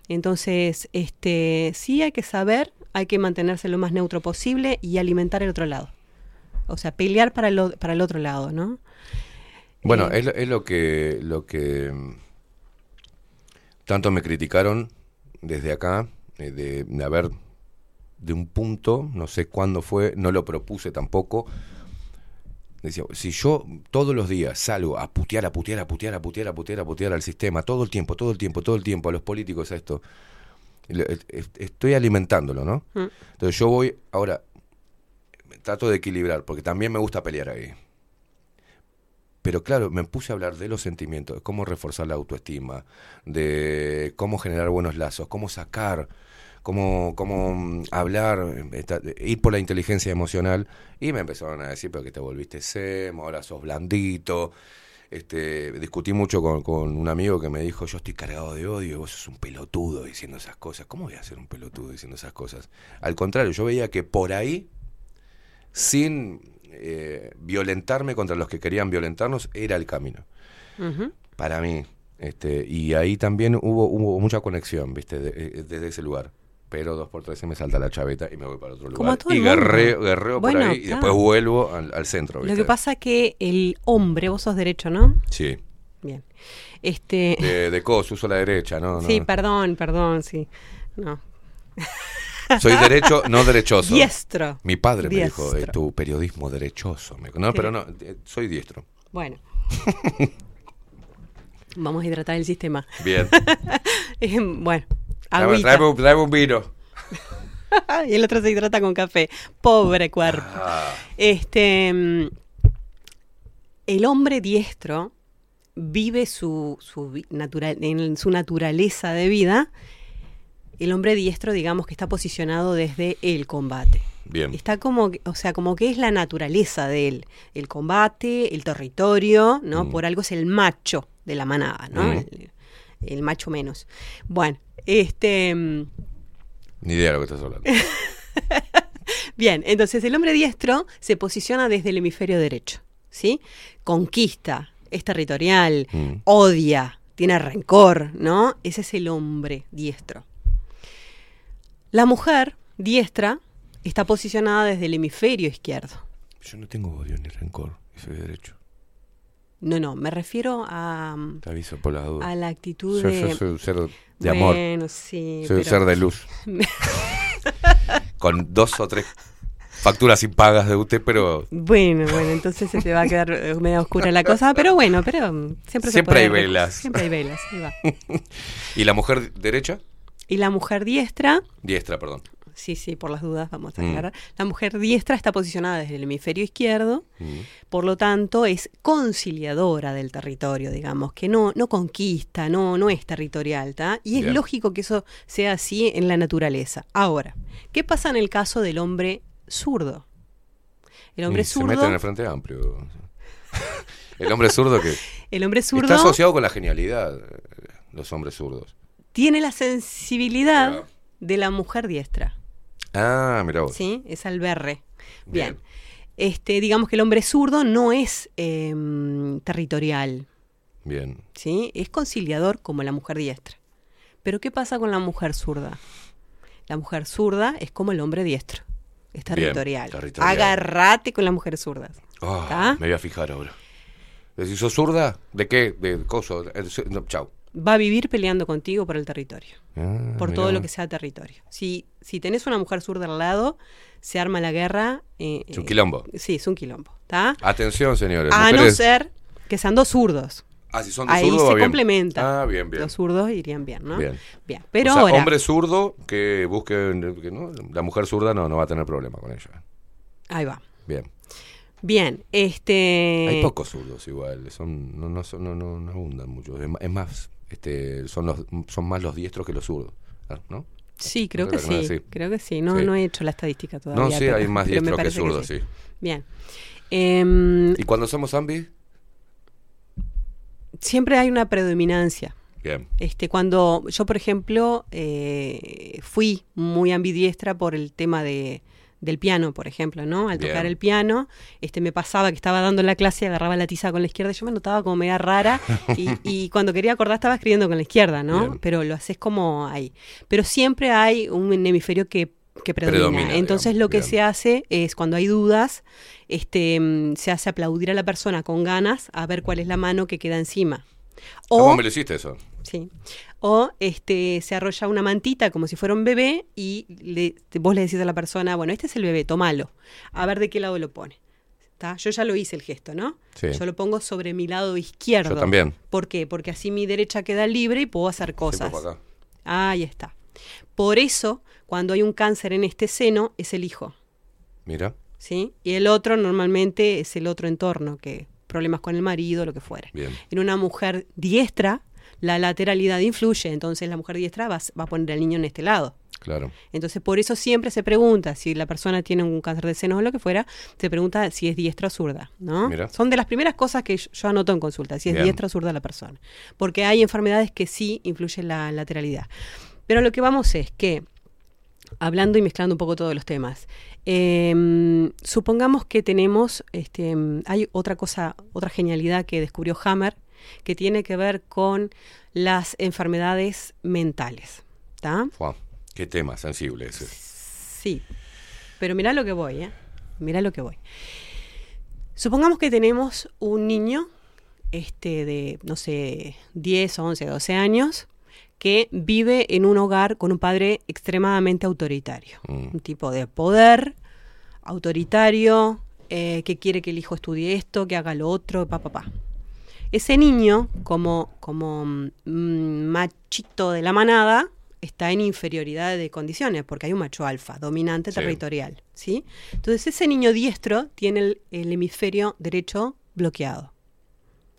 Entonces, este, sí hay que saber, hay que mantenerse lo más neutro posible y alimentar el otro lado. O sea, pelear para el, para el otro lado, ¿no? Bueno, Eh, es, lo- es lo que lo que mm, tanto me criticaron desde acá, eh, de, de haber de un punto, no sé cuándo fue, no lo propuse tampoco. Decía, si yo todos los días salgo a putear, a putear, a putear, a putear, a putear, a putear al sistema, todo el tiempo, todo el tiempo, todo el tiempo, a los políticos, a esto, le- eh, estoy alimentándolo, ¿no? Mm. Entonces yo voy, ahora, trato de equilibrar, porque también me gusta pelear ahí. Pero claro, me puse a hablar de los sentimientos, de cómo reforzar la autoestima, de cómo generar buenos lazos, cómo sacar, cómo, cómo mm, hablar, esta- ir por la inteligencia emocional. Y me empezaron a decir, pero que te volviste semo, ahora sos blandito. Este, discutí mucho con, con un amigo que me dijo, yo estoy cargado de odio vos sos un pelotudo diciendo esas cosas. ¿Cómo voy a ser un pelotudo diciendo esas cosas? Al contrario, yo veía que por ahí, sin eh, violentarme contra los que querían violentarnos, era el camino para mí. Este, y ahí también hubo, hubo mucha conexión, ¿viste? De- eh, desde ese lugar. Pero dos por tres se me salta la chaveta y me voy para otro lugar. Y guerreo, guerreo Bueno, por ahí y después vuelvo al, al centro, Lo que pasa que el hombre, vos sos derecho, ¿no? Sí. Bien. Este, De, de cos, uso la derecha, ¿no? no. sí, perdón, perdón, sí. No. Soy derecho, no derechoso. Diestro. Mi padre me dijo, eh, tu periodismo derechoso. No, pero no, eh, soy diestro. Bueno. <laughs> Vamos a hidratar el sistema. Bien. <laughs> Eh, bueno, agüita. tráeme un- vino. <laughs> y el otro se hidrata con café. Pobre cuerpo. Ah. Este, mm, el hombre diestro vive su, su natural, en su naturaleza de vida. El hombre diestro, digamos que está posicionado desde el combate. Bien. Está como, o sea, como que es la naturaleza de él. El combate, el territorio, ¿no? Mm. Por algo es el macho de la manada, ¿no? Mm. El, el macho menos. Bueno, este... mm, Ni idea de lo que estás hablando. <laughs> Bien, entonces el hombre diestro se posiciona desde el hemisferio derecho, ¿sí? Conquista, es territorial, Mm. odia, tiene rencor, ¿no? Ese es el hombre diestro. La mujer diestra está posicionada desde el hemisferio izquierdo. Yo no tengo odio ni rencor, soy derecho. No, no, me refiero a, mm, Te aviso por las dudas. a la actitud Yo, de... yo soy un ser de amor. Sí. Soy un ser de luz. <laughs> Con dos o tres facturas impagas de usted, pero Bueno, bueno, entonces se te va a quedar eh, medio oscura la cosa, pero bueno, pero siempre se Siempre puede hay velas. Siempre hay velas, ahí va. <laughs> ¿Y la mujer derecha? Y la mujer diestra, Diestra, perdón. Sí, sí, por las dudas vamos a Mm. aclarar. La mujer diestra está posicionada desde el hemisferio izquierdo, Mm. por lo tanto es conciliadora del territorio, digamos, que no, no conquista, no, no es territorial, ¿tá? Y es lógico que eso sea así en la naturaleza. Ahora, ¿qué pasa en el caso del hombre zurdo? El hombre Y zurdo... Se mete en el frente amplio. <laughs> el hombre zurdo que El hombre zurdo está asociado con la genialidad, eh, los hombres zurdos. tiene la sensibilidad de la mujer diestra. Ah, mira vos. ¿Sí? Es alberre. Bien. Bien. Este, digamos que el hombre zurdo no es em, territorial, Bien. ¿sí? Es conciliador como la mujer diestra. Pero ¿qué pasa con la mujer zurda? La mujer zurda es como el hombre diestro. es Bien, territorial. territorial. Agarrate con las mujeres zurdas. Ah, me voy a fijar ahora. Si sos zurda, ¿de qué? De coso. Eh, no, chau. Va a vivir peleando contigo por el territorio. Ah, por mirá. todo lo que sea territorio. Si, si tenés una mujer zurda al lado, se arma la guerra. eh, Es un eh, quilombo. Sí, es un quilombo. ¿tá? Atención, señores. A no ser que sean dos zurdos. Ah, si son dos Ahí zurdos, se bien. complementan. Ah, bien, bien. Los zurdos irían bien, ¿no? Bien. Bien. Pero o sea, ahora. hombre zurdo que busque. que no, la mujer zurda no, no va a tener problema con ella. Ahí va. Bien. Bien, este. Hay pocos zurdos igual. Son, no, no, son- no, no, no abundan mucho. Es es más, este, son, los, son más los diestros que los zurdos. ¿No? Sí, creo No que sí. Creo que sí. No, Sí. no he hecho la estadística todavía. No, sí, pero- hay más diestros que zurdos, sí. sí. Bien. Em, ¿Y cuando somos ambi? siempre hay una predominancia. Bien. Este, cuando yo, por ejemplo, eh, fui muy ambidiestra por el tema de, del piano, por ejemplo, ¿no? Al tocar Bien. el piano, este, me pasaba que estaba dando la clase, agarraba la tiza con la izquierda, y yo me notaba como media rara, <laughs> y, y cuando quería acordar estaba escribiendo con la izquierda, ¿no? Bien. Pero lo haces como ahí. Pero siempre hay un hemisferio que, que predomina. Predomina, Entonces digamos, lo que bien. se hace es, cuando hay dudas, este, mm, se hace aplaudir a la persona con ganas a ver cuál es la mano que queda encima. ¿Cómo me lo hiciste eso? Sí. O este se arrolla una mantita como si fuera un bebé y le- vos le decís a la persona, bueno, este es el bebé, tomalo. A ver de qué lado lo pone. ¿Está? Yo ya lo hice el gesto, ¿no? Sí. Yo lo pongo sobre mi lado izquierdo. Yo también. ¿Por qué? Porque así mi derecha queda libre y puedo hacer cosas. Acá. Ahí está. Por eso, cuando hay un cáncer en este seno, es el hijo. Mira. ¿sí? Y el otro normalmente es el otro entorno, que problemas con el marido, lo que fuera. Bien. En una mujer diestra, la lateralidad influye, entonces la mujer diestra va, va a poner al niño en este lado. Claro. Entonces, por eso siempre se pregunta si la persona tiene un cáncer de seno o lo que fuera, se pregunta si es diestra o zurda, ¿no? Mira. Son de las primeras cosas que yo, yo anoto en consulta, si es Bien. diestra o zurda la persona. Porque hay enfermedades que sí influyen la lateralidad. Pero lo que vamos es que, hablando y mezclando un poco todos los temas, eh, supongamos que tenemos, este, hay otra cosa, otra genialidad que descubrió Hammer, que tiene que ver con las enfermedades mentales. ¿Está? Qué tema sensible ese. Sí, pero mirá lo que voy, ¿eh? Mirá lo que voy. Supongamos que tenemos un niño este, de, no sé, 10, 11, 12 años, que vive en un hogar con un padre extremadamente autoritario. Un tipo de poder, autoritario, eh, que quiere que el hijo estudie esto, que haga lo otro, pa, pa, pa. Ese niño, como, como mm, machito de la manada, está en inferioridad de condiciones, porque hay un macho alfa, dominante Sí. territorial, ¿sí? Entonces ese niño diestro tiene el, el hemisferio derecho bloqueado,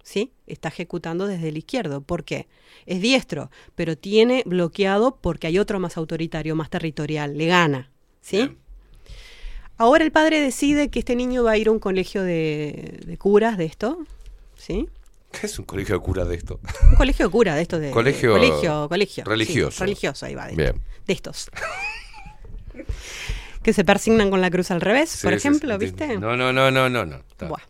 ¿sí? Está ejecutando desde el izquierdo. ¿Por qué? Es diestro, pero tiene bloqueado porque hay otro más autoritario, más territorial, le gana, ¿sí? Ahora el padre decide que este niño va a ir a un colegio de, de curas de esto, ¿sí? ¿Qué es un colegio de cura de esto? Un colegio de cura de estos de Colegio- colegio, colegio sí, religioso. religioso ahí va de, Bien. de estos. que se persignan con la cruz al revés, Sí, por ejemplo, sí. ¿viste? No, no, no, no, no. no. Buah.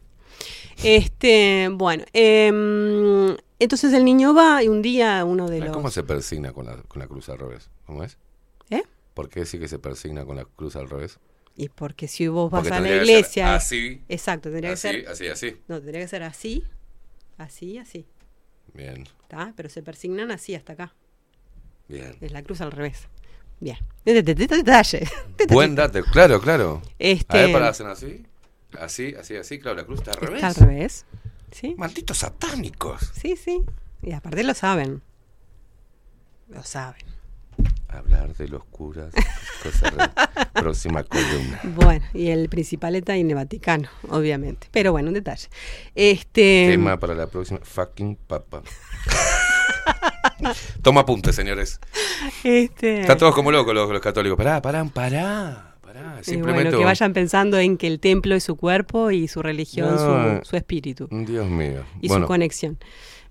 Este, bueno, em, entonces el niño va y un día uno de los ¿Cómo se persigna con la, con la cruz al revés? ¿Cómo es? ¿Eh? ¿Por qué sí que se persigna con la cruz al revés? y porque si vos vas Porque a la iglesia, así, exacto, tendría así, que ser así, así. No, tendría que ser así, así, así, Bien, ¿está? Pero se persignan así hasta acá. bien. Es la cruz al revés. Bien. Detalle. Buen dato, claro, claro. Este- A ver, para hacer así. Así, así, así, claro, la cruz está al revés. Está al revés. ¿Sí? Malditos satánicos. Sí, sí. Y aparte lo saben. Lo saben. Hablar de los curas. <laughs> cosa re- Próxima columna. Bueno, y el principal está en el Vaticano, obviamente. Pero bueno, un detalle. Este. Tema para la próxima. Fucking papa. <laughs> Toma apuntes, señores. Este. Están todos como locos los, los católicos. Pará, pará, pará. Simplemente. bueno, que vayan pensando en que el templo es su cuerpo y su religión, No, su, su espíritu Dios mío. y bueno, su conexión.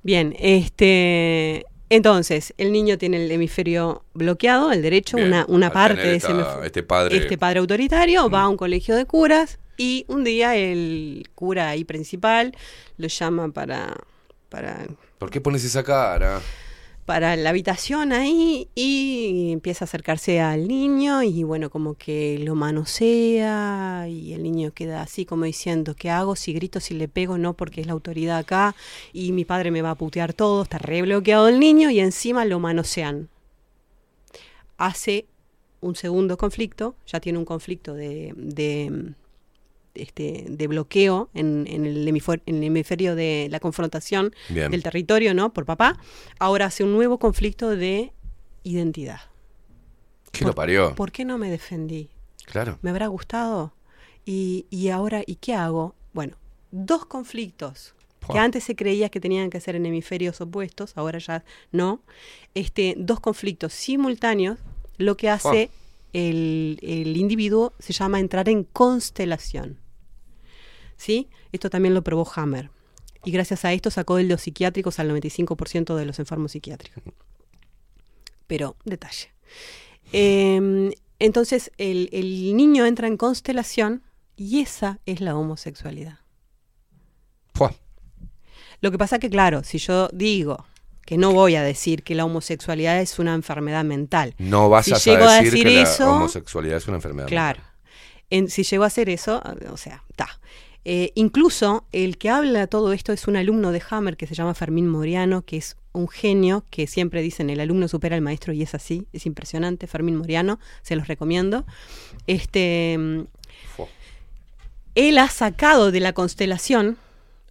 Bien, este. Entonces, el niño tiene el hemisferio bloqueado, el derecho, Bien, una, una parte de ese esta- hemisferio- este padre- Mm. este padre autoritario va a un colegio de curas y un día el cura ahí principal lo llama para, para ¿por qué pones esa cara? Para la habitación ahí y empieza a acercarse al niño y bueno, como que lo manosea y el niño queda así como diciendo, ¿qué hago? Si grito, si le pego, no, porque es la autoridad acá y mi padre me va a putear todo, está re bloqueado el niño y encima lo manosean. Hace un segundo conflicto, ya tiene un conflicto de, de, este, de bloqueo en, en el en el hemisferio de la confrontación Bien. del territorio, ¿no? Por papá. Ahora hace un nuevo conflicto de identidad. ¿Qué lo parió? ¿Por qué no me defendí? Claro. ¿Me habrá gustado? Y, y ahora, ¿y qué hago? Bueno, dos conflictos que antes se creía que tenían que ser en hemisferios opuestos, ahora ya no. Este, dos conflictos simultáneos, lo que hace el, el individuo se llama entrar en constelación. ¿Sí? Esto también lo probó Hammer. Y gracias a esto sacó de los psiquiátricos al 95% de los enfermos psiquiátricos. Pero, detalle. Eh, entonces, el, el niño entra en constelación y esa es la homosexualidad. Pua. Lo que pasa que, claro, si yo digo que no voy a decir que la homosexualidad es una enfermedad mental. No vas si a llego a decir, decir que eso, la homosexualidad es una enfermedad. Claro. En- si llego a hacer eso, o sea, está. Eh, incluso el que habla todo esto es un alumno de Hammer que se llama Fermín Moriano, que es un genio que siempre dicen el alumno supera al maestro y es así, es impresionante. Fermín Moriano, se los recomiendo. Este, mm, él ha sacado de la constelación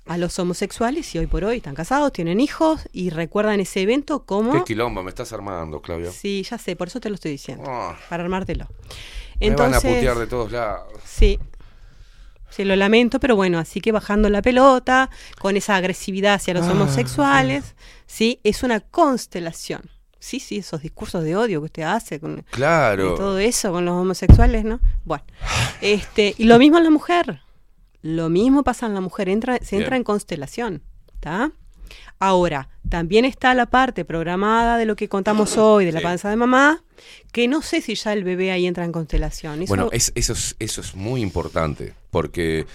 a los homosexuales y hoy por hoy están casados, tienen hijos y recuerdan ese evento como Qué quilombo me estás armando, Claudio. Sí, ya sé, por eso te lo estoy diciendo. Ah. Para armártelo. me van a Entonces, putear de todos lados. Sí. Sí, lo lamento, pero bueno, así que bajando la pelota, con esa agresividad hacia los Ah, homosexuales, sí, es una constelación. Sí, sí, esos discursos de odio que usted hace con Claro. todo eso con los homosexuales, ¿no? Bueno, este, y lo mismo en la mujer. Lo mismo pasa en la mujer, entra, se entra Bien. en constelación, ¿está? Ahora, también está la parte programada de lo que contamos hoy, de la panza de mamá, que no sé si ya el bebé ahí entra en constelación. Eso- Bueno, es- eso, es, eso es muy importante, porque,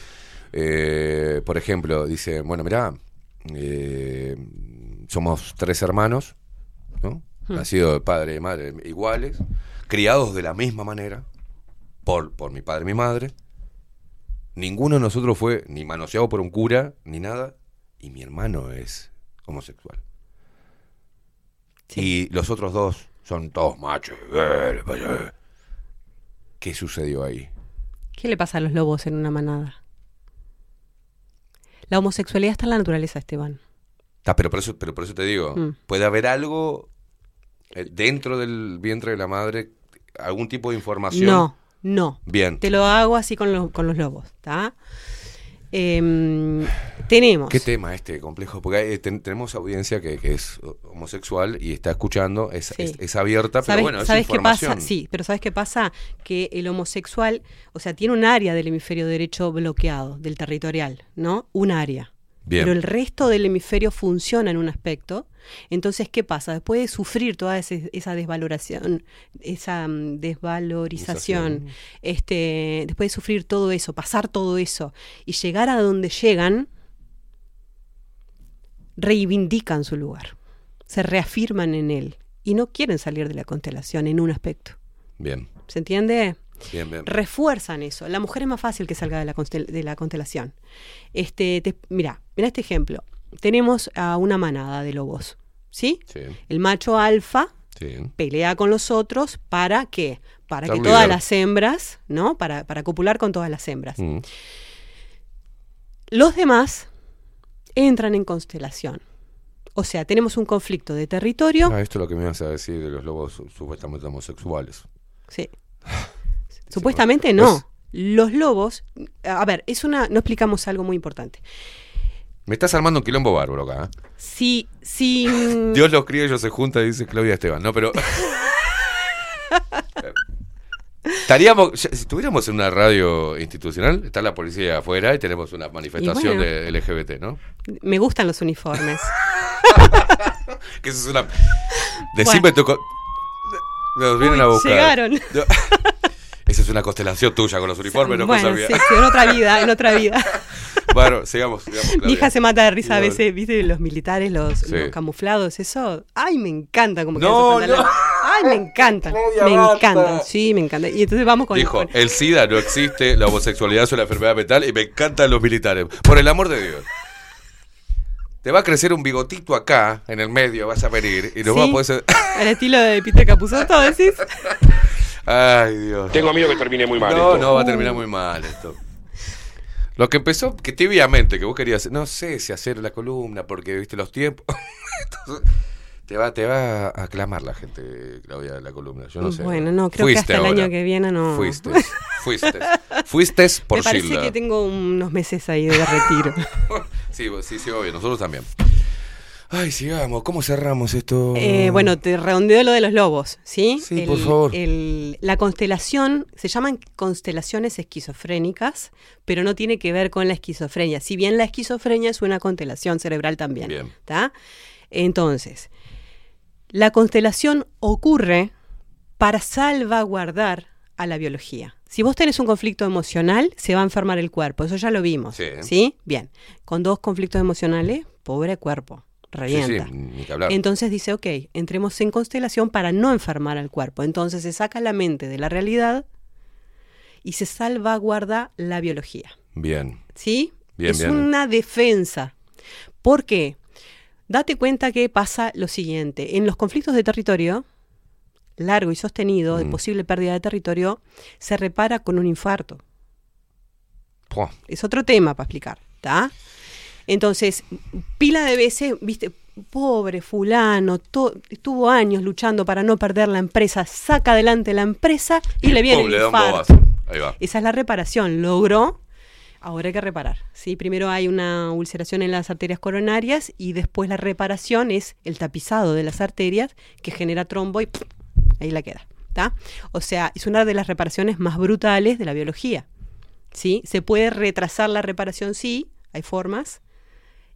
eh, por ejemplo, dice, bueno, mirá, eh, somos tres hermanos, ¿no? Hmm. Nacidos de padre y madre iguales, criados de la misma manera, por, por mi padre y mi madre. Ninguno de nosotros fue ni manoseado por un cura, ni nada, y mi hermano es homosexual. Y los otros dos son todos machos. ¿Qué sucedió ahí? ¿Qué le pasa a los lobos en una manada? La homosexualidad está en la naturaleza, Esteban. Ta, pero, por eso, pero por eso te digo, Mm. puede haber algo eh, dentro del vientre de la madre, algún tipo de información. No, no. Bien. Te lo hago así con, los- con los lobos, ¿está? Em, tenemos. ¿Qué tema este complejo? Porque eh, ten- tenemos audiencia que, que es homosexual y está escuchando, es, Sí. es, es abierta, pero ¿Sabes, bueno, es sabes qué pasa? Sí, pero ¿sabes qué pasa? Que el homosexual, o sea, tiene un área del hemisferio derecho bloqueado, del territorial, ¿no? Un área. Bien. Pero el resto del hemisferio funciona en un aspecto. Entonces, ¿qué pasa? Después de sufrir toda ese- esa desvaloración, esa mm, desvalorización, este, después de sufrir todo eso, pasar todo eso y llegar a donde llegan, reivindican su lugar, se reafirman en él y no quieren salir de la constelación en un aspecto. Bien, ¿Se entiende? Bien, bien. Refuerzan eso. La mujer es más fácil que salga de la, constel- de la constelación. Este, te- mira, mira este ejemplo. Tenemos a una manada de lobos, ¿sí? Sí, El macho alfa sí. pelea con los otros para qué? Para que todas las hembras, ¿no? Para, para copular con todas las hembras. Mm. Los demás entran en constelación. O sea, tenemos un conflicto de territorio. Ah, esto es lo que me ibas a decir de los lobos su- supuestamente homosexuales. Sí. <laughs> Supuestamente no. Los lobos, a ver, es una, no explicamos algo muy importante. Me estás armando un quilombo bárbaro acá. ¿eh? Si, mm, <laughs> Dios los cría, ellos se juntan, dice Claudia Esteban. No, pero. <laughs> Estaríamos, si estuviéramos en una radio institucional, está la policía afuera y tenemos una manifestación bueno. de LGBT, ¿no? me gustan los uniformes. <laughs> Que eso es una. Decime tu. co- Nos vienen Uy, a buscar. llegaron. No. Esa es una constelación tuya con los uniformes, no bueno, cosa mía. sí, sí, en otra vida, en otra vida. <laughs> Bueno, sigamos, sigamos. Mi hija se mata de risa a No. veces, ¿viste? Los militares, los, Sí. los camuflados, eso. Ay, me encanta como No, esos pantalones. Ay, me encanta. Me encanta. Sí, me encanta. Y entonces vamos con, Dijo, con- el SIDA no existe, la homosexualidad es una enfermedad mental y me encantan los militares. Por el amor de Dios. Te va a crecer un bigotito acá, en el medio, vas a venir y nos Sí. va a poder... ser- al estilo de Peter Capusotto, decís. <laughs> Ay, Dios. Tengo miedo que termine muy mal No, esto. no, va a terminar muy mal esto. Lo que empezó, que tibiamente, que vos querías, no sé si hacer la columna, porque viste los tiempos. <laughs> Entonces, te va, te va a aclamar la gente, Claudia, la columna. Yo no sé. Bueno, no, creo que hasta el año que viene no. Fuiste, <laughs> fuiste. Fuiste por Me parece Gilda. que tengo unos meses ahí de retiro. <laughs> Sí, sí, sí, obvio, nosotros también. Ay, sigamos, ¿cómo cerramos esto? Eh, bueno, te redondeo lo de los lobos, ¿sí? Sí, por favor. el- la constelación, se llaman constelaciones esquizofrénicas, pero no tiene que ver con la esquizofrenia. Si bien la esquizofrenia es una constelación cerebral también. Bien. ¿tá? Entonces, la constelación ocurre para salvaguardar a la biología. Si vos tenés un conflicto emocional, se va a enfermar el cuerpo. Eso ya lo vimos. Sí. ¿Sí? Bien. Con dos conflictos emocionales, pobre cuerpo. Revienta. Sí, sí, ni que hablar. Entonces dice, ok, entremos en constelación para no enfermar al cuerpo. Entonces se saca la mente de la realidad y se salvaguarda la biología. Bien. ¿Sí? Bien, es bien. una defensa. ¿Por qué? Date cuenta que pasa lo siguiente. En los conflictos de territorio, largo y sostenido, de Mm. posible pérdida de territorio, se repara con un infarto. Es otro tema para explicar, ¿está? Entonces, pila de veces, viste, pobre fulano, estuvo años luchando para no perder la empresa, saca adelante la empresa y le viene Pum, el infarto. Ahí va. Esa es la reparación, logró, ahora hay que reparar, ¿sí? Primero hay una ulceración en las arterias coronarias y después la reparación es el tapizado de las arterias que genera trombo y ¡pum! ahí la queda. O sea, es una de las reparaciones más brutales de la biología, ¿sí? Se puede retrasar la reparación, sí, hay formas,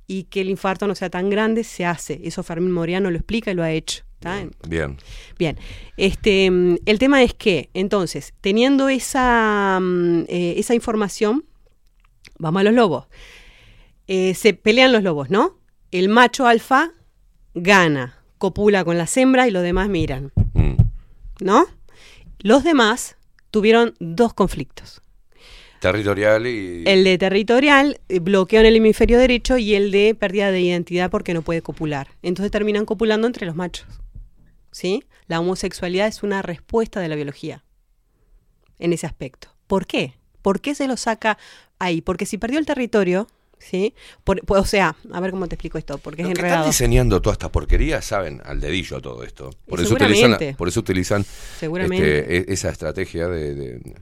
y que el infarto no sea tan grande, se hace. Eso Fermín Moriano lo explica y lo ha hecho. Bien. Bien, este, mm, el tema es que, entonces, teniendo esa, mm, eh, esa información, vamos a los lobos. Eh, se pelean los lobos, ¿no? El macho alfa gana, copula con las hembras y los demás miran, Mm. ¿no? Los demás tuvieron dos conflictos. Territorial y... El de territorial, eh, bloqueo en el hemisferio derecho, y el de pérdida de identidad porque no puede copular. Entonces terminan copulando entre los machos. ¿Sí? La homosexualidad es una respuesta de la biología en ese aspecto. ¿Por qué? ¿Por qué se lo saca ahí? Porque si perdió el territorio, ¿sí? Por- pues, o sea, a ver cómo te explico esto, porque Los es que están diseñando toda esta porquería saben al dedillo todo esto. Por eso utilizan, por eso utilizan este, e- esa estrategia de, de-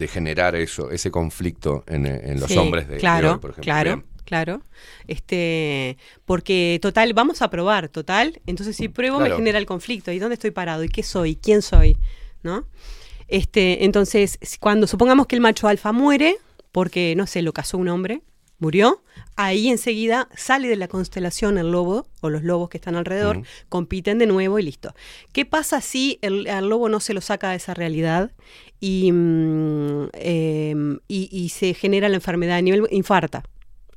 de generar eso, ese conflicto en, en los Sí, hombres de, de claro, hoy, por ejemplo. Claro, Bien. claro. Este, porque total, vamos a probar, total. Entonces, si pruebo, Claro. me genera el conflicto. ¿Y dónde estoy parado? ¿Y qué soy? ¿Quién soy? ¿No? Este, entonces, cuando supongamos que el macho alfa muere, porque, no sé, lo casó un hombre, murió, ahí enseguida sale de la constelación el lobo o los lobos que están alrededor, compiten de nuevo y listo. ¿Qué pasa si el, al lobo no se lo saca de esa realidad y, mm, em, y, y se genera la enfermedad a nivel infarta?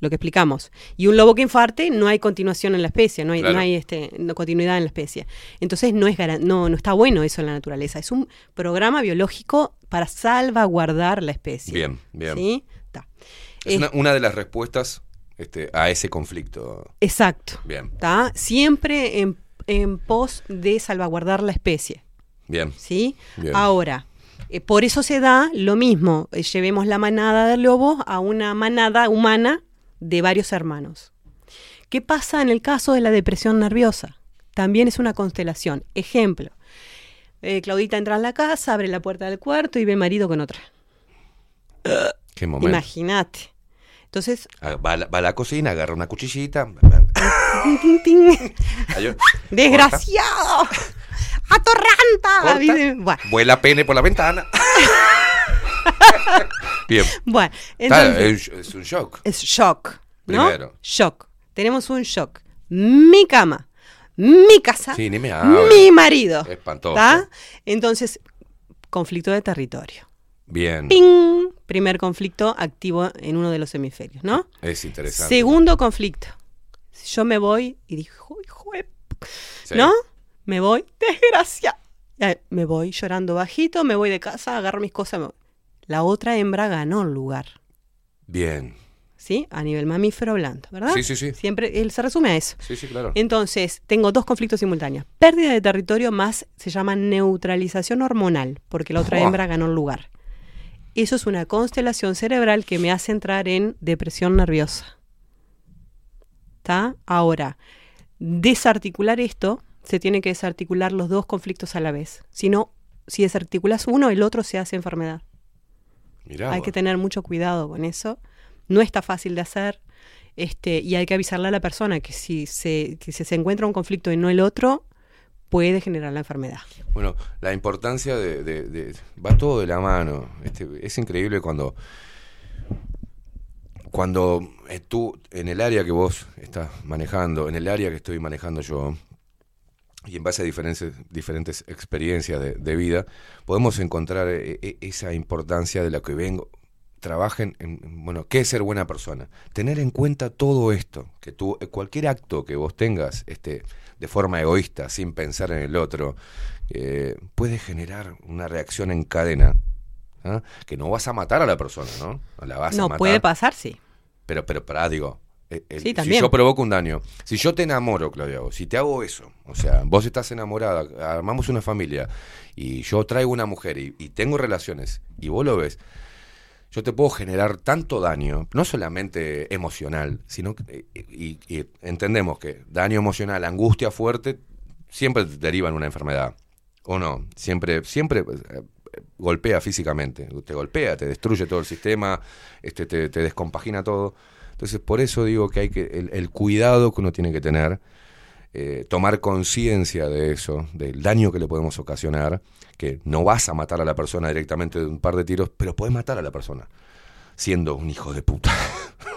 Lo que explicamos. Y un lobo que infarte, no hay continuación en la especie, no hay, Claro. no hay este, no, continuidad en la especie. Entonces no es no, no está bueno eso en la naturaleza. Es un programa biológico para salvaguardar la especie. Bien, bien. ¿Sí? Está. Es una, una de las respuestas este, a ese conflicto. Exacto. Bien, ¿Está? Siempre en, en pos de salvaguardar la especie. bien. ¿Sí? Bien. Ahora, eh, por eso se da lo mismo. eh, llevemos la manada de lobos a una manada humana de varios hermanos. ¿Qué pasa en el caso de la depresión nerviosa? También es una constelación. Ejemplo. eh, Claudita entra en la casa, abre la puerta del cuarto y ve marido con otra. Qué momento. Imagínate. Entonces, Ah, Va a, la, va a la cocina, agarra una cuchillita. <laughs> ¡Desgraciado! ¡Atorranta! Bueno, Vuela pene por la ventana. <laughs> Bien. bueno, entonces, es, es un shock. es shock. ¿no? Primero. Shock. Tenemos un shock. Mi cama, mi casa, Sí, ni me mi marido. Espantoso. ¿tá? Entonces, conflicto de territorio. Bien. ¡Ping! Primer conflicto activo en uno de los hemisferios, ¿no? Es interesante. Segundo conflicto. Yo me voy y digo, hijo de p-", Sí. ¿no? Me voy, <laughs> desgracia. Me voy llorando bajito, me voy de casa, agarro mis cosas. me voy. La otra hembra ganó el lugar, Bien. ¿sí? A nivel mamífero blando, ¿verdad? Sí, sí, sí. Siempre él se resume a eso. Sí, sí, claro. Entonces, tengo dos conflictos simultáneos. Pérdida de territorio más se llama neutralización hormonal, porque la otra hembra ganó el lugar. Eso es una constelación cerebral que me hace entrar en depresión nerviosa. ¿Está? Ahora, desarticular esto, se tiene que desarticular los dos conflictos a la vez. Si no, si desarticulas uno, el otro se hace enfermedad. Mirá, hay que tener mucho cuidado con eso. No está fácil de hacer. Este, y hay que avisarle a la persona que si se, que si se encuentra un conflicto y no el otro, puede generar la enfermedad. Bueno, la importancia de, de- de- va todo de la mano. Este, es increíble cuando cuando eh, tú en el área que vos estás manejando, en el área que estoy manejando yo, y en base a diferentes, diferentes experiencias de, de vida, podemos encontrar eh, eh, esa importancia de la que vengo. Trabajen en, en, bueno, ¿qué es ser buena persona? Tener en cuenta todo esto, que tú, cualquier acto que vos tengas este, de forma egoísta, sin pensar en el otro, eh, puede generar una reacción en cadena, ¿ah? que no vas a matar a la persona, ¿no? No la vas a no, matar. puede pasar, sí. Pero, pero, pará, digo. eh, el- Sí, si yo provoco un daño, si yo te enamoro, Claudia, vos, si te hago eso, o sea, vos estás enamorada, armamos una familia y yo traigo una mujer y, y tengo relaciones y vos lo ves, yo te puedo generar tanto daño, no solamente emocional, sino que, y, y entendemos que daño emocional, angustia fuerte, siempre deriva en una enfermedad, o no, siempre, siempre eh, golpea físicamente, te golpea, te destruye todo el sistema, este, te, te descompagina todo. Entonces, por eso digo que hay que, el, el cuidado que uno tiene que tener, eh, tomar conciencia de eso, del daño que le podemos ocasionar, que no vas a matar a la persona directamente de un par de tiros, pero puedes matar a la persona, siendo un hijo de puta.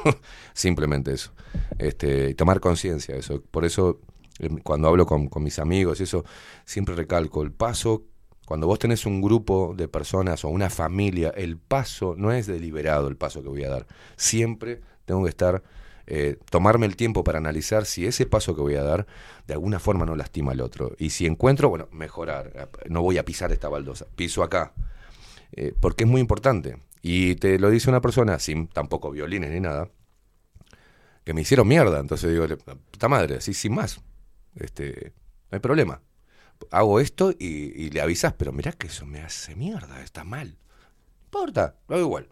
<laughs> Simplemente eso. Este, tomar conciencia de eso. Por eso, em, cuando hablo con, con mis amigos, y eso, siempre recalco el paso. Cuando vos tenés un grupo de personas o una familia, el paso no es deliberado el paso que voy a dar. Siempre tengo que estar, eh, tomarme el tiempo para analizar si ese paso que voy a dar de alguna forma no lastima al otro. Y si encuentro, bueno, mejorar. No voy a pisar esta baldosa, piso acá. Eh, porque es muy importante. Y te lo dice una persona, sin tampoco violines ni nada, que me hicieron mierda. Entonces digo, puta madre, así sin más. Este, no hay problema. Hago esto y, y le avisas, pero mirá que eso me hace mierda, está mal. No importa, lo hago igual.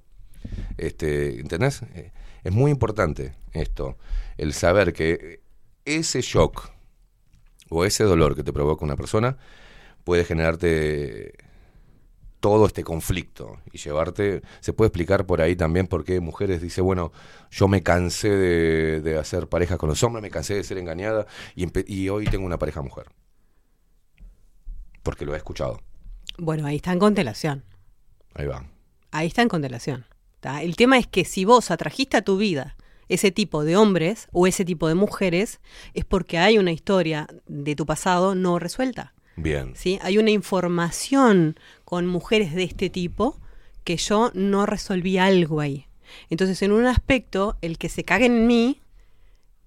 Este, ¿Entendés? Eh, es muy importante esto, el saber que ese shock o ese dolor que te provoca una persona puede generarte todo este conflicto y llevarte, se puede explicar por ahí también por qué mujeres dicen, bueno, yo me cansé de, de hacer parejas con los hombres, me cansé de ser engañada y hoy tengo una pareja mujer. Porque lo he escuchado. Bueno, ahí está en constelación. Ahí va. Ahí está en constelación. ¿Tá? El tema es que si vos atrajiste a tu vida ese tipo de hombres o ese tipo de mujeres, es porque hay una historia de tu pasado no resuelta. Bien. ¿sí? Hay una información con mujeres de este tipo que yo no resolví algo ahí. Entonces, en un aspecto, el que se cague en mí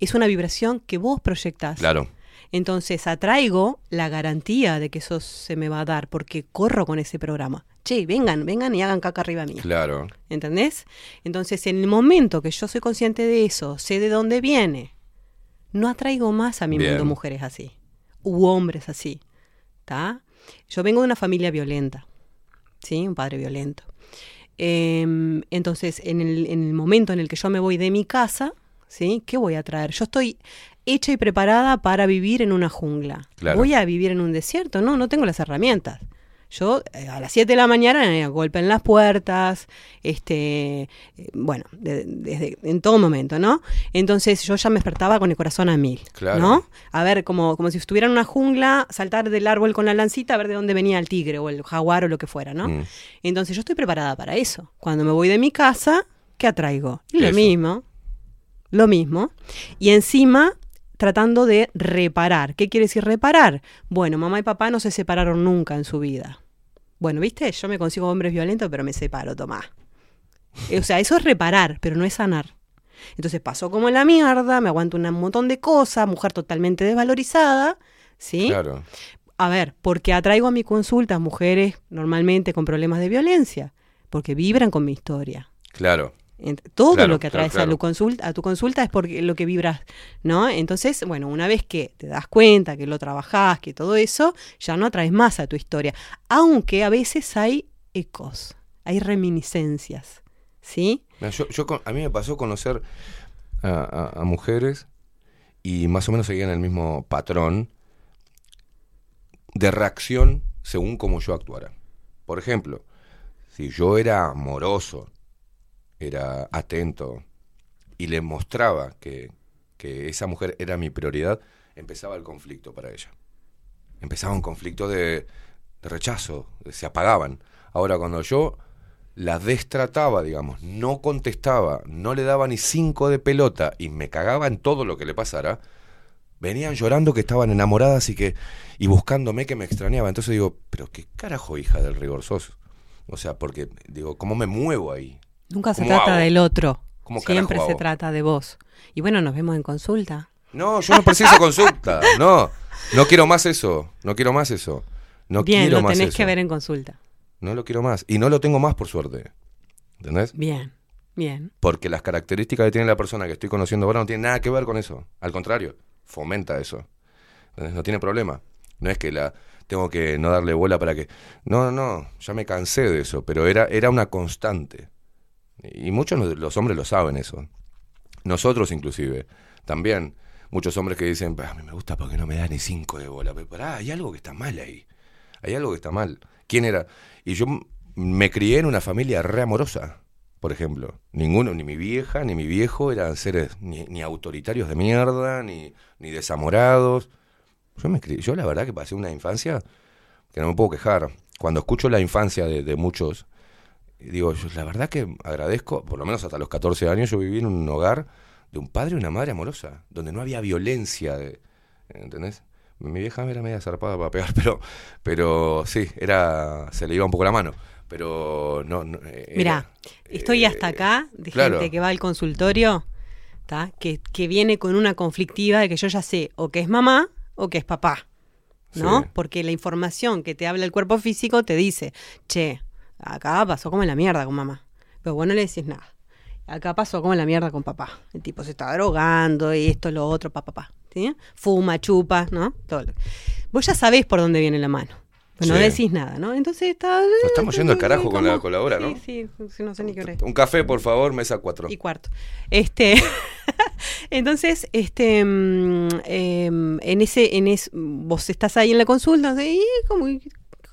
es una vibración que vos proyectás. Claro. Entonces atraigo la garantía de que eso se me va a dar porque corro con ese programa. Che, vengan, vengan y hagan caca arriba mío. Claro. ¿Entendés? Entonces, en el momento que yo soy consciente de eso, sé de dónde viene, no atraigo más a mi Bien. mundo mujeres así, u hombres así. ¿Está? Yo vengo de una familia violenta, ¿sí? Un padre violento. Em, entonces, en el, en el momento en el que yo me voy de mi casa, ¿sí? ¿Qué voy a traer? Yo estoy hecha y preparada para vivir en una jungla. Claro. ¿Voy a vivir en un desierto? No, no tengo las herramientas. Yo eh, a las 7 de la mañana eh, golpe en las puertas, este, eh, bueno, de- desde en todo momento, ¿no? Entonces yo ya me despertaba con el corazón a mil, Claro. ¿no? A ver, como, como si estuviera en una jungla, saltar del árbol con la lancita a ver de dónde venía el tigre o el jaguar o lo que fuera, ¿no? Mm. Entonces yo estoy preparada para eso. Cuando me voy de mi casa, ¿qué atraigo? Lo Eso. mismo, lo mismo. Y encima tratando de reparar. ¿Qué quiere decir reparar? Bueno, mamá y papá no se separaron nunca en su vida. Bueno, viste, yo me consigo hombres violentos, pero me separo, tomá. Eh, O sea, eso es reparar, pero no es sanar. Entonces pasó como la mierda, me aguanto un montón de cosas, mujer totalmente desvalorizada, ¿sí? Claro. A ver, porque atraigo a mi consulta mujeres normalmente con problemas de violencia, porque vibran con mi historia. Claro. Todo Claro, lo que atraes claro. a, tu consulta, a tu consulta es porque lo que vibras, ¿no? Entonces, bueno, una vez que te das cuenta, que lo trabajás, que todo eso, ya no atraes más a tu historia. Aunque a veces hay ecos, hay reminiscencias, ¿sí? Mira, yo, a mí me pasó conocer a, a- a mujeres y más o menos seguían el mismo patrón de reacción según como yo actuara. Por ejemplo, si yo era amoroso, era atento y le mostraba que, que esa mujer era mi prioridad, empezaba el conflicto para ella. Empezaba un conflicto de, rechazo, se apagaban. Ahora, cuando yo la destrataba, digamos, no contestaba, no le daba ni cinco de pelota y me cagaba en todo lo que le pasara, venían llorando que estaban enamoradas y que y buscándome que me extrañaba. Entonces digo, pero qué carajo hija del rigor. O sea, porque digo, ¿cómo me muevo ahí? Nunca se ¿Cómo trata hago? del otro, ¿Cómo siempre se hago? trata de vos. Y bueno, nos vemos en consulta. No, yo no preciso <laughs> consulta. No, no quiero más eso. No quiero más eso. No Bien, quiero lo más tenés eso. que ver en consulta. No lo quiero más. Y no lo tengo más, por suerte. ¿Entendés? Bien, bien. Porque las características que tiene la persona que estoy conociendo ahora no tienen nada que ver con eso. Al contrario, fomenta eso. ¿Entendés? No tiene problema. No es que la tengo que no darle bola para que... No, no, ya me cansé de eso, pero era, era una constante. Y muchos los hombres lo saben eso. Nosotros inclusive, también. Muchos hombres que dicen, "Bah, a mí me gusta porque no me da ni cinco de bola. Pero pará, hay algo que está mal ahí. Hay algo que está mal. ¿Quién era? Y yo me crié en una familia re amorosa, por ejemplo. Ninguno, ni mi vieja, ni mi viejo eran seres ni, ni autoritarios de mierda, ni, ni desamorados. Yo, me crié, yo la verdad que pasé una infancia que no me puedo quejar. Cuando escucho la infancia de, de muchos, digo, yo la verdad que agradezco, por lo menos hasta los 14 años, yo viví en un hogar de un padre y una madre amorosa, donde no había violencia, de, ¿entendés? Mi vieja era media zarpada para pegar, <laughs> pero, pero sí, era, se le iba un poco la mano, pero no, no eh, Mira, estoy hasta acá de claro. gente que va al consultorio, ¿tá? Que, que viene con una conflictiva de que yo ya sé o que es mamá o que es papá, ¿no? Sí. Porque la información que te habla el cuerpo físico te dice, che, acá pasó como en la mierda con mamá, pero vos no le decís nada. Acá pasó como en la mierda con papá. El tipo se está drogando y esto, lo otro, papá, papá. ¿sí? Fuma, chupa, ¿no? Todo. lo- Vos ya sabés por dónde viene la mano. Pero no Sí. decís nada, ¿no? Entonces está... Nos estamos yendo al carajo con la, ¿Cómo? con la hora, ¿no? Sí, sí, no sé ni qué hora es. Un café, por favor, mesa 4. Y cuarto. Este, <laughs> entonces, este, mm, em, en ese, en es, vos estás ahí en la consulta. ¿y cómo-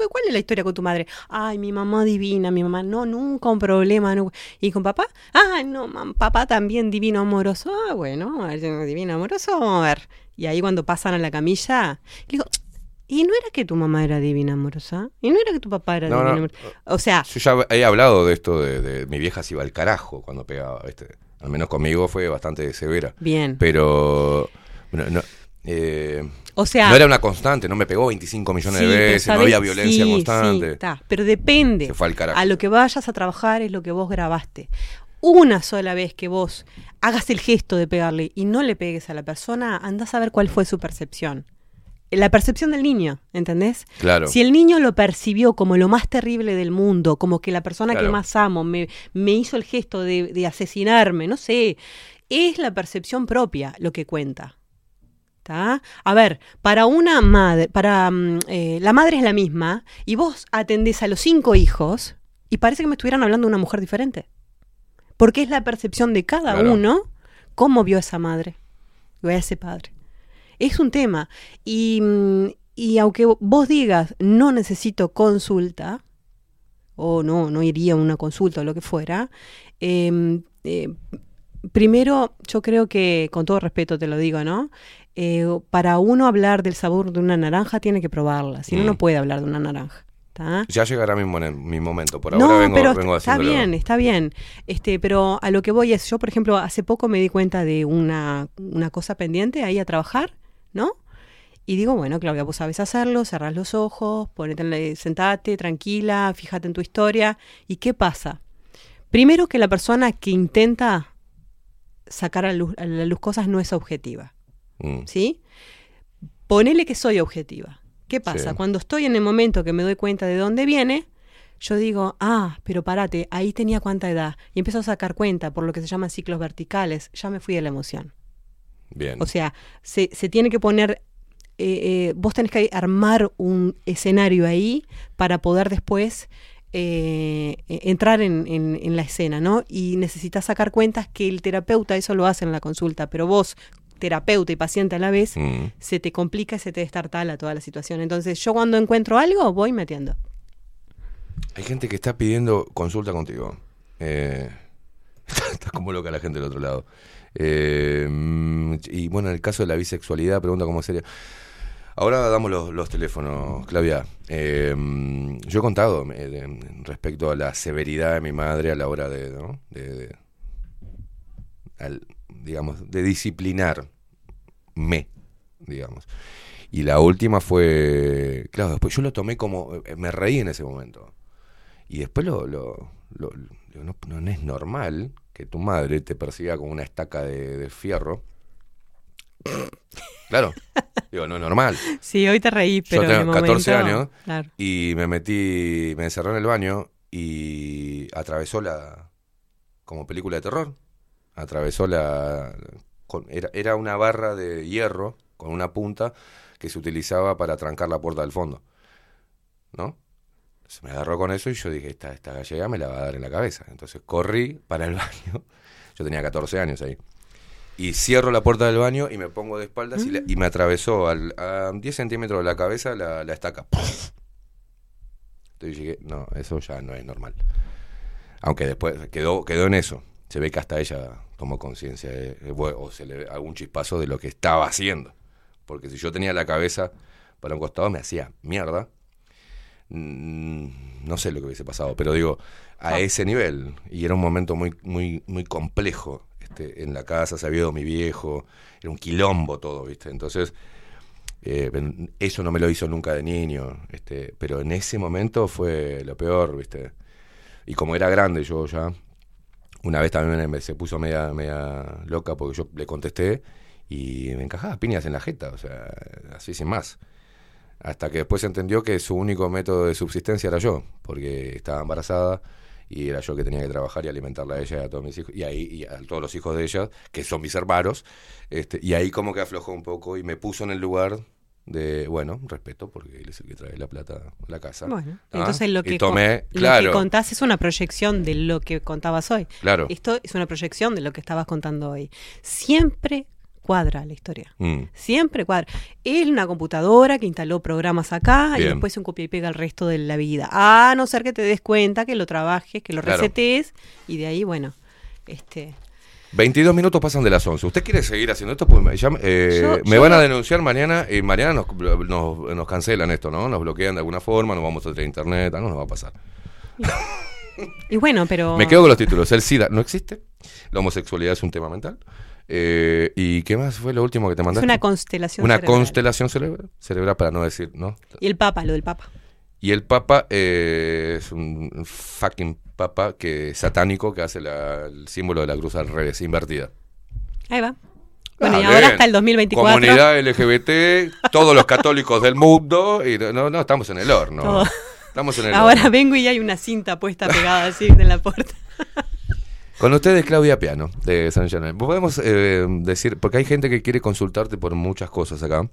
¿cuál es la historia con tu madre? Ay, mi mamá divina, mi mamá, no, nunca un problema. no. ¿Y con papá? Ah, no, mam, papá también divino, amoroso. Ah, bueno, divino, amoroso, vamos a ver. Y ahí cuando pasan a la camilla, le digo, ¿y no era que tu mamá era divina, amorosa? ¿Y no era que tu papá era No, divino, no. amoroso? O sea, Yo ya he hablado de esto de, de mi vieja se iba al carajo cuando pegaba, ¿viste? Al menos conmigo fue bastante severa. Bien. Pero. bueno, no, eh, O sea- No era una constante, no me pegó 25 millones Sí, de veces, no sabés- había violencia sí, constante. sí. Pero depende. Se fue al carajo. A lo que vayas a trabajar es lo que vos grabaste. Una sola vez que vos hagas el gesto de pegarle y no le pegues a la persona, andás a ver cuál fue su percepción. La percepción del niño, ¿entendés? Claro. Si el niño lo percibió como lo más terrible del mundo, como que la persona que más amo me, me hizo el gesto de, de asesinarme, no sé, es la percepción propia lo que cuenta. ¿Tá? A ver, para una madre, para mm, eh, la madre es la misma y vos atendés a los cinco hijos y parece que me estuvieran hablando de una mujer diferente. Porque es la percepción de cada Claro. uno cómo vio a esa madre o a ese padre. Es un tema. Y, mm, y aunque vos digas no necesito consulta, o no, no iría a una consulta o lo que fuera, eh, eh, primero yo creo que, con todo respeto te lo digo, ¿no? Eh, para uno hablar del sabor de una naranja tiene que probarla, si no, Mm. no puede hablar de una naranja. ¿tá? Ya llegará mi, mi momento. Por no, ahora vengo, pero vengo está bien, está bien. Este, pero a lo que voy es, yo por ejemplo, hace poco me di cuenta de una, una cosa pendiente ahí a trabajar, ¿no? Y digo, bueno, Claudia, vos sabes hacerlo, cerrás los ojos, ponete, en la- sentate, tranquila, fíjate en tu historia. ¿Y qué pasa? Primero que la persona que intenta sacar a, luz- a la luz cosas no es objetiva. Mm. ¿Sí? Ponele que soy objetiva. ¿Qué pasa? Sí. Cuando estoy en el momento que me doy cuenta de dónde viene, yo digo, ah, pero parate, ahí tenía cuánta edad. Y empiezo a sacar cuenta por lo que se llaman ciclos verticales. Ya me fui de la emoción. Bien. O sea, se, se tiene que poner, eh, eh, vos tenés que armar un escenario ahí para poder después eh, eh, entrar en, en- en la escena, ¿no? Y necesitas sacar cuentas que el terapeuta eso lo hace en la consulta, pero vos, terapeuta y paciente a la vez, Mm. se te complica y se te destartala toda la situación. Entonces yo cuando encuentro algo, voy metiendo. Hay gente que está pidiendo consulta contigo. Eh, <laughs> está como loca la gente del otro lado. Eh, mm, y bueno, en el caso de la bisexualidad, pregunta cómo sería. Ahora damos los, los teléfonos, Claudia. Eh, mm, yo he contado eh, respecto a la severidad de mi madre a la hora de, ¿no? de, de- al- digamos, de disciplinar me, digamos. Y la última fue, claro, después yo lo tomé como, eh, me reí en ese momento. Y después lo, lo, lo- digo, no, no es normal que tu madre te persiga con una estaca de, de fierro. Claro, digo, no es normal. Sí, hoy te reí, pero Yo tengo 14 momento, años claro. y me metí, me encerré en el baño y atravesó la, como película de terror, atravesó la, era, era una barra de hierro con una punta que se utilizaba para trancar la puerta del fondo, ¿no? Se me agarró con eso y yo dije, esta, esta gallega me la va a dar en la cabeza. Entonces corrí para el <laughs> baño, yo tenía 14 años ahí, y cierro la puerta del baño y me pongo de espaldas y, me atravesó al, a 10 centímetros de la cabeza la, la estaca. Entonces dije, no, eso ya no es normal. Aunque después quedó, quedó en eso. Se ve que hasta ella tomó conciencia o se le algún chispazo de lo que estaba haciendo. Porque si yo tenía la cabeza para un costado me hacía mierda. Mm, No sé lo que hubiese pasado, pero digo, a ese nivel. Y era un momento muy, muy, muy complejo. Este, en la casa se había ido mi viejo, era un quilombo todo, ¿viste? Entonces, eh, eso no me lo hizo nunca de niño, este, pero en ese momento fue lo peor, ¿viste? Y como era grande yo ya, una vez también me, se puso media, media loca porque yo le contesté y me encajaba piñas en la jeta, o sea, así sin más. Hasta que después entendió que su único método de subsistencia era yo, porque estaba embarazada y era yo que tenía que trabajar y alimentarla a ella y a todos mis hijos, y ahí y a todos los hijos de ella, que son mis hermanos, este, y ahí como que aflojó un poco y me puso en el lugar de, bueno, respeto, porque él es el que trae la plata a la casa. Bueno, ¿Ah? entonces lo que, tomé, con- lo que contás es una proyección de lo que contabas hoy. Claro. Esto es una proyección de lo que estabas contando hoy. Siempre cuadra la historia. Mm. Siempre cuadra. Es una computadora que instaló programas acá y después se un copia y pega el resto de la vida. A no ser que te des cuenta, que lo trabajes, que lo Claro. resetees y de ahí, bueno, este 22 minutos pasan de las 11. ¿Usted quiere seguir haciendo esto? Pues me, eh, Yo- me yo- van a denunciar mañana y mañana nos, nos, nos cancelan esto, ¿no? Nos bloquean de alguna forma, nos vamos a tener internet, algo nos va a pasar. <laughs> y bueno, pero Me quedo con los títulos. El SIDA no existe. La homosexualidad es un tema mental. Eh, ¿Y qué más fue lo último que te es mandaste? una constelación Una cerebral. constelación cerebral, cerebral, para no decir, ¿no? Y el Papa, lo del Papa. Y el Papa eh, es un fucking Papa que satánico que hace la- el símbolo de la cruz al revés, invertida. Ahí va. Bueno, Ah, y ahora bien. hasta el 2024. Comunidad LGBT, todos los católicos del mundo. Y no, no, estamos en el horno. Todo. Estamos en el Ahora horno. vengo y hay una cinta puesta pegada así en la puerta. <laughs> Con ustedes, Claudia Piano, de San Germán. Podemos eh, decir, porque hay gente que quiere consultarte por muchas cosas acá.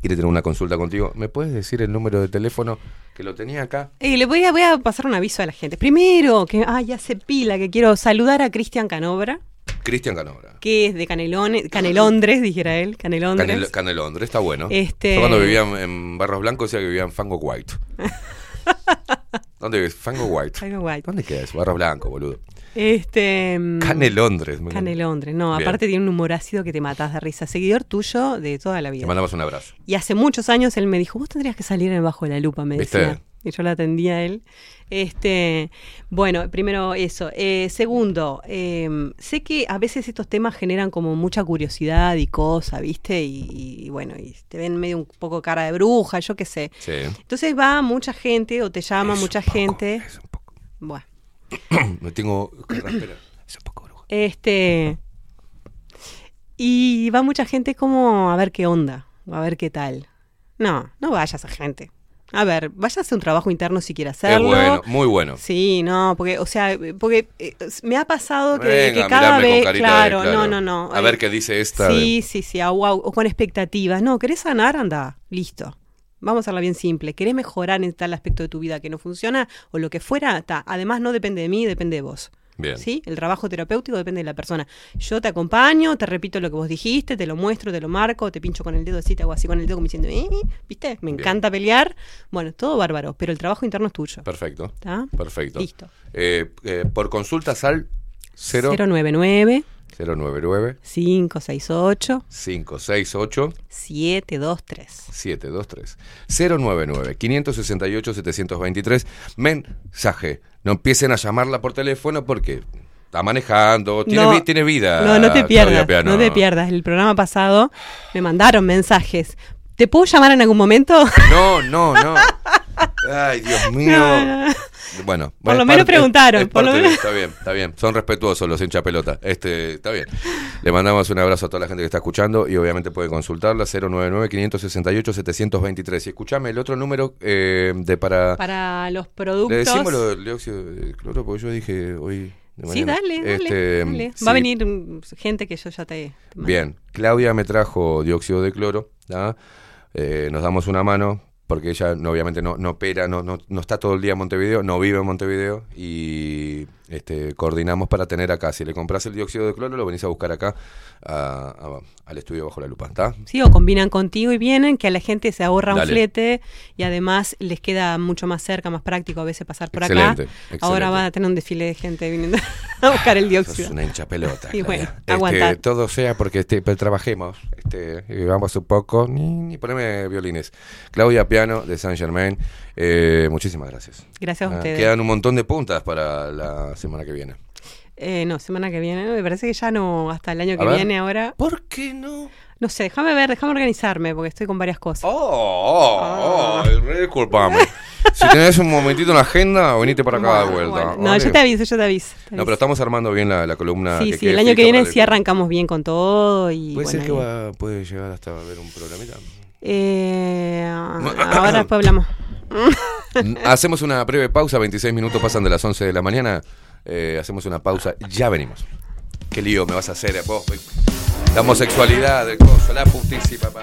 Quiere tener una consulta contigo. ¿Me puedes decir el número de teléfono que lo tenía acá? Eh, le voy a, voy a pasar un aviso a la gente. Primero, que ah, ya se pila, que quiero saludar a Cristian Canobra, Cristian Canobra. que es de Canelones, Canelondres, dijera él, Canelondres. Canel, Canelondre, está bueno. Este- Yo cuando vivía en, Barros Blancos decía que vivía en Fango White. <laughs> ¿Dónde vives? Fango White. Fango White. ¿Dónde queda eso? Barros Blancos, boludo. Este, mm, Canelondres. me- Canelondres, no, Bien. aparte tiene un humor ácido que te matas de risa. Seguidor tuyo de toda la Te vida. mandamos un abrazo. Y hace muchos años él me dijo, vos tendrías que salir en Bajo de la Lupa, me ¿Viste? decía. y yo la atendía a él. Este, bueno, primero eso. Eh, segundo, eh, sé que a veces estos temas generan como mucha curiosidad y cosa, ¿viste? Y, y bueno, y te ven medio un poco cara de bruja, yo qué sé. Sí. Entonces va mucha gente o te llama mucha gente. Bueno. <coughs> Me tengo que <coughs> respirar. Este. Y va mucha gente como a ver qué onda, a ver qué tal. No, no vayas a gente. A ver, vayas a hacer un trabajo interno si quieres Es hacerlo. bueno, muy bueno. Sí, no, porque, o sea, porque eh, me ha pasado que, Venga, que cada vez, de claro, no, no, no. A ver qué dice esta Sí, sí, sí, ah, wow, o con expectativas. No, ¿querés sanar? Anda, listo. Vamos a hacerla bien simple. ¿Querés mejorar en tal aspecto de tu vida que no funciona o lo que fuera? Ta. Además, no depende de mí, depende de vos. Bien. ¿Sí? El trabajo terapéutico depende de la persona. Yo te acompaño, te repito lo que vos dijiste, te lo muestro, te lo marco, te pincho con el dedo así, te hago así con el dedo como diciendo, "Eh, eh", ¿viste? Me encanta pelear. Bueno, todo bárbaro, pero el trabajo interno es tuyo. Perfecto. ¿Está? Perfecto. Listo. Eh, eh, por consultas al 0, 099 099 568 568 723. 723 099 568 723 mensaje no empiecen a llamarla por teléfono porque está manejando tiene, No. vi- tiene vida No, no te pierdas, no te pierdas. El programa pasado me mandaron mensajes. ¿Te puedo llamar en algún momento? no no no <laughs> ay Dios mío No, no, no. Bueno, Por lo menos parte- preguntaron, es por lo de-. Está bien, está bien. Son respetuosos los hincha pelota. Este, está bien. Le mandamos un abrazo a toda la gente que está escuchando y obviamente puede consultarla 099-568-723. Y escúchame el otro número eh, de para... Para los Le productos. decimos lo del dióxido de cloro porque yo dije hoy... Sí, dale, dale, Este, dale. sí. Va a venir gente que yo ya te... Bien, Claudia me trajo dióxido de cloro, ¿tá? Eh, nos damos una mano, porque ella no, obviamente no, no opera, no, no, no está todo el día en Montevideo, no vive en Montevideo, y este, coordinamos para tener acá. Si le compras el dióxido de cloro, lo venís a buscar acá a- a- al estudio bajo la lupa, ¿está? Sí, o combinan contigo y vienen, que a la gente se ahorra un flete y además les queda mucho más cerca, más práctico a veces pasar por Excelente, acá. excelente. Ahora van a tener un desfile de gente viniendo <laughs> a buscar el dióxido. una hincha pelota. <laughs> Y bueno. Este, todo sea porque este, trabajemos, este, y vamos un poco, ni, ni poneme violines. Claudia Piano de Saint Germain, eh, muchísimas gracias. Gracias a Ah, ustedes. Quedan un montón de puntas para la semana que viene. Eh, no, semana que viene. Me parece que ya no, hasta el año A que ver. viene ahora. ¿Por qué no? No sé, déjame ver, déjame organizarme porque estoy con varias cosas. Oh, oh, oh, disculpame. si tenés un momentito en la agenda, venite para acá de vuelta. No, ¿vale? yo te aviso, yo te aviso. te No, pero estamos armando bien la, la columna. sí, que sí, el año que viene sí arrancamos bien con todo y Puede ser bueno, que y- va, puede llegar hasta ver un programita. Eh, <laughs> ahora después hablamos. <laughs> Hacemos una breve pausa, 26 minutos pasan de las 11 de la mañana. Eh, hacemos una pausa, ya venimos. Qué lío me vas a hacer vos. La homosexualidad, del coso, la putísima, papá.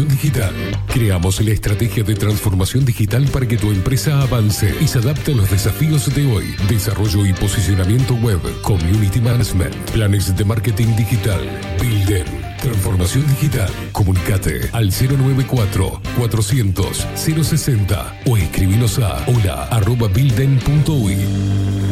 Digital. Creamos la estrategia de transformación digital para que tu empresa avance y se adapte a los desafíos de hoy. Desarrollo y posicionamiento web, community management, planes de marketing digital. Builder. Transformación digital. Comunicate al 094 400 060 o escribinos a hola arroba builden.uy.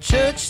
Church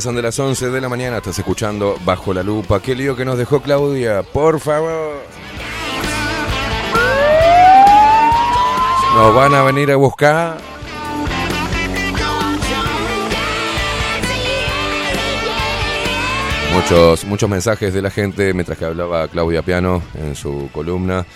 pasan de las 11 de la mañana, estás escuchando Bajo la Lupa. Qué lío que nos dejó Claudia, por favor. Nos van a venir a buscar. Muchos, muchos mensajes de la gente mientras que hablaba Claudia Piano en su columna.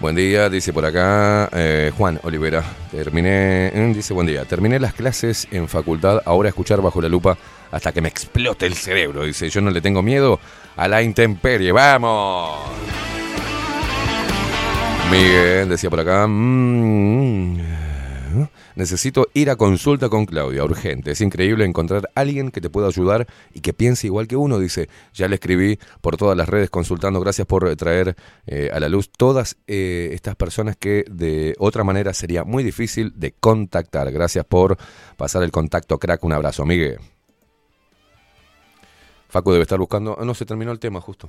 Buen día, dice por acá eh, Juan Olivera. Terminé, mm, dice buen día. Terminé las clases en facultad, ahora escuchar bajo la lupa hasta que me explote el cerebro. Dice, yo no le tengo miedo a la intemperie. ¡Vamos! Miguel decía por acá. mm, necesito ir a consulta con Claudia, urgente. Es increíble encontrar a alguien que te pueda ayudar y que piense igual que uno. Dice, ya le escribí por todas las redes consultando. Gracias por traer eh, a la luz todas eh, estas personas que de otra manera sería muy difícil de contactar. Gracias por pasar el contacto, crack. Un abrazo, Miguel. Facu debe estar buscando. ah, No, se terminó el tema justo.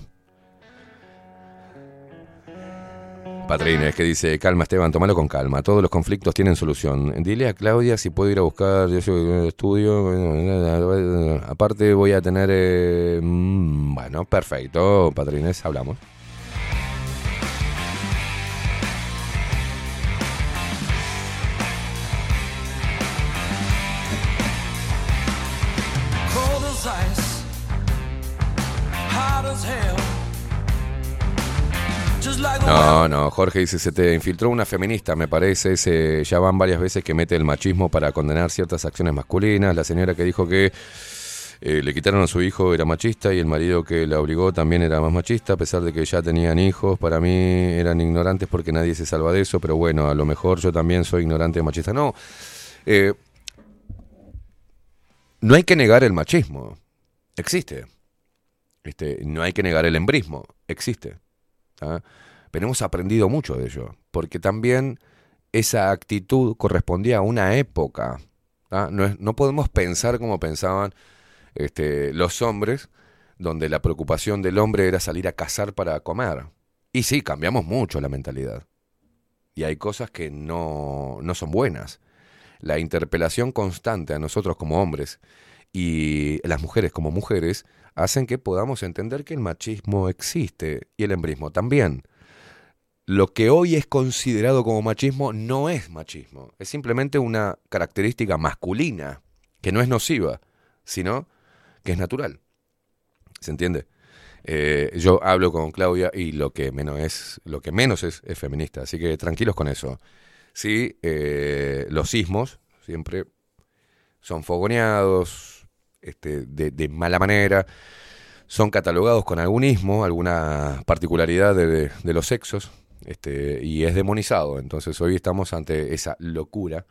Patrines, que dice, calma Esteban, tómalo con calma, todos los conflictos tienen solución. Dile a Claudia si puedo ir a buscar, yo un estudio, aparte voy a tener... eh, mm, bueno, perfecto, Patrines, hablamos. No, no, Jorge dice, se te infiltró una feminista, me parece, se, ya van varias veces que mete el machismo para condenar ciertas acciones masculinas, la señora que dijo que eh, le quitaron a su hijo era machista y el marido que la obligó también era más machista, a pesar de que ya tenían hijos, para mí eran ignorantes porque nadie se salva de eso, pero bueno, a lo mejor yo también soy ignorante machista. No, eh, no hay que negar el machismo, existe. Este, no hay que negar el embrismo, existe. Pero hemos aprendido mucho de ello, porque también esa actitud correspondía a una época. No, no podemos pensar como pensaban este, los hombres, donde la preocupación del hombre era salir a cazar para comer. Y sí, cambiamos mucho la mentalidad. Y hay cosas que no, no son buenas. La interpelación constante a nosotros como hombres y las mujeres como mujeres hacen que podamos entender que el machismo existe y el embrismo también. lo que hoy es considerado como machismo no es machismo, es simplemente una característica masculina, que no es nociva, sino que es natural. ¿Se entiende? Eh, yo hablo con Claudia y lo que menos es, lo que menos es, feminista, así que tranquilos con eso. Sí, eh, los sismos siempre son fogoneados este, de, de mala manera, son catalogados con algún ismo, alguna particularidad de, de los sexos, este, y es demonizado. Entonces hoy estamos ante esa locura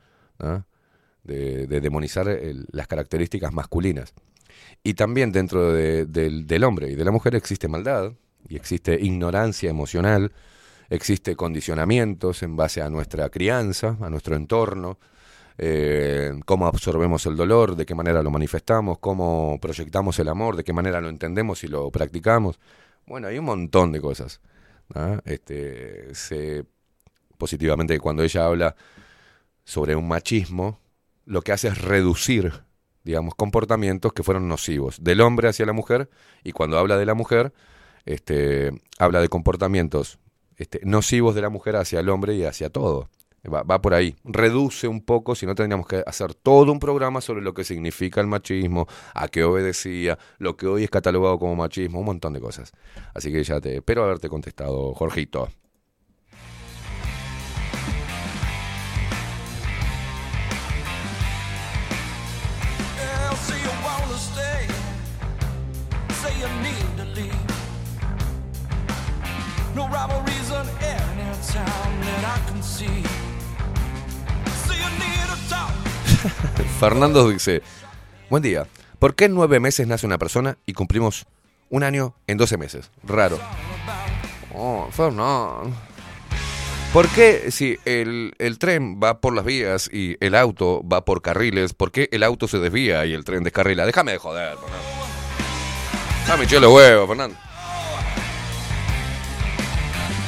de demonizar el- las características masculinas. Y también dentro de- del, del hombre y de la mujer existe maldad y existe ignorancia emocional, existe condicionamientos en base a nuestra crianza, a nuestro entorno, eh, cómo absorbemos el dolor, de qué manera lo manifestamos, cómo proyectamos el amor, de qué manera lo entendemos y lo practicamos. Bueno, hay un montón de cosas. ¿ah? Este, sé positivamente que cuando ella habla sobre un machismo, lo que hace es reducir, digamos, comportamientos que fueron nocivos del hombre hacia la mujer y cuando habla de la mujer, este, habla de comportamientos este, nocivos de la mujer hacia el hombre y hacia todo. Va, va por ahí. Reduce un poco, si no tendríamos que hacer todo un programa sobre lo que significa el machismo, a qué obedecía, lo que hoy es catalogado como machismo, un montón de cosas. Así que ya te espero haberte contestado, Jorgito. <laughs> Fernando dice, buen día, ¿por qué en nueve meses nace una persona y cumplimos un año en 12 meses? Raro. Oh, Fernando. ¿Por qué si el, el tren va por las vías y el auto va por carriles, por qué el auto se desvía y el tren descarrila? Déjame de joder, Fernando. Dame chelo huevo, Fernando.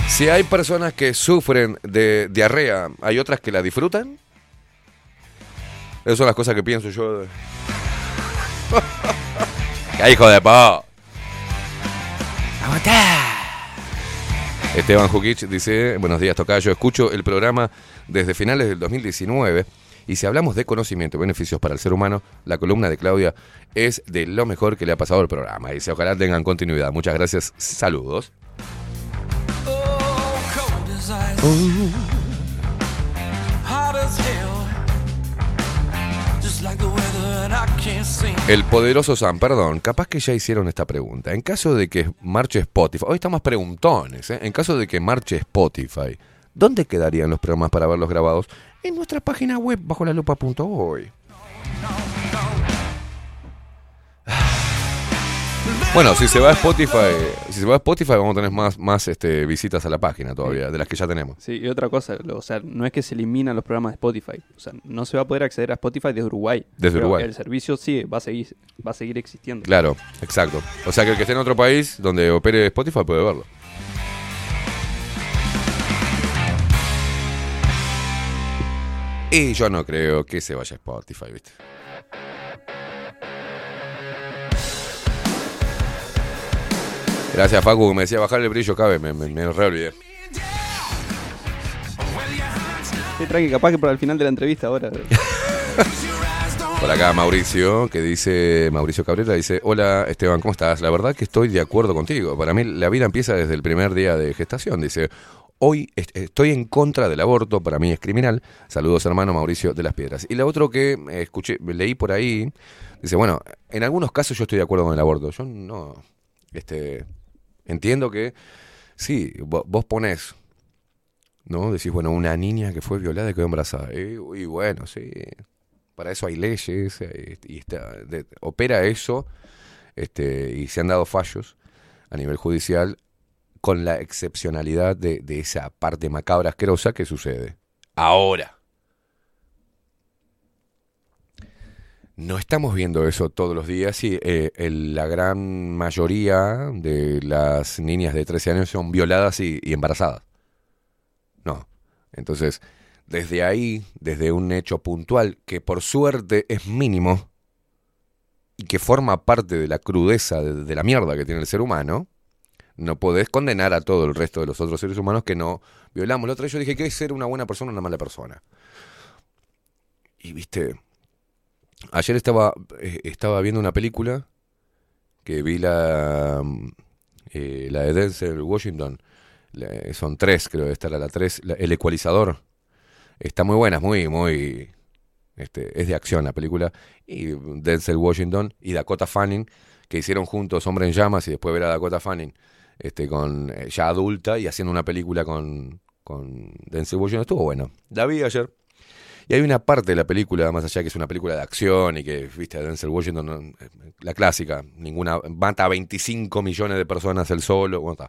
Si hay personas que sufren de diarrea, ¿hay otras que la disfrutan? Esas son las cosas que pienso yo. de- <laughs> ¡Qué hijo de po! Esteban Jukic dice, buenos días Tocayo, escucho el programa desde finales del 2019 y si hablamos de conocimiento y beneficios para el ser humano, la columna de Claudia es de lo mejor que le ha pasado al programa. Dice, ojalá tengan continuidad. Muchas gracias, saludos. Oh, El poderoso Sam, perdón, capaz que ya hicieron esta pregunta. En caso de que marche Spotify, hoy estamos preguntones, ¿eh? en caso de que marche Spotify, ¿dónde quedarían los programas para verlos grabados? En nuestra página web bajo la lupa.hoy. Bueno, si se va a Spotify, si se va a Spotify vamos a tener más, más este, visitas a la página todavía, de las que ya tenemos. Sí, y otra cosa, lo- o sea, no es que se eliminan los programas de Spotify, o sea, no se va a poder acceder a Spotify desde Uruguay. Desde Uruguay. El servicio sí va a seguir, va a seguir existiendo. Claro, exacto. O sea que el que esté en otro país donde opere Spotify puede verlo. Y yo no creo que se vaya a Spotify, ¿viste? Gracias, Facu, que me decía bajar el brillo, cabe, me, me, me re olvidé. Sí, tranqui, capaz que para el final de la entrevista ahora. <laughs> Por acá Mauricio, que dice, Mauricio Cabrera dice, hola Esteban, ¿cómo estás? La verdad que estoy de acuerdo contigo. Para mí la vida empieza desde el primer día de gestación. Dice, hoy est- estoy en contra del aborto, para mí es criminal. Saludos hermano Mauricio de las Piedras. Y la otro que eh, escuché, leí por ahí, dice, bueno, en algunos casos yo estoy de acuerdo con el aborto. Yo no, este, entiendo que, sí, vo- vos ponés ¿no? Decís, bueno, una niña que fue violada y quedó embarazada. Y, y bueno, sí, para eso hay leyes eh, y está, de- opera eso este, y se han dado fallos a nivel judicial con la excepcionalidad de, de esa parte macabra asquerosa que sucede. Ahora. No estamos viendo eso todos los días y eh, la gran mayoría de las niñas de 13 años son violadas y, embarazadas. No. Entonces, desde ahí, desde un hecho puntual que por suerte es mínimo y que forma parte de la crudeza de, de la mierda que tiene el ser humano, No podés condenar a todo el resto de los otros seres humanos que no violamos. La otra vez yo dije, ¿qué es ser una buena persona o una mala persona? Y viste, ayer estaba, eh, estaba viendo una película que vi la, mm, eh, la de Denzel Washington. La- son tres, creo, esta era la tres. la- el ecualizador. Está muy buena, es muy, muy... Este, es de acción la película. Y Denzel Washington y Dakota Fanning, que hicieron juntos Hombre en Llamas y después ver a Dakota Fanning este, con, eh, ya adulta y haciendo una película con, con Denzel Washington. Estuvo bueno. La vi ayer. Y hay una parte de la película, más allá que es una película de acción y que, viste, Denzel Washington, eh, la clásica, ninguna, mata a 25 millones de personas él solo, bueno, está.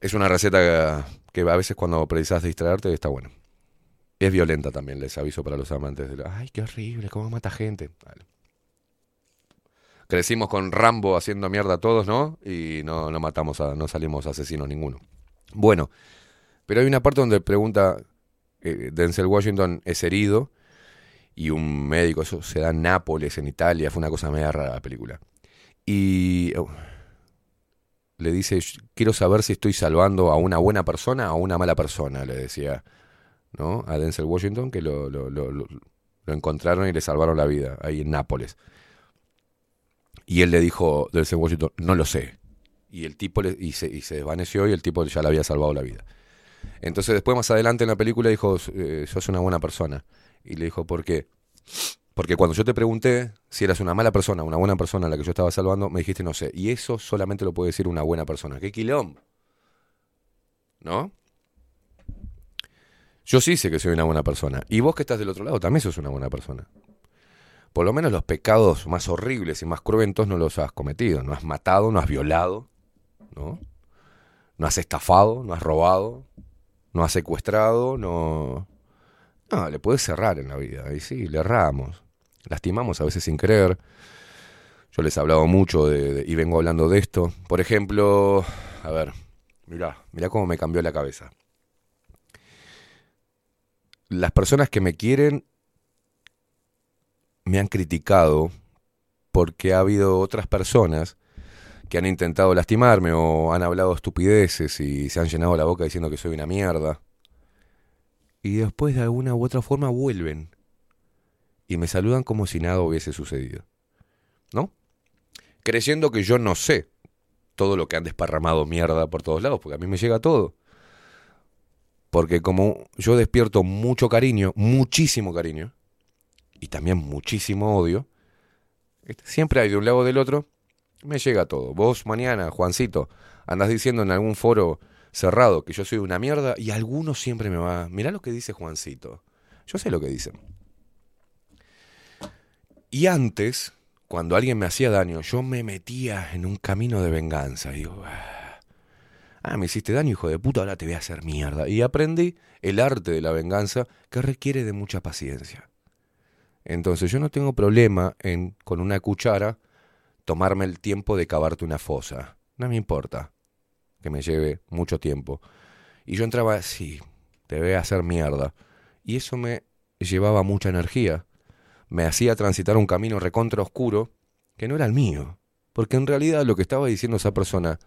Es una receta que, a veces cuando precisas distraerte está bueno. Es violenta también, les aviso para los amantes de ay, qué horrible, cómo mata gente. Crecimos con Rambo haciendo mierda a todos, ¿no? Y no, no matamos a, no salimos asesinos ninguno. Bueno, pero hay una parte donde pregunta, eh, Denzel Washington es herido y un médico, eso se da en Nápoles, en Italia, fue una cosa media rara la película. Y oh, le dice, quiero saber si estoy salvando a una buena persona o a una mala persona, le decía, ¿no? A Denzel Washington, que lo, lo, lo, encontraron y le salvaron la vida, ahí en Nápoles. Y él le dijo, Denzel Washington, no lo sé. Y el tipo le- y, se, y se desvaneció y el tipo ya le había salvado la vida. Entonces después más adelante en la película dijo, eh, sos una buena persona. Y le dijo, ¿por qué? Porque cuando yo te pregunté si eras una mala persona, una buena persona a la que yo estaba salvando, me dijiste no sé. Y eso solamente lo puede decir una buena persona. ¡Qué quilombo! ¿No? Yo sí sé que soy una buena persona. Y vos que estás del otro lado también sos una buena persona. Por lo menos los pecados más horribles y más cruentos no los has cometido. No has matado, no has violado, ¿no? No has estafado, no has robado, no has secuestrado, no... No, le puedes cerrar en la vida. Ahí sí, le erramos. Lastimamos a veces sin querer. Yo les he hablado mucho de- y vengo hablando de esto. Por ejemplo, a ver, mirá, mirá cómo me cambió la cabeza. Las personas que me quieren me han criticado porque ha habido otras personas que han intentado lastimarme o han hablado estupideces y se han llenado la boca diciendo que soy una mierda. Y después de alguna u otra forma vuelven y me saludan como si nada hubiese sucedido. ¿No? Creyendo que yo no sé todo lo que han desparramado mierda por todos lados, porque a mí me llega todo. Porque como yo despierto mucho cariño, muchísimo cariño, y también muchísimo odio, este, siempre hay de un lado o del otro, me llega todo. Vos mañana, Juancito, andás diciendo en algún foro cerrado que yo soy una mierda y alguno siempre me va, mirá lo que dice Juancito. Yo sé lo que dicen. Y antes, cuando alguien me hacía daño, yo me metía en un camino de venganza. Digo, "Ah, ah, me hiciste daño, hijo de puta, ahora te voy a hacer mierda. Y aprendí el arte de la venganza que requiere de mucha paciencia. Entonces yo no tengo problema en, con una cuchara, tomarme el tiempo de cavarte una fosa. No me importa que me lleve mucho tiempo. Y yo entraba, sí, te voy a hacer mierda. Y eso me llevaba mucha energía. Me hacía transitar un camino recontra oscuro que no era el mío. Porque en realidad lo que estaba diciendo esa persona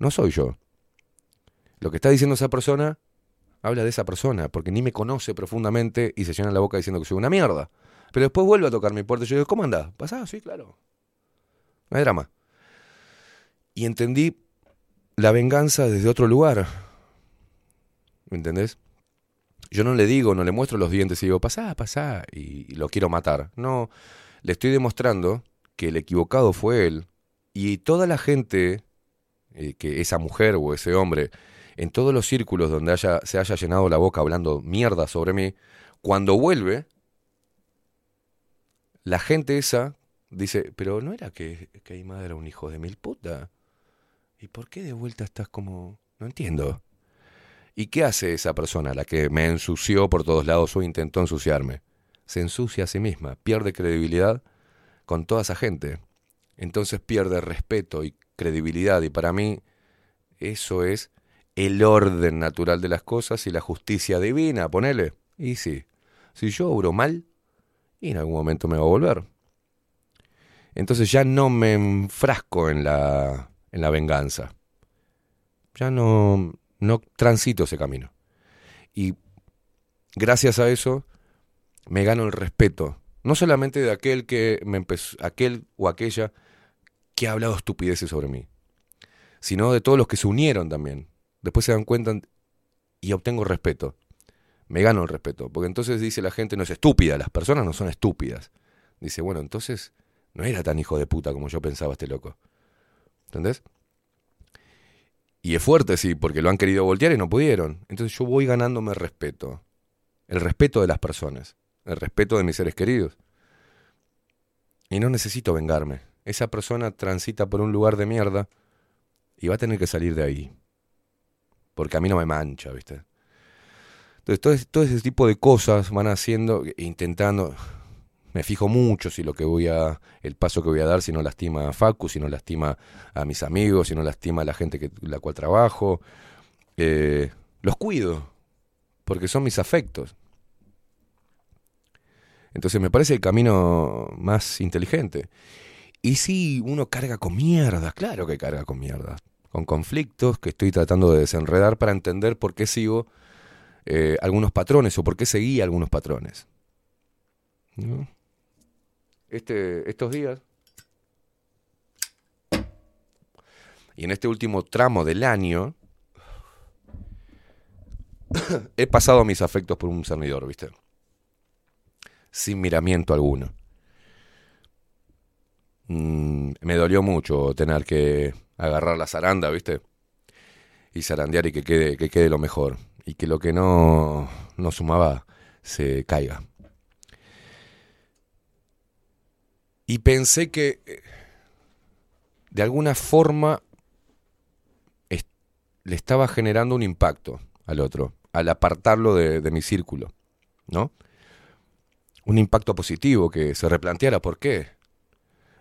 no soy yo. Lo que está diciendo esa persona habla de esa persona, porque ni me conoce profundamente y se llena la boca diciendo que soy una mierda. Pero después vuelve a tocar mi puerta y yo digo, ¿cómo andás? ¿Pasás? Sí, claro. No hay drama. Y entendí la venganza desde otro lugar. ¿Me entendés? Yo no le digo, no le muestro los dientes y digo, pasá, pasá, y, lo quiero matar. No, le estoy demostrando que el equivocado fue él. Y toda la gente, eh, que esa mujer o ese hombre, en todos los círculos donde haya, se haya llenado la boca hablando mierda sobre mí, cuando vuelve, la gente esa dice, pero no era que, que era un hijo de mil puta. ¿Y por qué de vuelta estás como... No entiendo. ¿Y qué hace esa persona, la que me ensució por todos lados o intentó ensuciarme? Se ensucia a sí misma, pierde credibilidad con toda esa gente. Entonces pierde respeto y credibilidad y para mí eso es el orden natural de las cosas y la justicia divina, ponele. Y sí, si yo obro mal, y en algún momento me va a volver. Entonces ya no me enfrasco en la, en la venganza. Ya no, no transito ese camino. Y gracias a eso me gano el respeto, no solamente de aquel que me empezó, aquel o aquella que ha hablado estupideces sobre mí, sino de todos los que se unieron también. Después se dan cuenta y obtengo respeto. Me gano el respeto, porque entonces dice la gente no es estúpida, las personas no son estúpidas. Dice, bueno, entonces no era tan hijo de puta como yo pensaba este loco. ¿Entendés? Y es fuerte, sí, porque lo han querido voltear y no pudieron. Entonces yo voy ganándome respeto. El respeto de las personas. El respeto de mis seres queridos. Y no necesito vengarme. Esa persona transita por un lugar de mierda y va a tener que salir de ahí. Porque a mí no me mancha, ¿viste? Entonces todo, ese- todo ese tipo de cosas van haciendo, intentando... Me fijo mucho si lo que voy a, el paso que voy a dar, si no lastima a Facu, si no lastima a mis amigos, si no lastima a la gente que la cual trabajo. Eh, los cuido, porque son mis afectos. Entonces me parece el camino más inteligente. Y si uno carga con mierdas, claro que carga con mierdas, con conflictos que estoy tratando de desenredar para entender por qué sigo eh, algunos patrones o por qué seguí algunos patrones. ¿No? Este, estos días y en este último tramo del año <coughs> he pasado mis afectos por un cernidor, ¿viste? Sin miramiento alguno. Mm, me dolió mucho tener que agarrar la zaranda, ¿viste? Y zarandear y que quede, que quede lo mejor. Y que lo que no, no sumaba se caiga. Y pensé que eh, de alguna forma le estaba generando un impacto al otro, al apartarlo de, de mi círculo, ¿no? Un impacto positivo, que se replanteara por qué.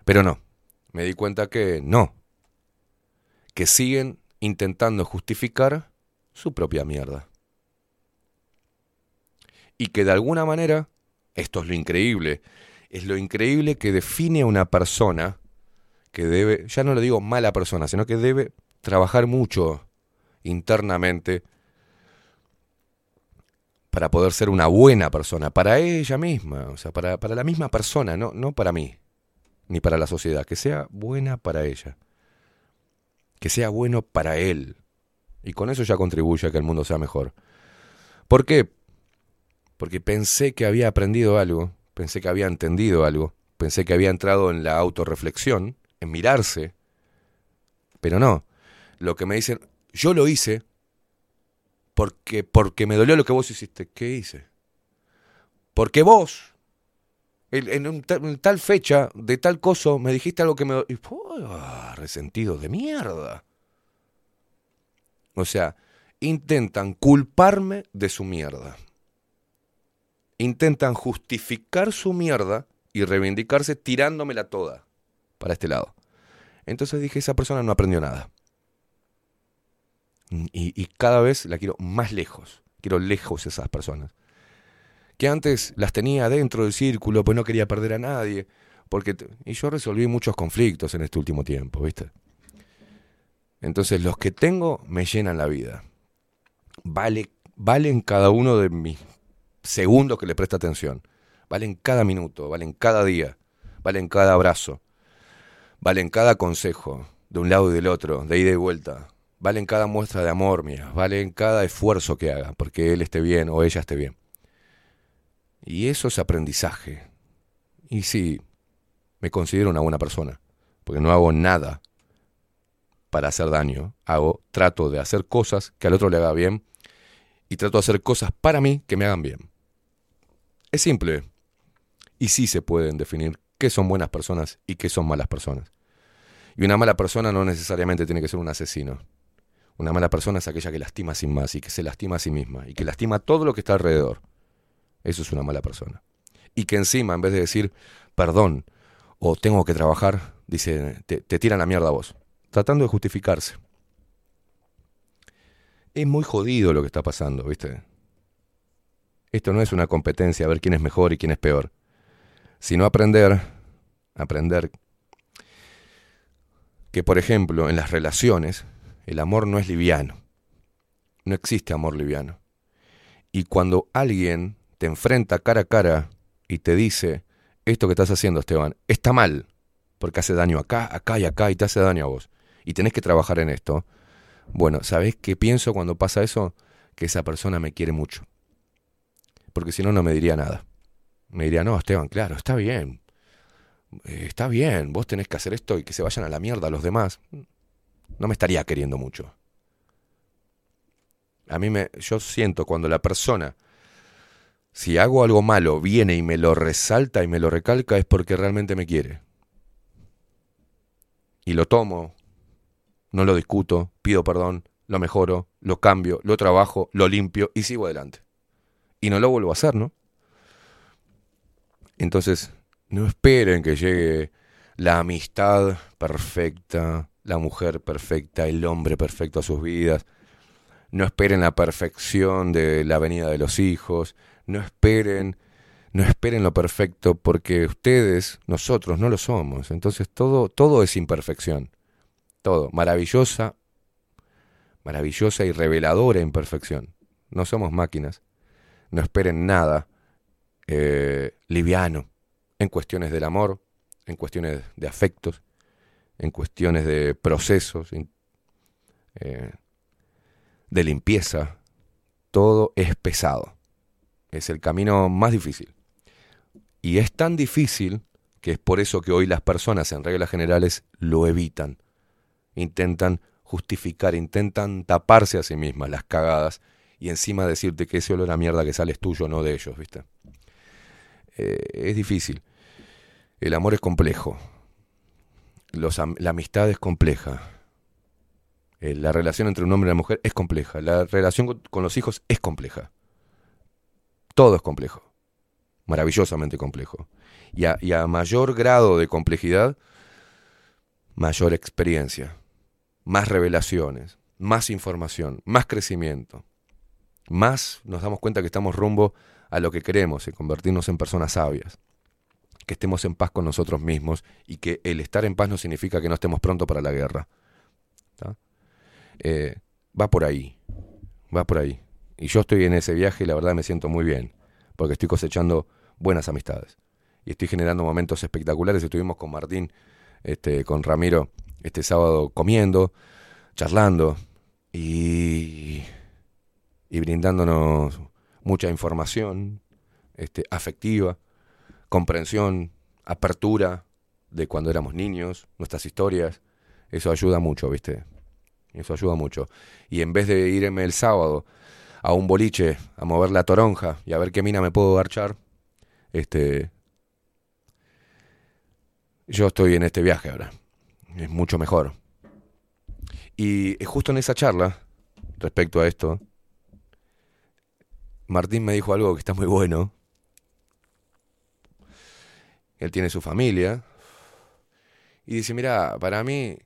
Pero no, me di cuenta que no, que siguen intentando justificar su propia mierda. Y que de alguna manera, esto es lo increíble, es lo increíble que define a una persona que debe, ya no le digo mala persona, sino que debe trabajar mucho internamente para poder ser una buena persona, para ella misma, o sea, para, para la misma persona, no, no para mí, ni para la sociedad, que sea buena para ella, que sea bueno para él, y con eso ya contribuye a que el mundo sea mejor. ¿Por qué? Porque pensé que había aprendido algo, pensé que había entendido algo, pensé que había entrado en la autorreflexión, en mirarse, pero no. Lo que me dicen, yo lo hice porque, porque me dolió lo que vos hiciste. ¿Qué hice? Porque vos, en, un tal fecha, de tal coso, me dijiste algo que me... y, ¡oh! resentido de mierda. O sea, intentan culparme de su mierda. Intentan justificar su mierda y reivindicarse tirándomela toda para este lado. Entonces dije, esa persona no aprendió nada. Y, y cada vez la quiero más lejos. Quiero lejos esas personas. Que antes las tenía dentro del círculo, pues no quería perder a nadie. Porque y yo resolví muchos conflictos en este último tiempo, ¿viste? Entonces los que tengo me llenan la vida. Vale, valen cada uno de mis segundos que le presta atención. Valen cada minuto, valen cada día, valen cada abrazo, valen cada consejo, de un lado y del otro, de ida y vuelta. Valen cada muestra de amor mía, valen cada esfuerzo que haga, porque él esté bien o ella esté bien. Y eso es aprendizaje. Y sí, me considero una buena persona, porque no hago nada para hacer daño. Hago, trato de hacer cosas que al otro le haga bien y trato de hacer cosas para mí que me hagan bien. Es simple. Y sí se pueden definir qué son buenas personas y qué son malas personas. Y una mala persona no necesariamente tiene que ser un asesino. Una mala persona es aquella que lastima sin más y que se lastima a sí misma y que lastima todo lo que está alrededor. Eso es una mala persona. Y que encima, en vez de decir perdón o tengo que trabajar, dice, te, te tiran la mierda a vos. Tratando de justificarse. Es muy jodido lo que está pasando, ¿viste? Esto no es una competencia a ver quién es mejor y quién es peor, sino aprender, aprender que, por ejemplo, en las relaciones, el amor no es liviano. No existe amor liviano. Y cuando alguien te enfrenta cara a cara y te dice, esto que estás haciendo, Esteban, está mal, porque hace daño acá, acá y acá y te hace daño a vos, y tenés que trabajar en esto, bueno, ¿sabés qué pienso cuando pasa eso? Que esa persona me quiere mucho. Porque si no, no me diría nada. Me diría, no, Esteban, claro, está bien. Eh, está bien, vos tenés que hacer esto y que se vayan a la mierda los demás. No me estaría queriendo mucho. A mí me, yo siento cuando la persona, si hago algo malo, viene y me lo resalta y me lo recalca, es porque realmente me quiere. Y lo tomo, no lo discuto, pido perdón, lo mejoro, lo cambio, lo trabajo, lo limpio y sigo adelante. Y no lo vuelvo a hacer, ¿no? Entonces, no esperen que llegue la amistad perfecta, la mujer perfecta, el hombre perfecto a sus vidas. No esperen la perfección de la venida de los hijos. No esperen, no esperen lo perfecto porque ustedes, nosotros, no lo somos. Entonces todo, todo es imperfección. Todo. Maravillosa, maravillosa y reveladora imperfección. No somos máquinas. No esperen nada eh, liviano en cuestiones del amor, en cuestiones de afectos, en cuestiones de procesos, eh, de limpieza. Todo es pesado. Es el camino más difícil. Y es tan difícil que es por eso que hoy las personas en reglas generales lo evitan. Intentan justificar, intentan taparse a sí mismas las cagadas y encima decirte que ese olor a mierda que sale es tuyo, no de ellos, ¿viste? Eh, es difícil. El amor es complejo. La amistad es compleja. Eh, la relación entre un hombre y una mujer es compleja. La relación con, los hijos es compleja. Todo es complejo. Maravillosamente complejo. Y a mayor grado de complejidad, mayor experiencia, más revelaciones, más información, más crecimiento. Más nos damos cuenta que estamos rumbo a lo que queremos, en convertirnos en personas sabias. Que estemos en paz con nosotros mismos y que el estar en paz no significa que no estemos pronto para la guerra. Eh, va por ahí, va por ahí. Y yo estoy en ese viaje y la verdad me siento muy bien, porque estoy cosechando buenas amistades. Y estoy generando momentos espectaculares. Estuvimos con Martín, este, con Ramiro, este sábado comiendo, charlando y, y brindándonos mucha información este, afectiva, comprensión, apertura de cuando éramos niños, nuestras historias. Eso ayuda mucho, ¿viste? Eso ayuda mucho. Y en vez de irme el sábado a un boliche a mover la toronja y a ver qué mina me puedo garchar, este, yo estoy en este viaje ahora. Es mucho mejor. Y justo en esa charla, respecto a esto, Martín me dijo algo que está muy bueno. Él tiene su familia. Y dice, mira, para mí,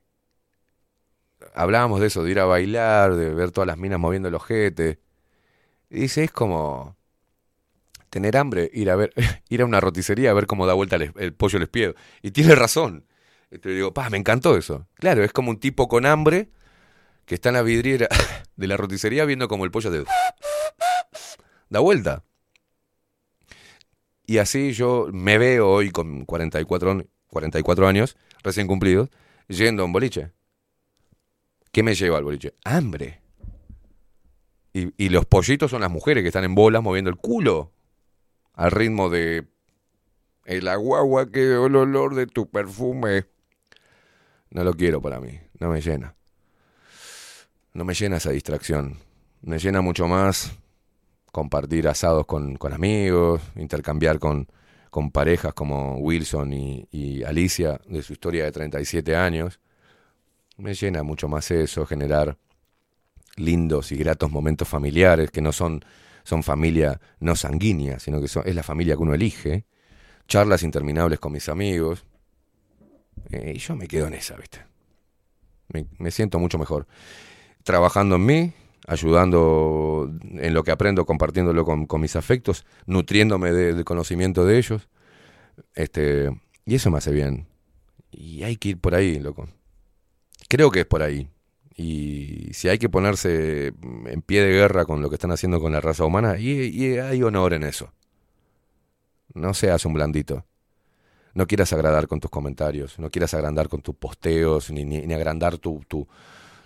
hablábamos de eso, de ir a bailar, de ver todas las minas moviendo el ojete. Y dice, es como tener hambre, ir a ver, <laughs> ir a una roticería a ver cómo da vuelta el, el pollo al espiedo. Y tiene razón. Te digo, pa, me encantó eso. Claro, es como un tipo con hambre que está en la vidriera <laughs> de la roticería viendo como el pollo de da vuelta. Y así yo me veo hoy con 44, an- 44 años, recién cumplidos, yendo a un boliche. ¿Qué me lleva al boliche? Hambre. Y, y los pollitos son las mujeres que están en bolas moviendo el culo al ritmo de el aguagua que el olor de tu perfume. No lo quiero para mí, no me llena. No me llena esa distracción. Me llena mucho más compartir asados con, con amigos, intercambiar con, con parejas como Wilson y, Alicia de su historia de 37 años. Me llena mucho más eso, generar lindos y gratos momentos familiares que no son, son familia no sanguínea, sino que son, es la familia que uno elige. Charlas interminables con mis amigos. Eh, y yo me quedo en esa, ¿viste? Me, me siento mucho mejor. Trabajando en mí, ayudando en lo que aprendo, compartiéndolo con, con mis afectos, nutriéndome de- del conocimiento de ellos. Este, y eso me hace bien. Y hay que ir por ahí, loco. Creo que es por ahí. Y si hay que ponerse en pie de guerra con lo que están haciendo con la raza humana, y, hay honor en eso. No seas un blandito. No quieras agradar con tus comentarios, no quieras agrandar con tus posteos, ni, ni, ni agrandar tu, tu,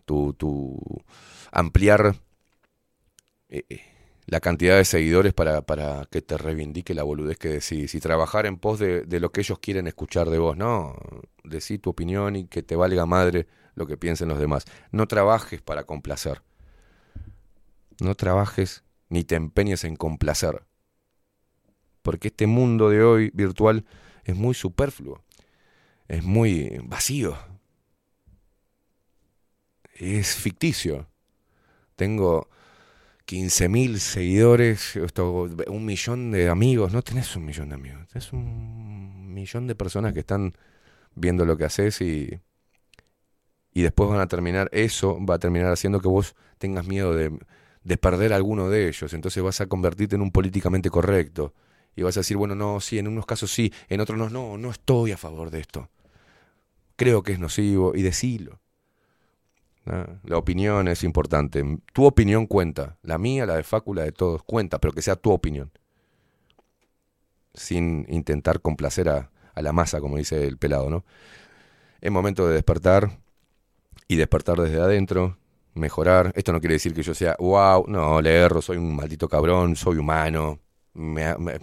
tu, tu ampliar eh, eh, la cantidad de seguidores para, para que te reivindique la boludez que decís y trabajar en pos de, de lo que ellos quieren escuchar de vos. No, decí tu opinión y que te valga madre lo que piensen los demás. No trabajes para complacer. No trabajes ni te empeñes en complacer. Porque este mundo de hoy virtual es muy superfluo. Es muy vacío. Es ficticio. Tengo 15.000 seguidores, esto, un millón de amigos. No tenés un millón de amigos. Tenés un millón de personas que están viendo lo que haces y, y después van a terminar, eso va a terminar haciendo que vos tengas miedo de, de perder alguno de ellos. Entonces vas a convertirte en un políticamente correcto. Y vas a decir, bueno, no, sí, en unos casos sí, en otros no, no, no estoy a favor de esto. Creo que es nocivo y decilo. La opinión es importante. Tu opinión cuenta. La mía, la de Facu, la de todos, cuenta, pero que sea tu opinión. Sin intentar complacer a, a la masa, como dice el pelado, ¿no? Es momento de despertar y despertar desde adentro, mejorar. Esto no quiere decir que yo sea, wow, no, le erro, soy un maldito cabrón, soy humano. Me- me-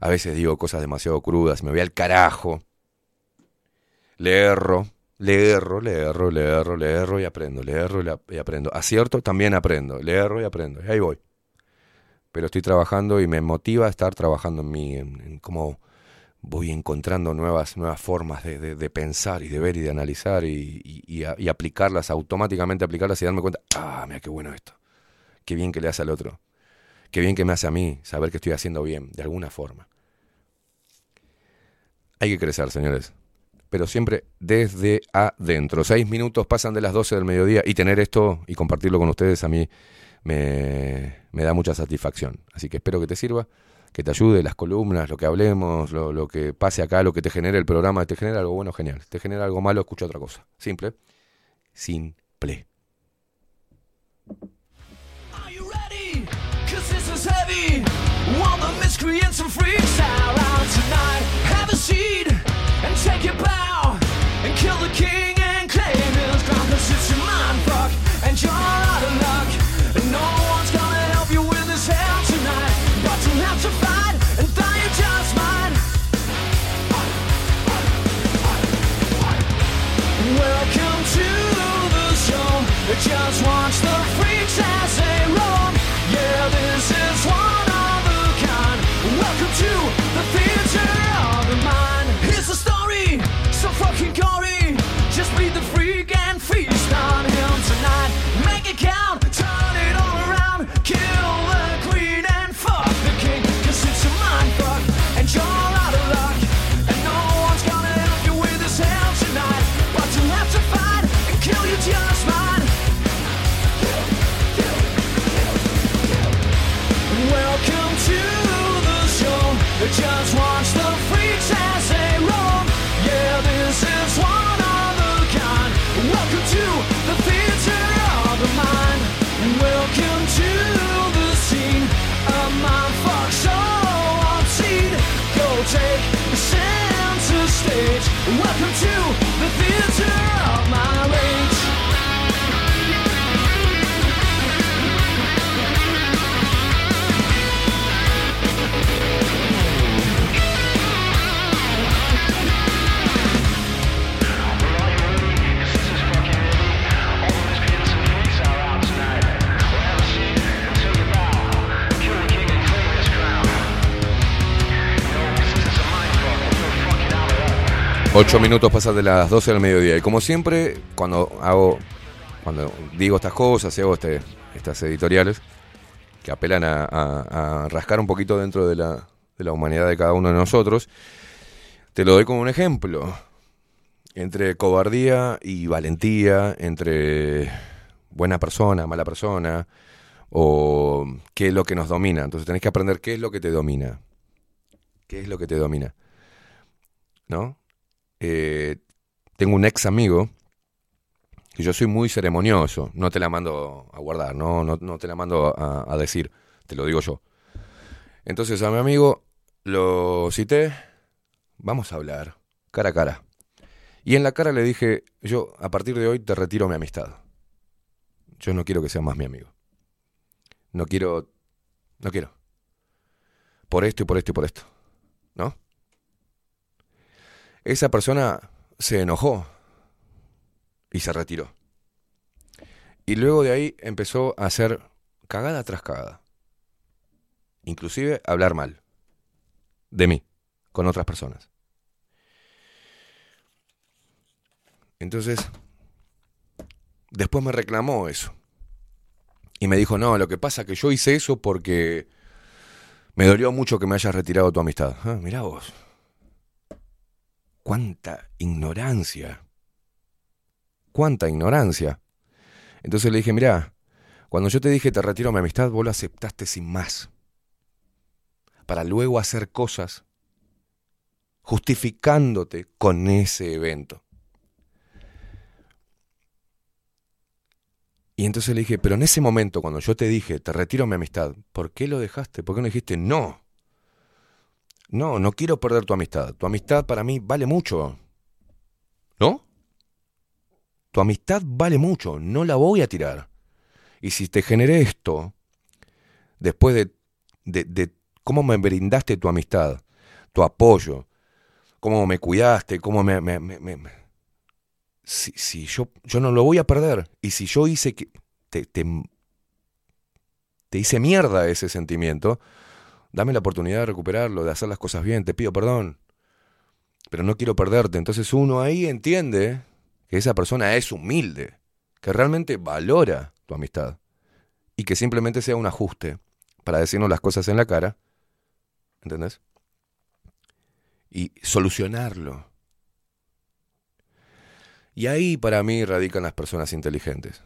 a veces digo cosas demasiado crudas, me voy al carajo. Le erro, le erro, le erro, le erro, y aprendo, le erro y, aprendo. Acierto, también aprendo, le erro y aprendo. Y ahí voy. Pero estoy trabajando y me motiva a estar trabajando en mí, en, cómo voy encontrando nuevas, nuevas formas de, de- pensar y de ver y de analizar y- y a- y aplicarlas, automáticamente aplicarlas y darme cuenta, ah, mira qué bueno esto, qué bien que le hace al otro, qué bien que me hace a mí saber que estoy haciendo bien, de alguna forma. Hay que crecer, señores, pero siempre desde adentro. Seis minutos pasan de las 12 del mediodía y tener esto y compartirlo con ustedes a mí me, da mucha satisfacción. Así que espero que te sirva, que te ayude las columnas, lo que hablemos, lo, que pase acá, lo que te genere el programa. Te genera algo bueno, genial. Te genera algo malo, escucha otra cosa. Simple. Simple. Freaks out tonight. Have a take your bow. And kill the king and claim his crown. It's your mind fuck and you're out of luck. And no one's gonna help you with this hell tonight. But you have to fight and you just. Welcome to the show. Just watch the freaks as 8 minutos pasan de las 12 del mediodía. Y como siempre, cuando hago, cuando digo estas cosas, hago este, estas editoriales que apelan a, a, rascar un poquito dentro de la, de la humanidad de cada uno de nosotros, te lo doy como un ejemplo. Entre cobardía y valentía, entre buena persona, mala persona, o qué es lo que nos domina. Entonces tenés que aprender qué es lo que te domina. ¿Qué es lo que te domina? ¿No? Eh, tengo un ex amigo que yo soy muy ceremonioso, no te la mando a guardar, no, no, no te la mando a, decir, te lo digo yo. Entonces a mi amigo lo cité, vamos a hablar, cara a cara. Y en la cara le dije, yo a partir de hoy te retiro mi amistad. Yo no quiero que seas más mi amigo. No quiero, no quiero. Por esto y por esto y por esto. ¿No? Esa persona se enojó y se retiró. Y luego de ahí empezó a hacer cagada tras cagada. Inclusive hablar mal. De mí, con otras personas. Entonces, después me reclamó eso. Y me dijo, no, lo que pasa es que yo hice eso porque me dolió mucho que me hayas retirado tu amistad. Ah, mirá vos. Cuánta ignorancia. Cuánta ignorancia. Entonces le dije, mirá, cuando yo te dije te retiro mi amistad, vos lo aceptaste sin más. Para luego hacer cosas justificándote con ese evento. Y entonces le dije, pero en ese momento, cuando yo te dije, te retiro mi amistad, ¿por qué lo dejaste? ¿Por qué no dijiste, no? No, no quiero perder tu amistad. Tu amistad para mí vale mucho. ¿No? Tu amistad vale mucho, no la voy a tirar. Y si te generé esto, después de, de, de cómo me brindaste tu amistad, tu apoyo, cómo me cuidaste, cómo me, me, me, me si, si yo, yo no lo voy a perder. Y si yo hice que. Te, te, te hice mierda ese sentimiento, dame la oportunidad de recuperarlo, de hacer las cosas bien, te pido perdón. Pero no quiero perderte. Entonces uno ahí entiende que esa persona es humilde, que realmente valora tu amistad. Y que simplemente sea un ajuste para decirnos las cosas en la cara. ¿Entendés? Y solucionarlo. Y ahí para mí radican las personas inteligentes.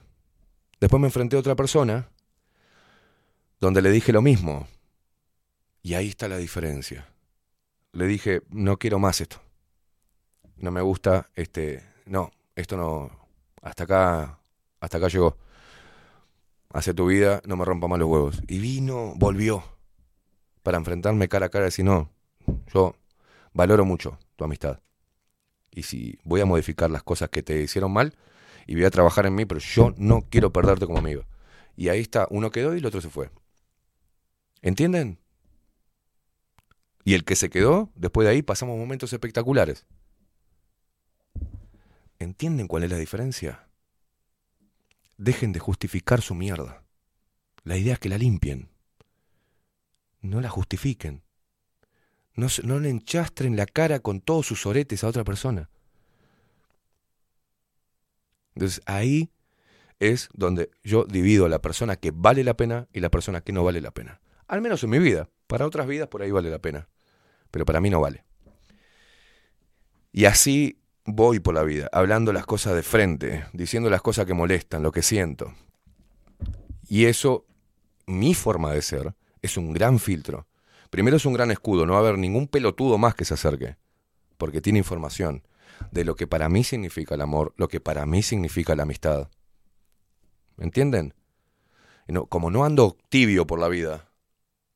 Después me enfrenté a otra persona donde le dije lo mismo. Y ahí está la diferencia. Le dije, no quiero más esto. No me gusta, este, no, esto no, hasta acá, hasta acá llegó. Hace tu vida, no me rompa más los huevos. Y vino, volvió, para enfrentarme cara a cara y decir, no, yo valoro mucho tu amistad y si voy a modificar las cosas que te hicieron mal y voy a trabajar en mí, pero yo no quiero perderte como amigo. Y ahí está, uno quedó y el otro se fue. ¿Entienden? Y el que se quedó, después de ahí pasamos momentos espectaculares. ¿Entienden cuál es la diferencia? Dejen de justificar su mierda. La idea es que la limpien. No la justifiquen. No, no le enchastren la cara con todos sus oretes a otra persona. Entonces ahí es donde yo divido a la persona que vale la pena y la persona que no vale la pena. Al menos en mi vida. Para otras vidas por ahí vale la pena. Pero para mí no vale. Y así voy por la vida, hablando las cosas de frente, diciendo las cosas que molestan, lo que siento. Y eso, mi forma de ser, es un gran filtro Primero es un gran escudo, no va a haber ningún pelotudo más que se acerque, porque tiene información de lo que para mí significa el amor, lo que para mí significa la amistad. ¿Me entienden? Como no ando tibio por la vida,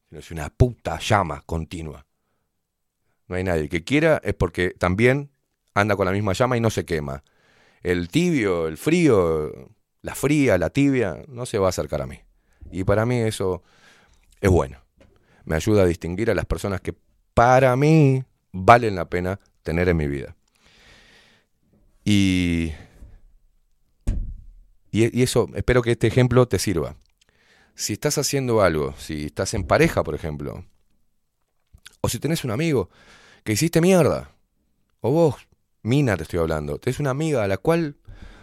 sino es una puta llama continua. No hay nadie. que quiera es porque también anda con la misma llama y no se quema. El tibio, el frío, la fría, la tibia, no se va a acercar a mí. Y para mí eso es bueno me ayuda a distinguir a las personas que para mí valen la pena tener en mi vida. Y, y, eso, espero que este ejemplo te sirva. Si estás haciendo algo, si estás en pareja, por ejemplo, o si tenés un amigo que hiciste mierda, o vos, Mina te estoy hablando, tenés una amiga a la cual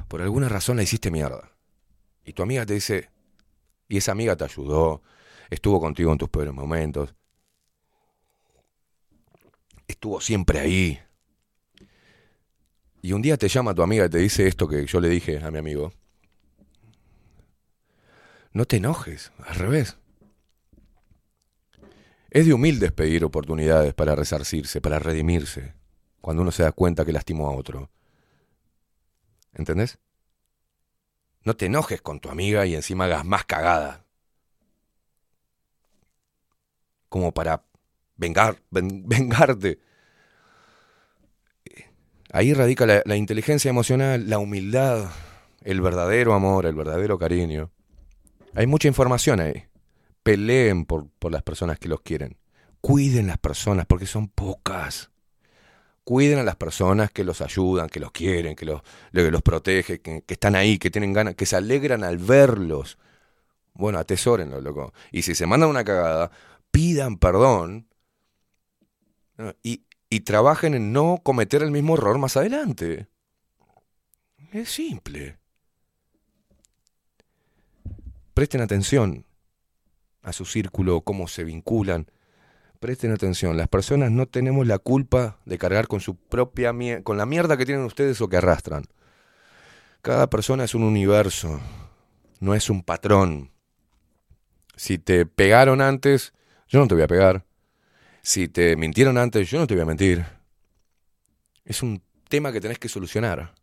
por alguna razón la hiciste mierda. Y tu amiga te dice, y esa amiga te ayudó, estuvo contigo en tus peores momentos, estuvo siempre ahí. Y un día te llama tu amiga y te dice esto que yo le dije a mi amigo. No te enojes, al revés. Es de humildes pedir oportunidades para resarcirse, para redimirse, cuando uno se da cuenta que lastimó a otro. ¿Entendés? No te enojes con tu amiga y encima hagas más cagada. Como para vengar, ven- <laughs> vengarte. Ahí radica la, la inteligencia emocional, la humildad, el verdadero amor, el verdadero cariño. Hay mucha información ahí. Peleen por, por las personas que los quieren. Cuiden las personas porque son pocas. Cuiden a las personas que los ayudan, que los quieren, que los, que los protegen, que, que están ahí, que tienen ganas, que se alegran al verlos. Bueno, atesórenlo, loco. Y si se mandan una cagada, pidan perdón y, y trabajen en no cometer el mismo error más adelante. Es simple. Presten atención a su círculo, cómo se vinculan. Presten atención, las personas no tenemos la culpa de cargar con su propia con la mierda que tienen ustedes o que arrastran. Cada persona es un universo, no es un patrón. Si te pegaron antes, yo no te voy a pegar. Si te mintieron antes, yo no te voy a mentir. Es un tema que tenés que solucionar.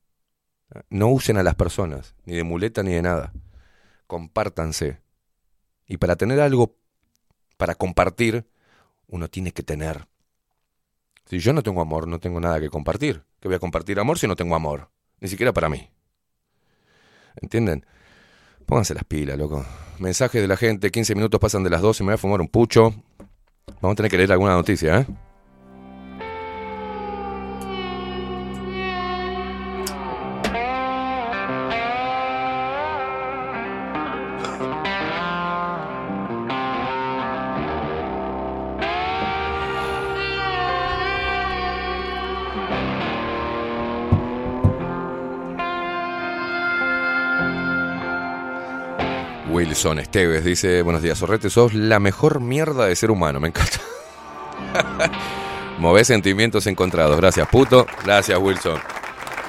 No usen a las personas, ni de muleta ni de nada. Compártanse. Y para tener algo para compartir, uno tiene que tener. Si yo no tengo amor, no tengo nada que compartir. ¿Qué voy a compartir amor si no tengo amor? Ni siquiera para mí. ¿Entienden? Pónganse las pilas, loco. Mensaje de la gente, 15 minutos pasan de las 12, me voy a fumar un pucho. Vamos a tener que leer alguna noticia, ¿eh? Wilson Esteves dice, buenos días, Sorrete, sos la mejor mierda de ser humano, me encanta. <laughs> Movés sentimientos encontrados, gracias puto, gracias Wilson.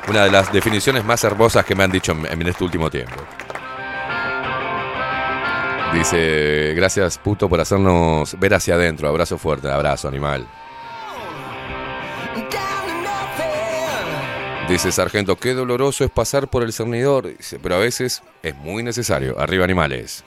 Una de las definiciones más hermosas que me han dicho en este último tiempo. Dice, gracias puto por hacernos ver hacia adentro, abrazo fuerte, abrazo animal. Dice Sargento, qué doloroso es pasar por el cernidor. Pero a veces es muy necesario. Arriba animales.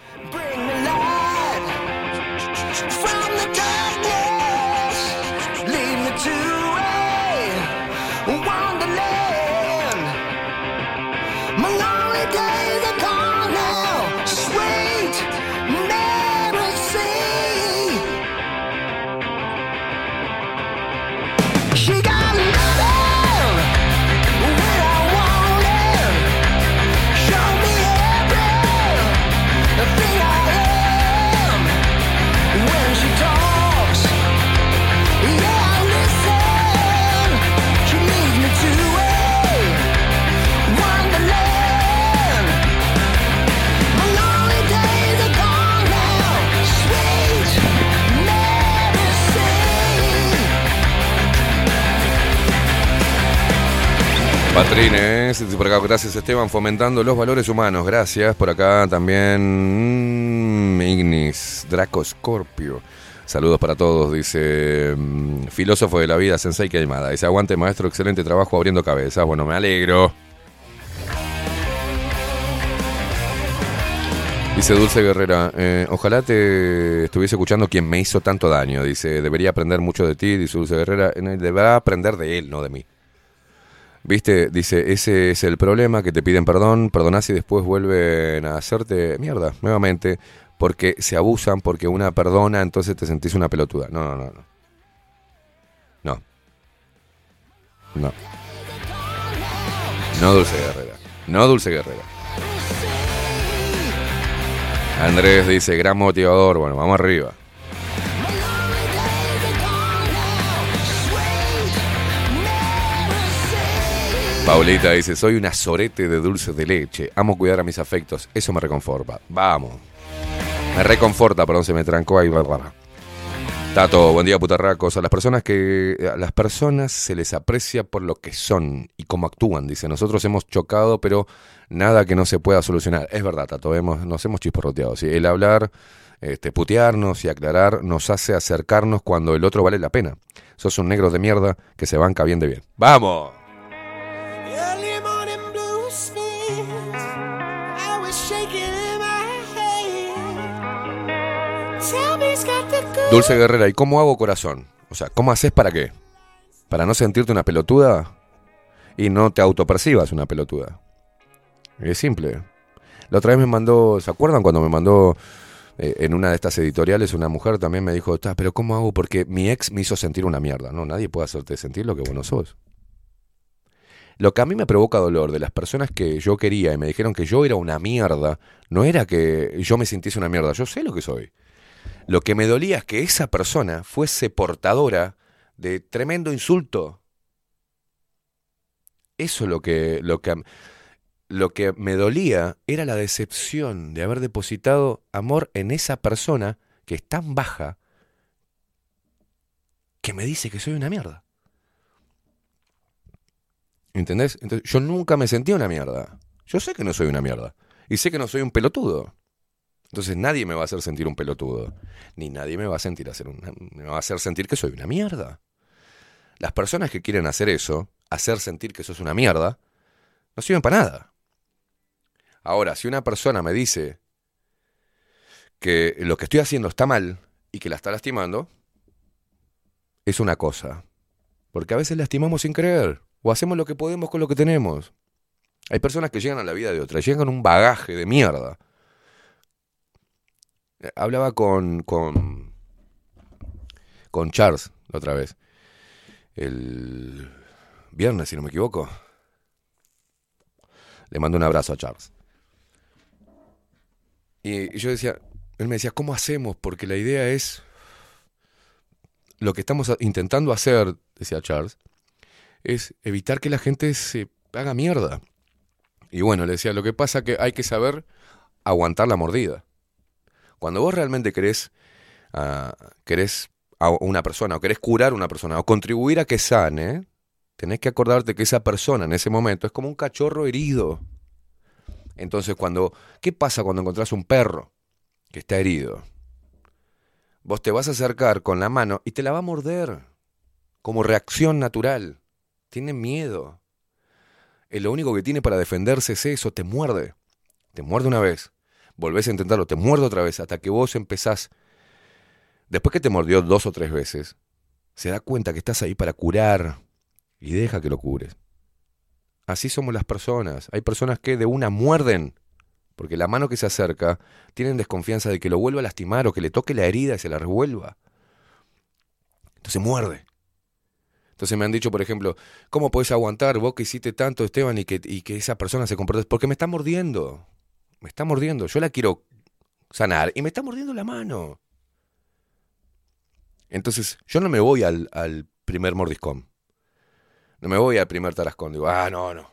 Patrines, dice por acá, gracias Esteban, fomentando los valores humanos. Gracias. Por acá también mm, Ignis, Draco Scorpio. Saludos para todos, dice mm, filósofo de la vida, Sensei Queimada. Dice, aguante maestro, excelente trabajo abriendo cabezas. Bueno, me alegro. Dice Dulce Guerrera, eh, ojalá te estuviese escuchando quien me hizo tanto daño. Dice, debería aprender mucho de ti, dice Dulce Guerrera. Eh, Deberá aprender de él, no de mí. Viste, dice, ese es el problema, que te piden perdón, perdonás y después vuelven a hacerte mierda nuevamente, porque se abusan, porque una perdona, entonces te sentís una pelotuda. No, no, no, no. No. No. No, Dulce Guerrera. No, Dulce Guerrera. Andrés dice, gran motivador. Bueno, vamos arriba. Paulita dice, soy una sorete de dulce de leche. Amo cuidar a mis afectos. Eso me reconforta. Vamos. Me reconforta, perdón, se me trancó ahí. Tato, buen día, putarracos. A las personas que. A las personas se les aprecia por lo que son y cómo actúan. Dice, nosotros hemos chocado, pero nada que no se pueda solucionar. Es verdad, Tato, hemos, nos hemos chisporroteado. ¿sí? El hablar, este, putearnos y aclarar nos hace acercarnos cuando el otro vale la pena. Sos un negro de mierda que se banca bien de bien. ¡Vamos! Dulce Guerrera, ¿y cómo hago corazón? O sea, ¿cómo haces para qué? ¿Para no sentirte una pelotuda? Y no te autopercibas una pelotuda. Es simple. La otra vez me mandó, ¿se acuerdan cuando me mandó eh, en una de estas editoriales una mujer también me dijo, "Ta, pero ¿cómo hago? Porque mi ex me hizo sentir una mierda. No, nadie puede hacerte sentir lo que vos no sos. Lo que a mí me provoca dolor de las personas que yo quería y me dijeron que yo era una mierda, no era que yo me sintiese una mierda, yo sé lo que soy. Lo que me dolía es que esa persona fuese portadora de tremendo insulto. Eso es lo que, lo que, lo que me dolía era la decepción de haber depositado amor en esa persona que es tan baja que me dice que soy una mierda. ¿Entendés? Entonces, yo nunca me sentí una mierda. Yo sé que no soy una mierda. Y sé que no soy un pelotudo. Entonces nadie me va a hacer sentir un pelotudo. Ni nadie me va a sentir hacer va a hacer sentir que soy una mierda. Las personas que quieren hacer eso, hacer sentir que sos una mierda, no sirven para nada. Ahora, si una persona me dice que lo que estoy haciendo está mal y que la está lastimando, es una cosa. Porque a veces lastimamos sin creer. O hacemos lo que podemos con lo que tenemos. Hay personas que llegan a la vida de otra, llegan un bagaje de mierda. Hablaba con, con, con Charles la otra vez. El viernes, si no me equivoco. Le mando un abrazo a Charles. Y yo decía, él me decía, ¿cómo hacemos? Porque la idea es lo que estamos intentando hacer, decía Charles, es evitar que la gente se haga mierda. Y bueno, le decía, lo que pasa que hay que saber aguantar la mordida. Cuando vos realmente querés, ah, querés a una persona, o querés curar a una persona, o contribuir a que sane, tenés que acordarte que esa persona en ese momento es como un cachorro herido. Entonces, cuando, ¿qué pasa cuando encontrás un perro que está herido? Vos te vas a acercar con la mano y te la va a morder como reacción natural. Tiene miedo. Eh, lo único que tiene para defenderse es eso, te muerde. Te muerde una vez. Volvés a intentarlo, te muerde otra vez, hasta que vos empezás. Después que te mordió dos o tres veces, se da cuenta que estás ahí para curar y deja que lo cures. Así somos las personas. Hay personas que de una muerden, porque la mano que se acerca tienen desconfianza de que lo vuelva a lastimar o que le toque la herida y se la revuelva. Entonces muerde. Entonces me han dicho, por ejemplo, ¿cómo podés aguantar vos que hiciste tanto, Esteban, y que, y que esa persona se comporte? Porque me está mordiendo. Me está mordiendo. Yo la quiero sanar y me está mordiendo la mano. Entonces, yo no me voy al, primer mordiscón. No me voy al primer tarascón. Digo, ah, no, no.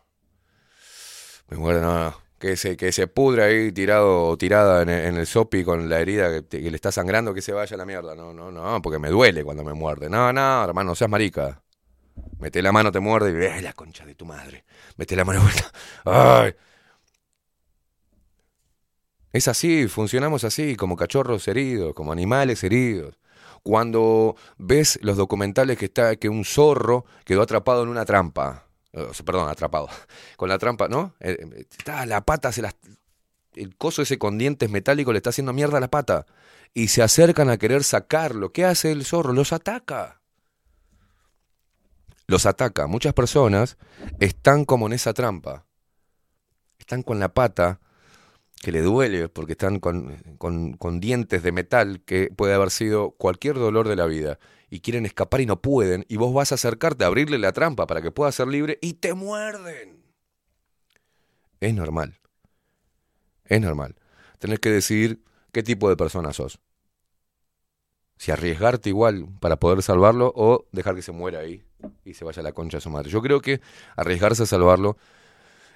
Me muerde, no, no. Que se, que se pudre ahí tirado o tirada en el, en sopi con la herida que, le está sangrando, que se vaya a la mierda. No, no, no, porque me duele cuando me muerde. No, no, hermano, no seas marica. Mete la mano, te muerde y ve la concha de tu madre. Mete la mano vuelta. <laughs> ¡Ay! Es así, funcionamos así, como cachorros heridos, como animales heridos. Cuando ves los documentales que está que un zorro quedó atrapado en una trampa, perdón, atrapado, <laughs> con la trampa, ¿no? Eh, eh, Está la pata, se las, el coso ese con dientes metálicos le está haciendo mierda a la pata y se acercan a querer sacarlo. ¿Qué hace el zorro? Los ataca. Los ataca. Muchas personas están como en esa trampa. Están con la pata que le duele porque están con, con- dientes de metal que puede haber sido cualquier dolor de la vida y quieren escapar y no pueden y vos vas a acercarte a abrirle la trampa para que pueda ser libre y te muerden. Es normal. Es normal. Tenés que decidir qué tipo de persona sos. Si arriesgarte igual para poder salvarlo o dejar que se muera ahí y se vaya a la concha de su madre. Yo creo que arriesgarse a salvarlo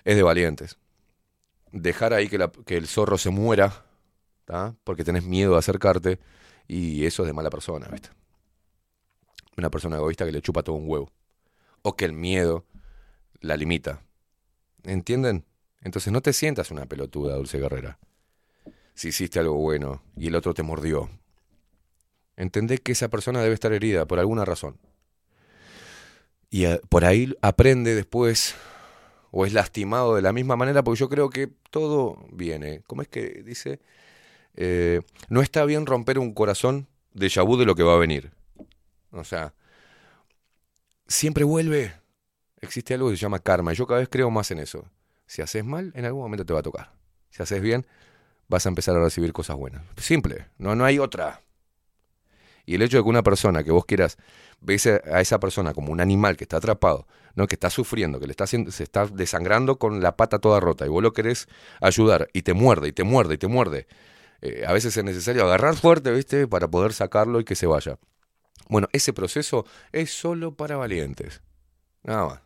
es de valientes dejar ahí que, la- que el zorro se muera, ¿tá? porque tenés miedo de acercarte, y eso es de mala persona, ¿viste? Una persona egoísta que le chupa todo un huevo. O que el miedo la limita. ¿Entienden? Entonces no te sientas una pelotuda, Dulce Guerrera. Si hiciste algo bueno y el otro te mordió. Entendé que esa persona debe estar herida por alguna razón. Y por ahí aprende después o es lastimado de la misma manera, porque yo creo que todo viene. ¿Cómo es que dice? Eh, no está bien romper un corazón de vu de lo que va a venir. O sea, siempre vuelve. Existe algo que se llama karma. Y yo cada vez creo más en eso. Si haces mal, en algún momento te va a tocar. Si haces bien, vas a empezar a recibir cosas buenas. Simple, no, no hay otra. Y el hecho de que una persona que vos quieras, ves a esa persona como un animal que está atrapado, ¿no? que está sufriendo, que le está haciendo, se está desangrando con la pata toda rota, y vos lo querés ayudar, y te muerde, y te muerde, y te muerde. Eh, a veces es necesario agarrar fuerte, ¿viste? Para poder sacarlo y que se vaya. Bueno, ese proceso es solo para valientes. Nada más.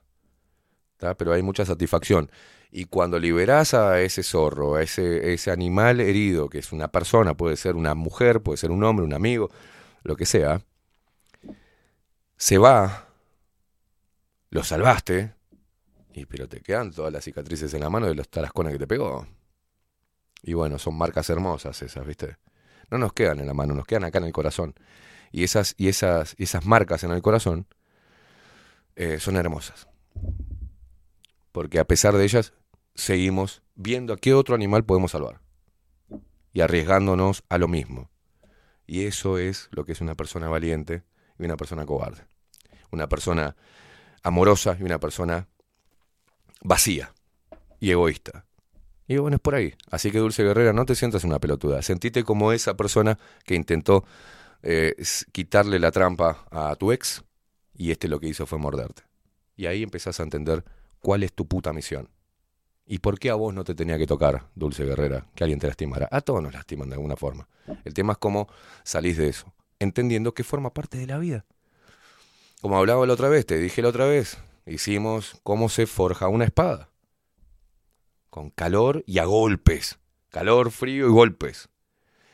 ¿Tá? Pero hay mucha satisfacción. Y cuando liberás a ese zorro, a ese, ese animal herido, que es una persona, puede ser una mujer, puede ser un hombre, un amigo, lo que sea, se va, lo salvaste, y pero te quedan todas las cicatrices en la mano de los tarascones que te pegó. Y bueno, son marcas hermosas esas, ¿viste? No nos quedan en la mano, nos quedan acá en el corazón. Y esas, y esas, esas marcas en el corazón eh, son hermosas. Porque a pesar de ellas, seguimos viendo a qué otro animal podemos salvar. Y arriesgándonos a lo mismo. Y eso es lo que es una persona valiente y una persona cobarde. Una persona amorosa y una persona vacía y egoísta. Y bueno, es por ahí. Así que Dulce Guerrera, no te sientas una pelotuda. Sentite como esa persona que intentó eh, quitarle la trampa a tu ex y este lo que hizo fue morderte. Y ahí empezás a entender cuál es tu puta misión. ¿Y por qué a vos no te tenía que tocar, Dulce Guerrera, que alguien te lastimara? A todos nos lastiman de alguna forma. El tema es cómo salís de eso, entendiendo que forma parte de la vida. Como hablaba la otra vez, te dije la otra vez, hicimos cómo se forja una espada. Con calor y a golpes. Calor, frío y golpes.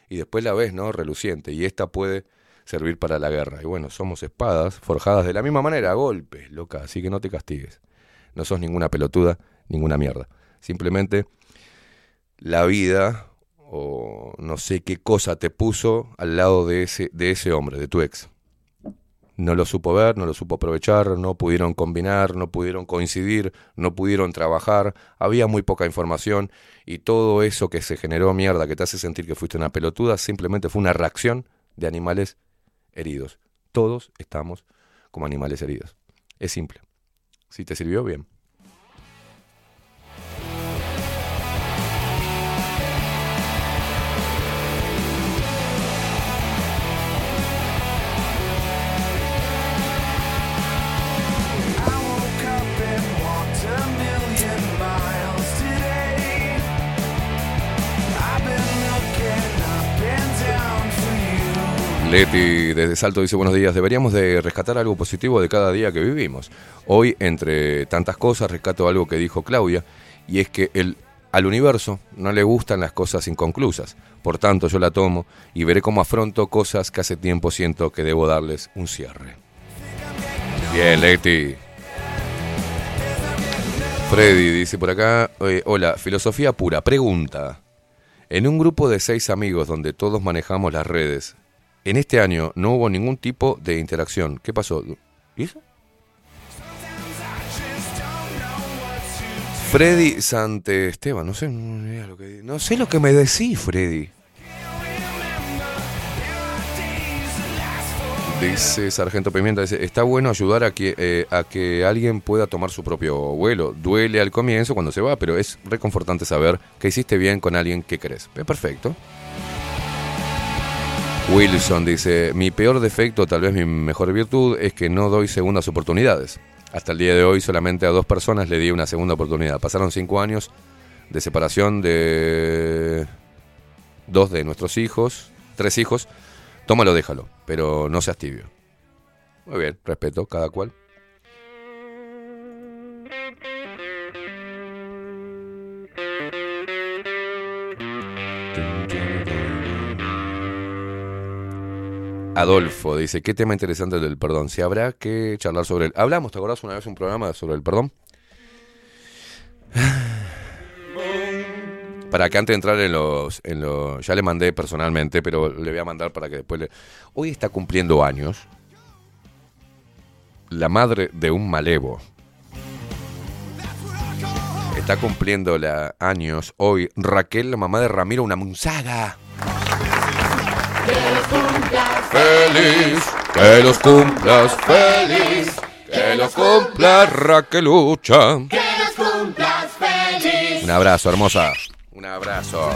Y después la ves, ¿no? Reluciente. Y esta puede servir para la guerra. Y bueno, somos espadas forjadas de la misma manera, a golpes, loca. Así que no te castigues. No sos ninguna pelotuda, ninguna mierda. Simplemente la vida o no sé qué cosa te puso al lado de ese, de ese hombre, de tu ex. No lo supo ver, no lo supo aprovechar, no pudieron combinar, no pudieron coincidir, no pudieron trabajar, había muy poca información y todo eso que se generó mierda, que te hace sentir que fuiste una pelotuda, simplemente fue una reacción de animales heridos. Todos estamos como animales heridos. Es simple. Si te sirvió, bien. Leti desde Salto dice buenos días, deberíamos de rescatar algo positivo de cada día que vivimos. Hoy, entre tantas cosas, rescato algo que dijo Claudia, y es que el, al universo no le gustan las cosas inconclusas. Por tanto, yo la tomo y veré cómo afronto cosas que hace tiempo siento que debo darles un cierre. Bien, Leti. Freddy dice por acá, eh, hola, filosofía pura, pregunta. En un grupo de seis amigos donde todos manejamos las redes, en este año no hubo ningún tipo de interacción. ¿Qué pasó? ¿Y eso? Freddy Sante Esteban, no sé, lo que, no sé lo que me decís, Freddy. Dice Sargento Pimienta, dice, está bueno ayudar a que, eh, a que alguien pueda tomar su propio vuelo. Duele al comienzo cuando se va, pero es reconfortante saber que hiciste bien con alguien que querés. Perfecto. Wilson dice, mi peor defecto, tal vez mi mejor virtud, es que no doy segundas oportunidades. Hasta el día de hoy solamente a dos personas le di una segunda oportunidad. Pasaron cinco años de separación de dos de nuestros hijos, tres hijos. Tómalo, déjalo, pero no seas tibio. Muy bien, respeto, cada cual. Adolfo dice, qué tema interesante el del perdón. Si habrá que charlar sobre él. Hablamos, ¿te acordás una vez un programa sobre el perdón? <sighs> Para que antes de entrar en los, en los... Ya le mandé personalmente, pero le voy a mandar para que después le... Hoy está cumpliendo años la madre de un malevo. Está cumpliendo la años hoy Raquel, la mamá de Ramiro, una munzaga. Feliz, que los cumplas feliz, que los cumplas Raquelucha. Que los cumplas feliz. Un abrazo, hermosa. Un abrazo.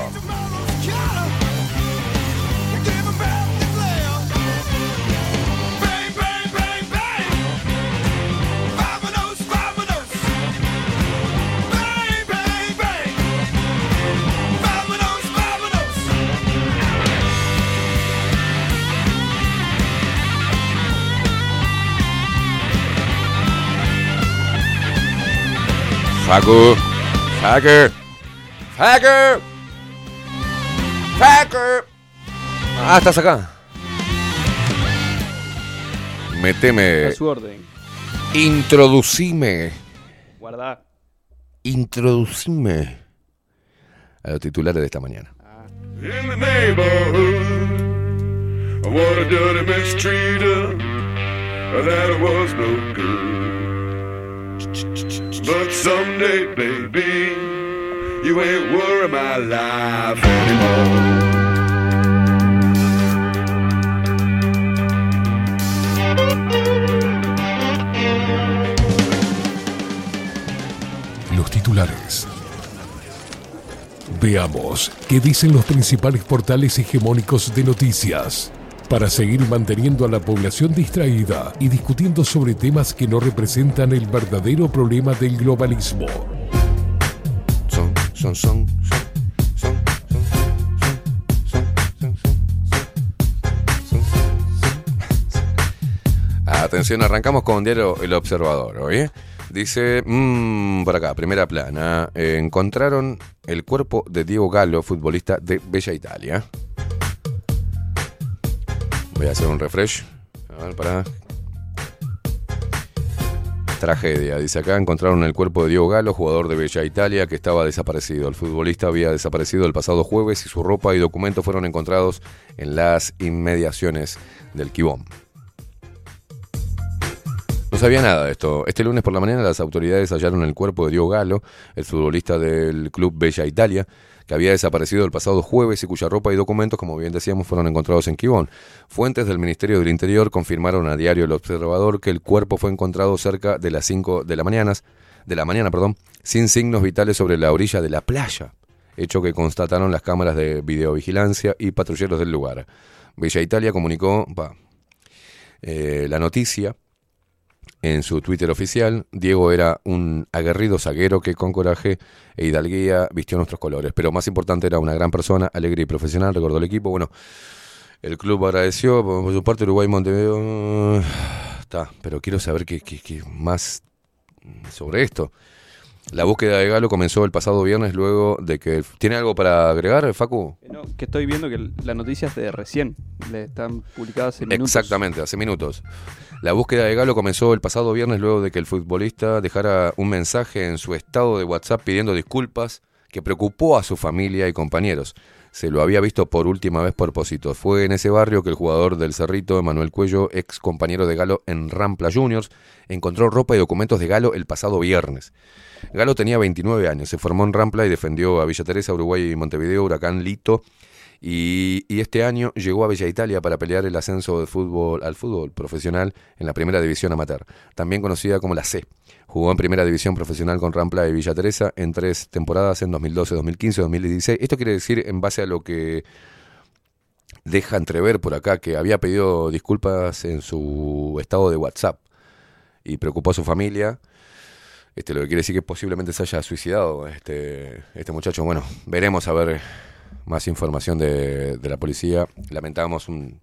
Facu, Facu, Facu, Facu. Ah, estás acá. Meteme. A su orden. Introducime. Guarda. Introducime a los titulares de esta mañana. In the neighborhood, what a dirty mistreater, that was no good. But someday, baby, you ain't worry my life anymore. Los titulares. Veamos qué dicen los principales portales hegemónicos de noticias para seguir manteniendo a la población distraída y discutiendo sobre temas que no representan el verdadero problema del globalismo. Atención, arrancamos con diario El Observador, ¿oye? Dice, mm, por acá, primera plana, encontraron el cuerpo de Diego Galo, futbolista de Bella Italia. Voy a hacer un refresh. A ver, para. Tragedia, dice acá, encontraron el cuerpo de Diego Galo, jugador de Bella Italia, que estaba desaparecido. El futbolista había desaparecido el pasado jueves y su ropa y documentos fueron encontrados en las inmediaciones del Quibón. No sabía nada de esto. Este lunes por la mañana las autoridades hallaron el cuerpo de Diego Galo, el futbolista del club Bella Italia, que había desaparecido el pasado jueves y cuya ropa y documentos, como bien decíamos, fueron encontrados en Quibón. Fuentes del Ministerio del Interior confirmaron a diario El Observador que el cuerpo fue encontrado cerca de las 5 de la mañana, de la mañana, perdón, sin signos vitales sobre la orilla de la playa, hecho que constataron las cámaras de videovigilancia y patrulleros del lugar. Bella Italia comunicó eh, la noticia en su Twitter oficial, Diego era un aguerrido zaguero que con coraje e hidalguía vistió nuestros colores. Pero más importante, era una gran persona, alegre y profesional, recordó el equipo. Bueno, el club agradeció, por su parte Uruguay Montevideo. <sighs> Está, pero quiero saber qué, qué- qué más sobre esto. La búsqueda de Galo comenzó el pasado viernes luego de que... ¿Tiene algo para agregar, Facu? Eh, No, que estoy viendo que la noticia es de recién. Le están publicadas hace minutos. Exactamente, hace minutos. La búsqueda de Galo comenzó el pasado viernes luego de que el futbolista dejara un mensaje en su estado de WhatsApp pidiendo disculpas que preocupó a su familia y compañeros. Se lo había visto por última vez por Positos. Fue en ese barrio que el jugador del Cerrito, Manuel Cuello, ex compañero de Galo en Rampla Juniors, encontró ropa y documentos de Galo el pasado viernes. Galo tenía 29 años, se formó en Rampla y defendió a Villa Teresa, Uruguay y Montevideo, Huracán Lito, y, este año llegó a Bella Italia para pelear el ascenso de fútbol, al fútbol profesional en la primera división amateur, también conocida como la C. Jugó en primera división profesional con Rampla y Villa Teresa en tres temporadas en 2012, 2015, 2016. Esto quiere decir, en base a lo que deja entrever por acá, que había pedido disculpas en su estado de WhatsApp y preocupó a su familia. Este, lo que quiere decir que posiblemente se haya suicidado este, este muchacho. Bueno, veremos a ver más información de, de la policía. Lamentamos un,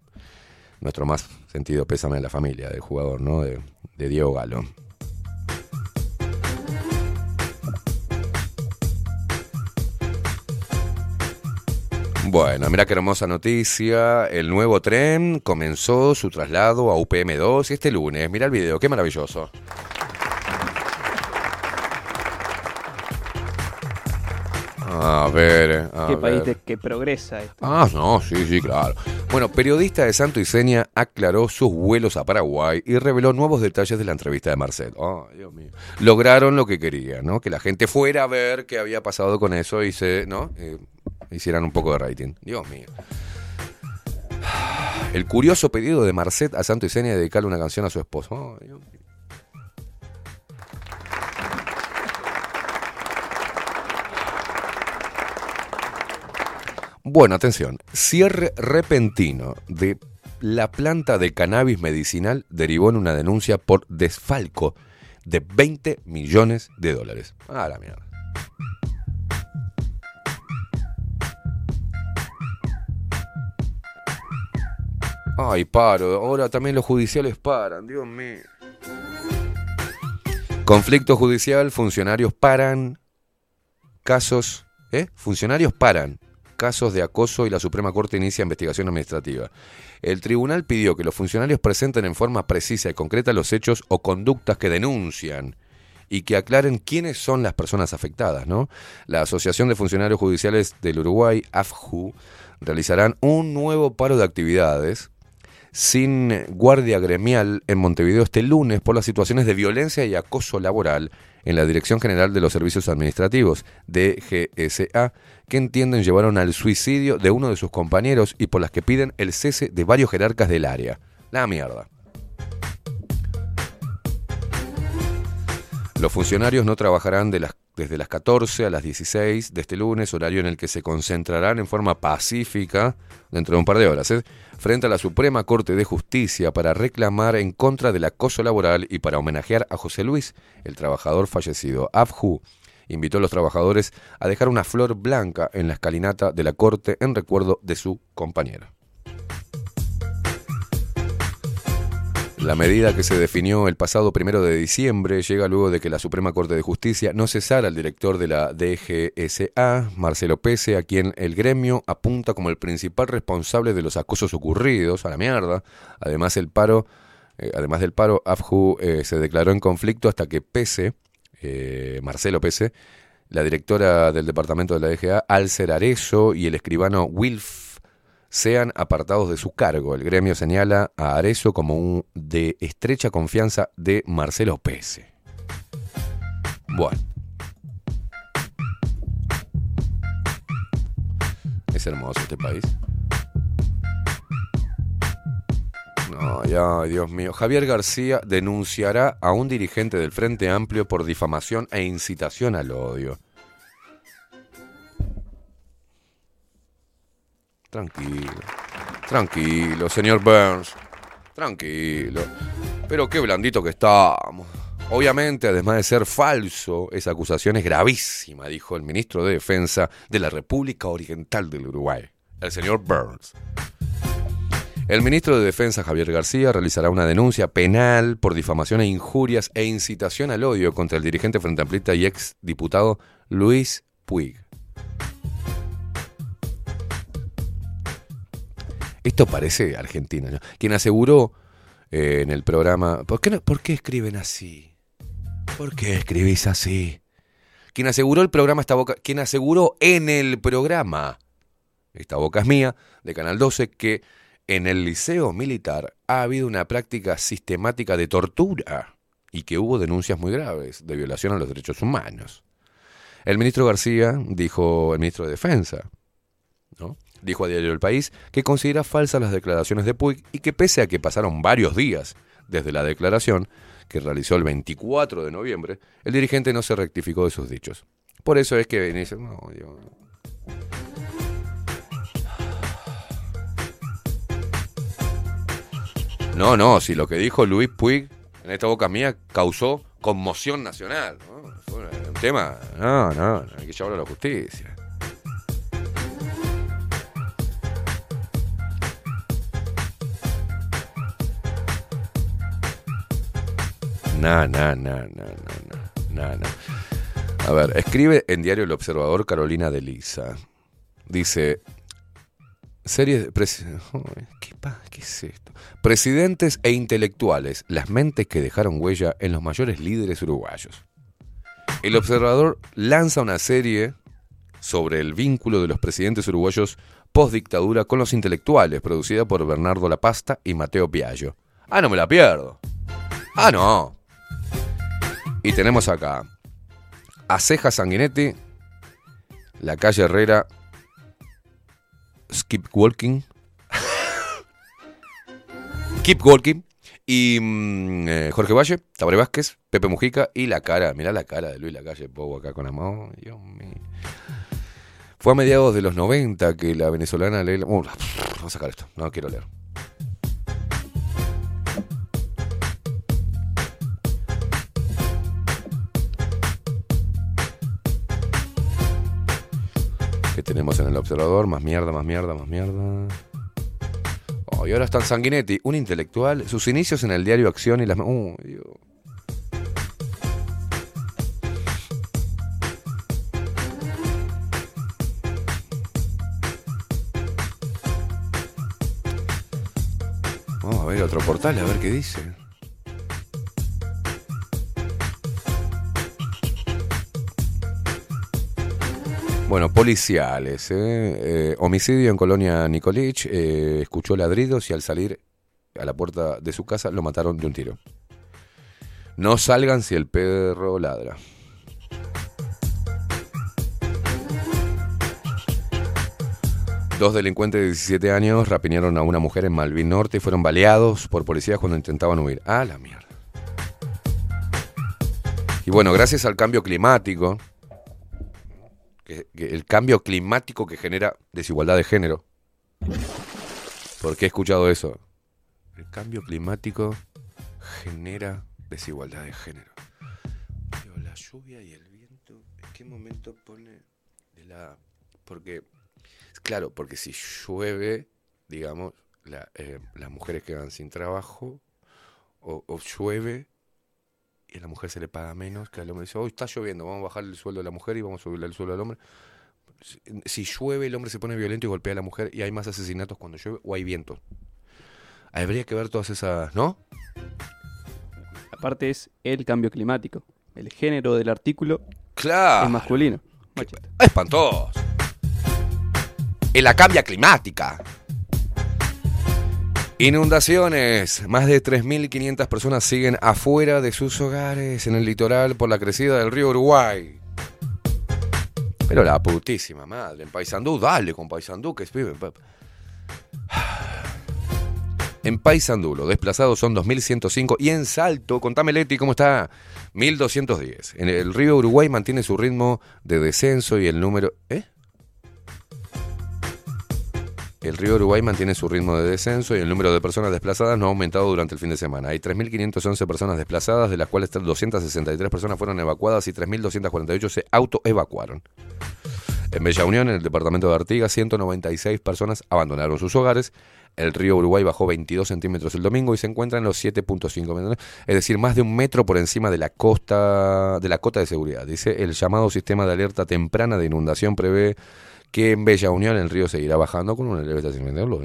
nuestro más sentido pésame a la familia del jugador, ¿no? De, de Diego Galo. Bueno, mira qué hermosa noticia. El nuevo tren comenzó su traslado a UPM2 este lunes. Mira el video, qué maravilloso. A ver, a Qué ver. país de- que progresa esto. Ah, no, sí, sí, claro. Bueno, periodista de Santo y Seña aclaró sus vuelos a Paraguay y reveló nuevos detalles de la entrevista de Marcel. Oh, Dios mío. Lograron lo que querían, ¿no? Que la gente fuera a ver qué había pasado con eso y se, ¿no? Eh, hicieran un poco de rating. Dios mío. El curioso pedido de Marcet a Santo y Seña de dedicarle una canción a su esposo. Oh, Dios mío. Bueno, atención. Cierre repentino de la planta de cannabis medicinal derivó en una denuncia por desfalco de 20 millones de dólares. Ah, la mierda. Ay, paro. Ahora también los judiciales paran. Dios mío. Conflicto judicial, funcionarios paran. Casos. ¿Eh? Funcionarios paran. Casos de acoso y la Suprema Corte inicia investigación administrativa. El tribunal pidió que los funcionarios presenten en forma precisa y concreta los hechos o conductas que denuncian y que aclaren quiénes son las personas afectadas, ¿no? La Asociación de Funcionarios Judiciales del Uruguay, AFJU, realizarán un nuevo paro de actividades sin guardia gremial en Montevideo este lunes por las situaciones de violencia y acoso laboral en la Dirección General de los Servicios Administrativos, DGSA, que entienden llevaron al suicidio de uno de sus compañeros y por las que piden el cese de varios jerarcas del área. La mierda. Los funcionarios no trabajarán desde las 14 a las 16 de este lunes, horario en el que se concentrarán en forma pacífica, dentro de un par de horas, ¿eh? Frente a la Suprema Corte de Justicia para reclamar en contra del acoso laboral y para homenajear a José Luis, el trabajador fallecido. AFJU invitó a los trabajadores a dejar una flor blanca en la escalinata de la Corte en recuerdo de su compañero. La medida que se definió el pasado primero de diciembre llega luego de que la Suprema Corte de Justicia no cesara al director de la DGSA, Marcelo Pese, a quien el gremio apunta como el principal responsable de los acosos ocurridos, a la mierda. Además, el paro, eh, además del paro, AFJU eh, se declaró en conflicto hasta que Pese, eh, Marcelo Pese, la directora del departamento de la DGA, Alcer Arezo y el escribano Wilf sean apartados de su cargo. El gremio señala a Arezo como un de estrecha confianza de Marcelo Pese. Bueno. Es hermoso este país. Ay, ay, Dios mío. Javier García denunciará a un dirigente del Frente Amplio por difamación e incitación al odio. Tranquilo. Tranquilo, señor Burns. Tranquilo. Pero qué blandito que estamos. Obviamente, además de ser falso, esa acusación es gravísima, dijo el ministro de Defensa de la República Oriental del Uruguay, el señor Burns. El ministro de Defensa, Javier García, realizará una denuncia penal por difamación e injurias e incitación al odio contra el dirigente frente amplista y ex diputado Luis Puig. Esto parece Argentina, ¿no? Quien aseguró eh, en el programa. ¿por qué, no- ¿Por qué escriben así? ¿Por qué escribís así? Quien aseguró el programa Esta Boca. Quien aseguró en el programa Esta Boca es Mía, de Canal 12, que en el liceo militar ha habido una práctica sistemática de tortura y que hubo denuncias muy graves de violación a los derechos humanos. El ministro García dijo, el ministro de Defensa. Dijo a Diario El País que considera falsas las declaraciones de Puig y que pese a que pasaron varios días desde la declaración que realizó el 24 de noviembre, el dirigente no se rectificó de sus dichos. Por eso es que dice, no. No, no, si lo que dijo Luis Puig en esta boca mía causó conmoción nacional. ¿no? Un tema, no, no, hay que llevarlo a la justicia. No, no, no, no, no, no. A ver, escribe en Diario El Observador Carolina de Lisa. Dice, series de... ¿Qué, ¿Qué es esto? Presidentes e intelectuales, las mentes que dejaron huella en los mayores líderes uruguayos. El Observador lanza una serie sobre el vínculo de los presidentes uruguayos post-dictadura con los intelectuales, producida por Bernardo La Pasta y Mateo Piaggio. Ah, no me la pierdo. Ah, no. Y tenemos acá a Ceja Sanguinetti, la calle Herrera, Skip Walking, <laughs> Keep Walking, y mm, eh, Jorge Valle, Tabaré Vázquez, Pepe Mujica y la cara, mirá la cara de Luis Lacalle Pou acá con amor, Dios mío. Fue a mediados de los 90 que la venezolana Leila... Uh, vamos a sacar esto, no quiero leer. Tenemos en el observador? Más mierda, más mierda, más mierda. Oh, y ahora está Sanguinetti, un intelectual. Sus inicios en el diario Acción y las. Uh. Vamos a ver otro portal, a ver qué dice. Bueno, policiales. ¿eh? Eh, homicidio en Colonia Nicolich. eh, escuchó ladridos y al salir a la puerta de su casa lo mataron de un tiro. No salgan si el perro ladra. Dos delincuentes de 17 años rapiñaron a una mujer en Malvin Norte y fueron baleados por policías cuando intentaban huir. Ah, la mierda. Y bueno, gracias al cambio climático, que- el cambio climático que genera desigualdad de género. ¿Por qué he escuchado eso? El cambio climático genera desigualdad de género. Pero la lluvia y el viento, ¿en qué momento pone de la...? Porque, claro, porque si llueve, digamos, la, eh, las mujeres quedan sin trabajo, o, o llueve y a la mujer se le paga menos, que al hombre dice, hoy está lloviendo, vamos a bajar el sueldo de la mujer y vamos a subirle el sueldo al hombre. Si- Si llueve, el hombre se pone violento y golpea a la mujer y hay más asesinatos cuando llueve o hay viento. Habría que ver todas esas, ¿no? Aparte es el cambio climático. El género del artículo Claro. es masculino. Machista. Espantoso. En la cambia climática. Inundaciones. Más de 3.500 personas siguen afuera de sus hogares en el litoral por la crecida del río Uruguay. Pero la putísima madre. En Paysandú, dale con Paysandú, que es. <sighs> En Paysandú, los desplazados son 2.105. Y en Salto, contame Leti, ¿cómo está? 1.210. En el río Uruguay mantiene su ritmo de descenso y el número... ¿Eh? El río Uruguay mantiene su ritmo de descenso y el número de personas desplazadas no ha aumentado durante el fin de semana. Hay 3.511 personas desplazadas, de las cuales 263 personas fueron evacuadas y 3.248 se autoevacuaron. En Bella Unión, en el departamento de Artigas, 196 personas abandonaron sus hogares. El río Uruguay bajó 22 centímetros el domingo y se encuentra en los 7.5 metros, es decir, más de un metro por encima de la costa de la cota de seguridad. Dice el llamado sistema de alerta temprana de inundación prevé que en Bella Unión el río seguirá bajando con una leve luz.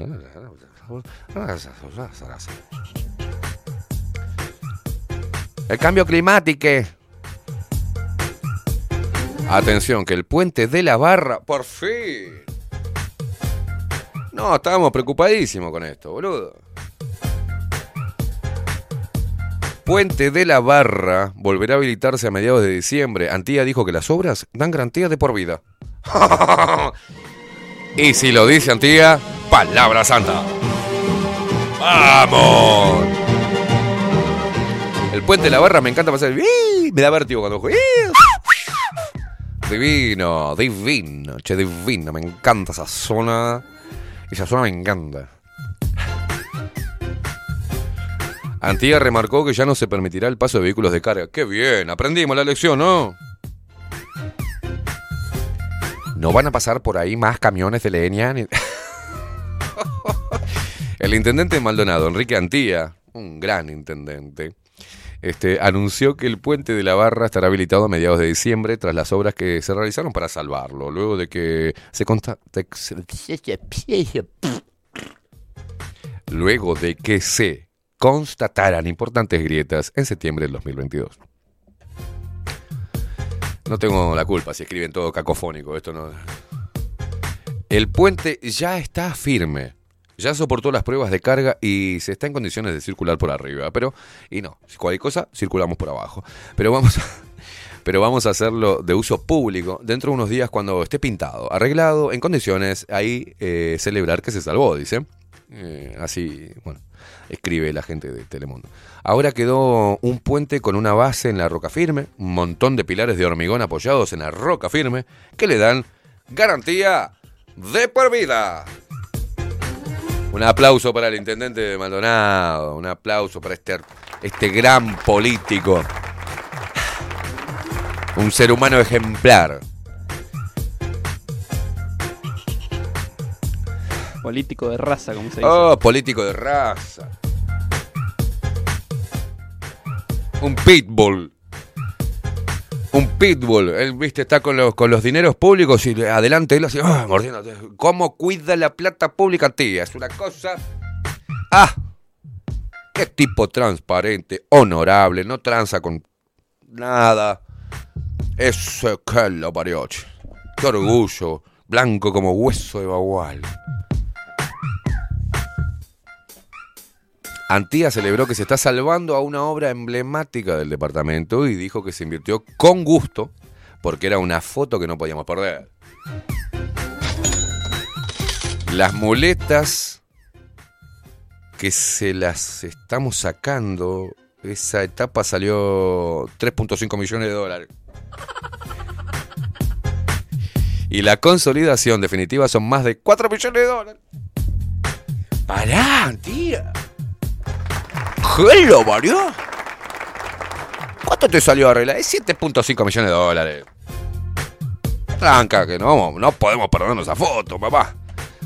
El cambio climático. Atención, que el puente de la barra, por fin. No, estábamos preocupadísimos con esto, boludo. Puente de la Barra volverá a habilitarse a mediados de diciembre. Antía dijo que las obras dan garantía de por vida. <laughs> y si lo dice Antía, palabra santa. ¡Vamos! El puente de la Barra me encanta pasar. ¡Ih! Me da vértigo cuando juego. Divino, divino, che, divino. Me encanta esa zona. Esa zona me encanta. Antía remarcó que ya no se permitirá el paso de vehículos de carga. ¡Qué bien! Aprendimos la lección, ¿no? No van a pasar por ahí más camiones de leña. <laughs> El intendente de Maldonado, Enrique Antía, un gran intendente, este, anunció que el puente de la Barra estará habilitado a mediados de diciembre tras las obras que se realizaron para salvarlo, luego de que se consta... Luego de que se constataran importantes grietas en septiembre del 2022. No tengo la culpa si escriben todo cacofónico. Esto no. El puente ya está firme. Ya soportó las pruebas de carga y se está en condiciones de circular por arriba. Pero, y no, si cualquier cosa, circulamos por abajo. Pero vamos a, <laughs> pero vamos a hacerlo de uso público dentro de unos días cuando esté pintado, arreglado, en condiciones, ahí eh, celebrar que se salvó, dice. Eh, así, bueno, escribe la gente de Telemundo. Ahora quedó un puente con una base en la roca firme, un montón de pilares de hormigón apoyados en la roca firme, que le dan garantía de por vida. Un aplauso para el intendente de Maldonado, un aplauso para este, este gran político, un ser humano ejemplar. Político de raza, como se dice. Oh, político de raza. Un pitbull. Un pitbull. Él, viste, está con los, con los dineros públicos y adelante él así, ah, mordiendo. ¿Cómo cuida la plata pública, tía? Es una cosa. ¡Ah! Qué tipo transparente, honorable, no tranza con nada. Eso que lo parió. Qué orgullo. Blanco como hueso de bagual. Antía celebró que se está salvando a una obra emblemática del departamento y dijo que se invirtió con gusto porque era una foto que no podíamos perder. Las muletas que se las estamos sacando, esa etapa salió 3.5 millones de dólares. Y la consolidación definitiva son más de 4 millones de dólares. Pará, tía. ¿Qué lo varió? ¿Cuánto te salió arreglar? Es 7.5 millones de dólares. Tranca, que no, no podemos perdernos esa foto, papá.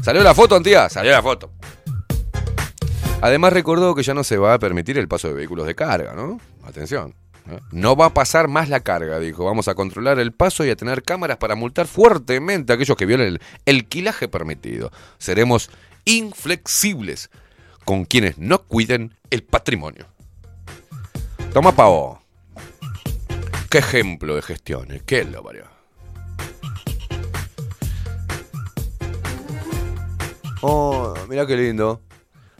¿Salió la foto, tía? Salió la foto. Además recordó que ya no se va a permitir el paso de vehículos de carga, ¿no? Atención. ¿eh? No va a pasar más la carga, dijo. Vamos a controlar el paso y a tener cámaras para multar fuertemente a aquellos que violen el quilaje permitido. Seremos inflexibles con quienes no cuiden el patrimonio. Toma pavo. Qué ejemplo de gestiones. Qué lo parió. Oh, mira qué lindo.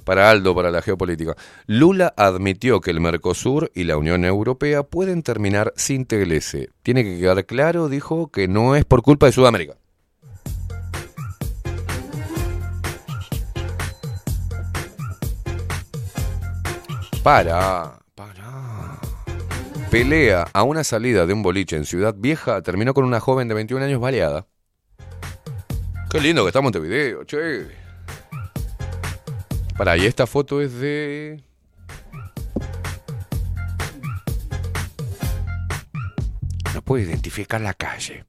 Para Aldo, para la geopolítica. Lula admitió que el Mercosur y la Unión Europea pueden terminar sin TLC. Tiene que quedar claro, dijo, que no es por culpa de Sudamérica. Para, para. Pelea a una salida de un boliche en Ciudad Vieja terminó con una joven de 21 años baleada. Qué lindo que está Montevideo, che. Para, y esta foto es de. No puedo identificar la calle.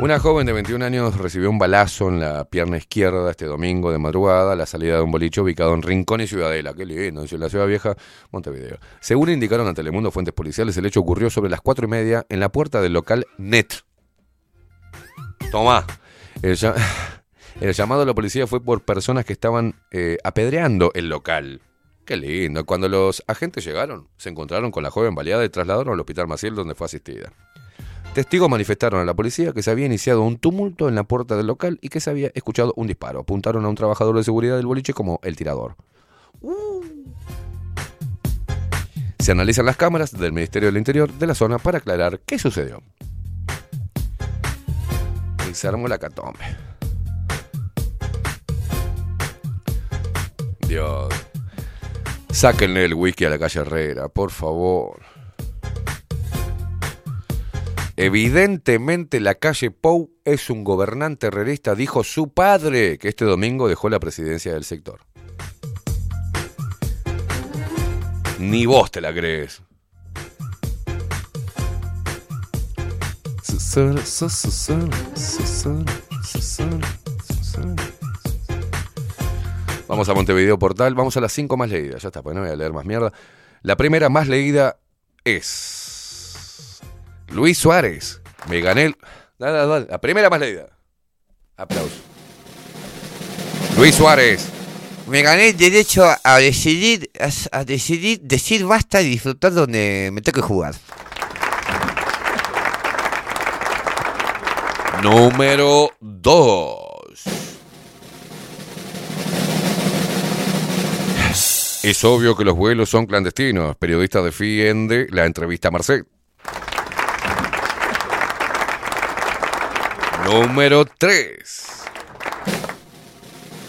Una joven de 21 años recibió un balazo en la pierna izquierda este domingo de madrugada a la salida de un boliche ubicado en Rincón y Ciudadela. Qué lindo, en la ciudad vieja, Montevideo. Según indicaron a Telemundo fuentes policiales, el hecho ocurrió sobre las cuatro y media en la puerta del local Net. Tomá. El, lla- <sighs> el llamado a la policía fue por personas que estaban eh, apedreando el local. Qué lindo. Cuando los agentes llegaron, se encontraron con la joven baleada y trasladaron al hospital Maciel donde fue asistida. Testigos manifestaron a la policía que se había iniciado un tumulto en la puerta del local y que se había escuchado un disparo. Apuntaron a un trabajador de seguridad del boliche como el tirador. Se analizan las cámaras del Ministerio del Interior de la zona para aclarar qué sucedió. Y la catombe. Dios. Sáquenle el whisky a la calle Herrera, por favor. Evidentemente la calle Pou es un gobernante herrerista, dijo su padre, que este domingo dejó la presidencia del sector. Ni vos te la crees. Vamos a Montevideo Portal, vamos a las cinco más leídas, ya está, pues no voy a leer más mierda. La primera más leída es Luis Suárez. Me gané el... Dale, dale, dale. La primera más leída. Aplauso. Luis Suárez. Me gané el derecho a decidir, a, a decidir, decir basta y disfrutar donde me toque jugar. Número 2. Es obvio que los vuelos son clandestinos. Periodista defiende la entrevista a Marcet. Número 3.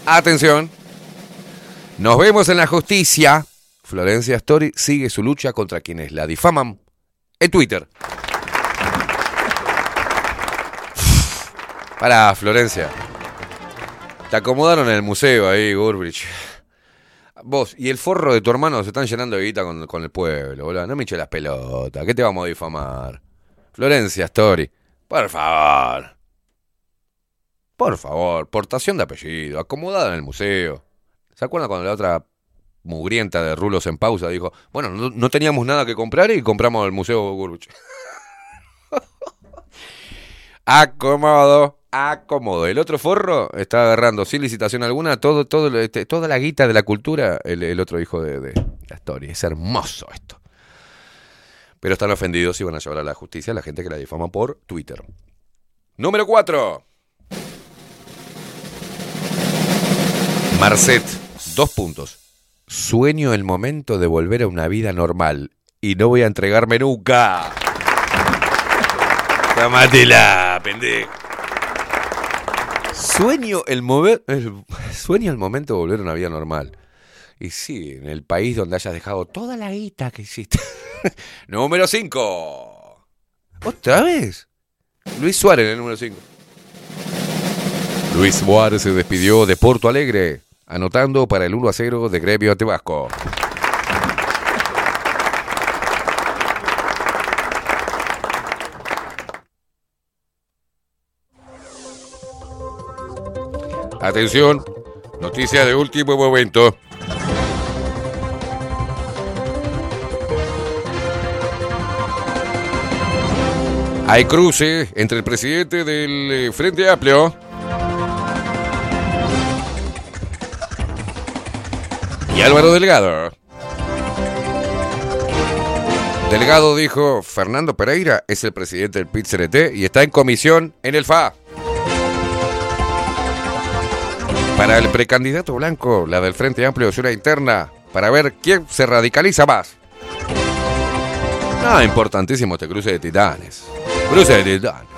Atención. Nos vemos en la justicia. Florencia Story sigue su lucha contra quienes la difaman en Twitter. Para, Florencia. Te acomodaron en el museo ahí, Gurbrich. Vos y el forro de tu hermano se están llenando de guita con, con el pueblo, boludo. No me eches las pelotas. ¿Qué te vamos a difamar? Florencia Story. Por favor. Por favor. Portación de apellido. Acomodada en el museo. ¿Se acuerdan cuando la otra mugrienta de rulos en pausa dijo, bueno, no, teníamos nada que comprar y compramos el museo Gurbuch? <laughs> Acomodo, acomodo. El otro forro está agarrando sin licitación alguna todo, todo, este, toda la guita de la cultura, el, el otro hijo de, de la historia. Es hermoso esto. Pero están ofendidos y van a llevar a la justicia a la gente que la difama por Twitter. Número 4. Marcet, dos puntos. Sueño el momento de volver a una vida normal y no voy a entregarme nunca. Tómatela, pendejo. Sueño el, sueño el momento de volver a una vida normal. Y sí, en el país donde hayas dejado toda la guita que hiciste. <laughs> número 5. ¿Otra vez? Luis Suárez el número 5. Luis Suárez se despidió de Porto Alegre, anotando para el 1 a 0 de Gremio ante Vasco. Atención, noticia de último momento. Hay cruce entre el presidente del eh, Frente Amplio y Álvaro Delgado. Delgado dijo, Fernando Pereira es el presidente del PIT-CNT y está en comisión en el FA. Para el precandidato blanco, la del Frente Amplio es una interna para ver quién se radicaliza más. Ah, importantísimo este cruce de titanes. Cruce de titanes.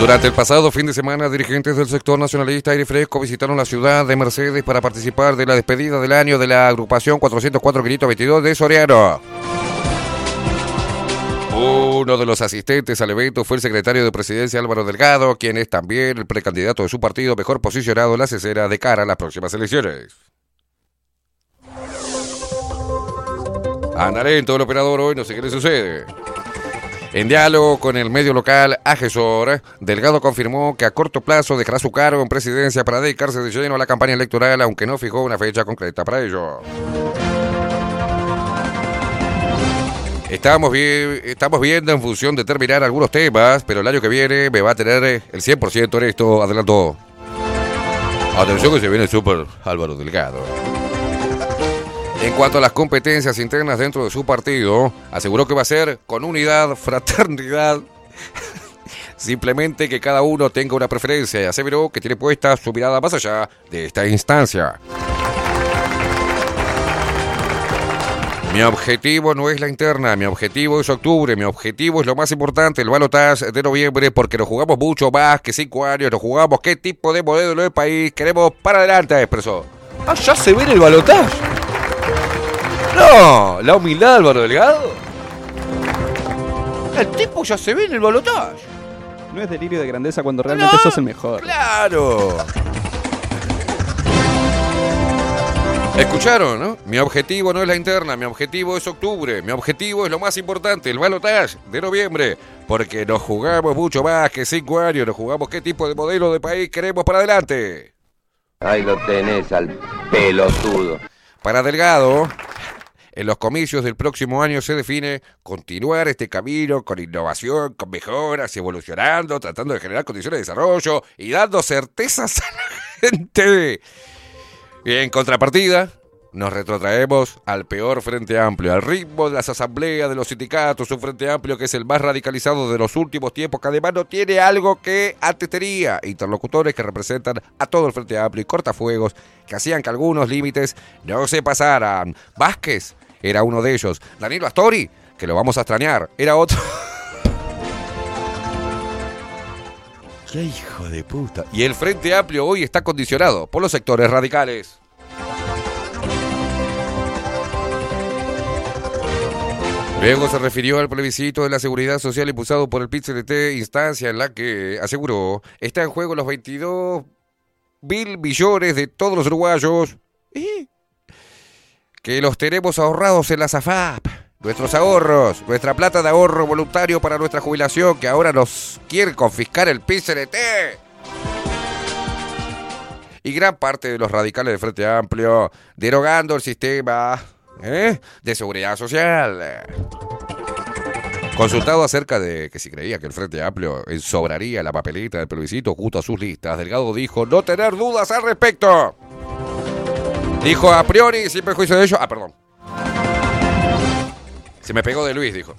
Durante el pasado fin de semana, dirigentes del sector nacionalista aire fresco visitaron la ciudad de Mercedes para participar de la despedida del año de la agrupación 404-522 de Soriano. Uno de los asistentes al evento fue el secretario de presidencia Álvaro Delgado, quien es también el precandidato de su partido mejor posicionado en la cesera de cara a las próximas elecciones. Andaré en todo el operador hoy, no sé qué le sucede. En diálogo con el medio local Agesor, Delgado confirmó que a corto plazo dejará su cargo en presidencia para dedicarse de lleno a la campaña electoral, aunque no fijó una fecha concreta para ello. Estamos, vi- estamos viendo en función de terminar algunos temas, pero el año que viene me va a tener el 100% en esto, adelantó. Atención que se viene el super Álvaro Delgado. En cuanto a las competencias internas dentro de su partido, aseguró que va a ser con unidad, <laughs> fraternidad, simplemente que cada uno tenga una preferencia y aseveró que tiene puesta su mirada más allá de esta instancia. Mi objetivo no es la interna, mi objetivo es octubre, mi objetivo es lo más importante, el balotaje de noviembre, porque nos jugamos mucho más que cinco años, nos jugamos qué tipo de modelo del país queremos para adelante, expresó. Ah, ya se ve el balotaje. No, la humildad de Álvaro Delgado. El tipo ya se ve en el balotaje. No es delirio de grandeza cuando realmente sos el mejor. Claro. Escucharon, ¿no? Mi objetivo no es la interna, mi objetivo es octubre, mi objetivo es lo más importante, el balotaje de noviembre, porque nos jugamos mucho más que cinco años, nos jugamos qué tipo de modelo de país queremos para adelante. Ahí lo tenés al pelotudo. Para Delgado, en los comicios del próximo año se define continuar este camino con innovación, con mejoras, evolucionando, tratando de generar condiciones de desarrollo y dando certezas a la <laughs> gente. Y en contrapartida, Nos retrotraemos al peor Frente Amplio, al ritmo de las asambleas de los sindicatos, un Frente Amplio que es el más radicalizado de los últimos tiempos, que además no tiene algo que antes tenía. Interlocutores que representan a todo el Frente Amplio y cortafuegos que hacían que algunos límites no se pasaran. Vázquez era uno de ellos. Danilo Astori, que lo vamos a extrañar, era otro. <laughs> ¡Qué hijo de puta! Y el Frente Amplio hoy está condicionado por los sectores radicales. Luego se refirió al plebiscito de la seguridad social impulsado por el PIT-CNT, instancia en la que aseguró está en juego los 22 mil millones de todos los uruguayos ¿eh? que los tenemos ahorrados en la SAFAP. Nuestros ahorros, nuestra plata de ahorro voluntario para nuestra jubilación que ahora nos quiere confiscar el PIT-CNT. Y gran parte de los radicales del Frente Amplio derogando el sistema ¿eh? de seguridad social. Consultado acerca de que si creía que el Frente Amplio sobraría la papeleta del plebiscito junto a sus listas, Delgado dijo no tener dudas al respecto. Dijo a priori, sin perjuicio de ello. Ah, perdón. Se me pegó de Luis, dijo.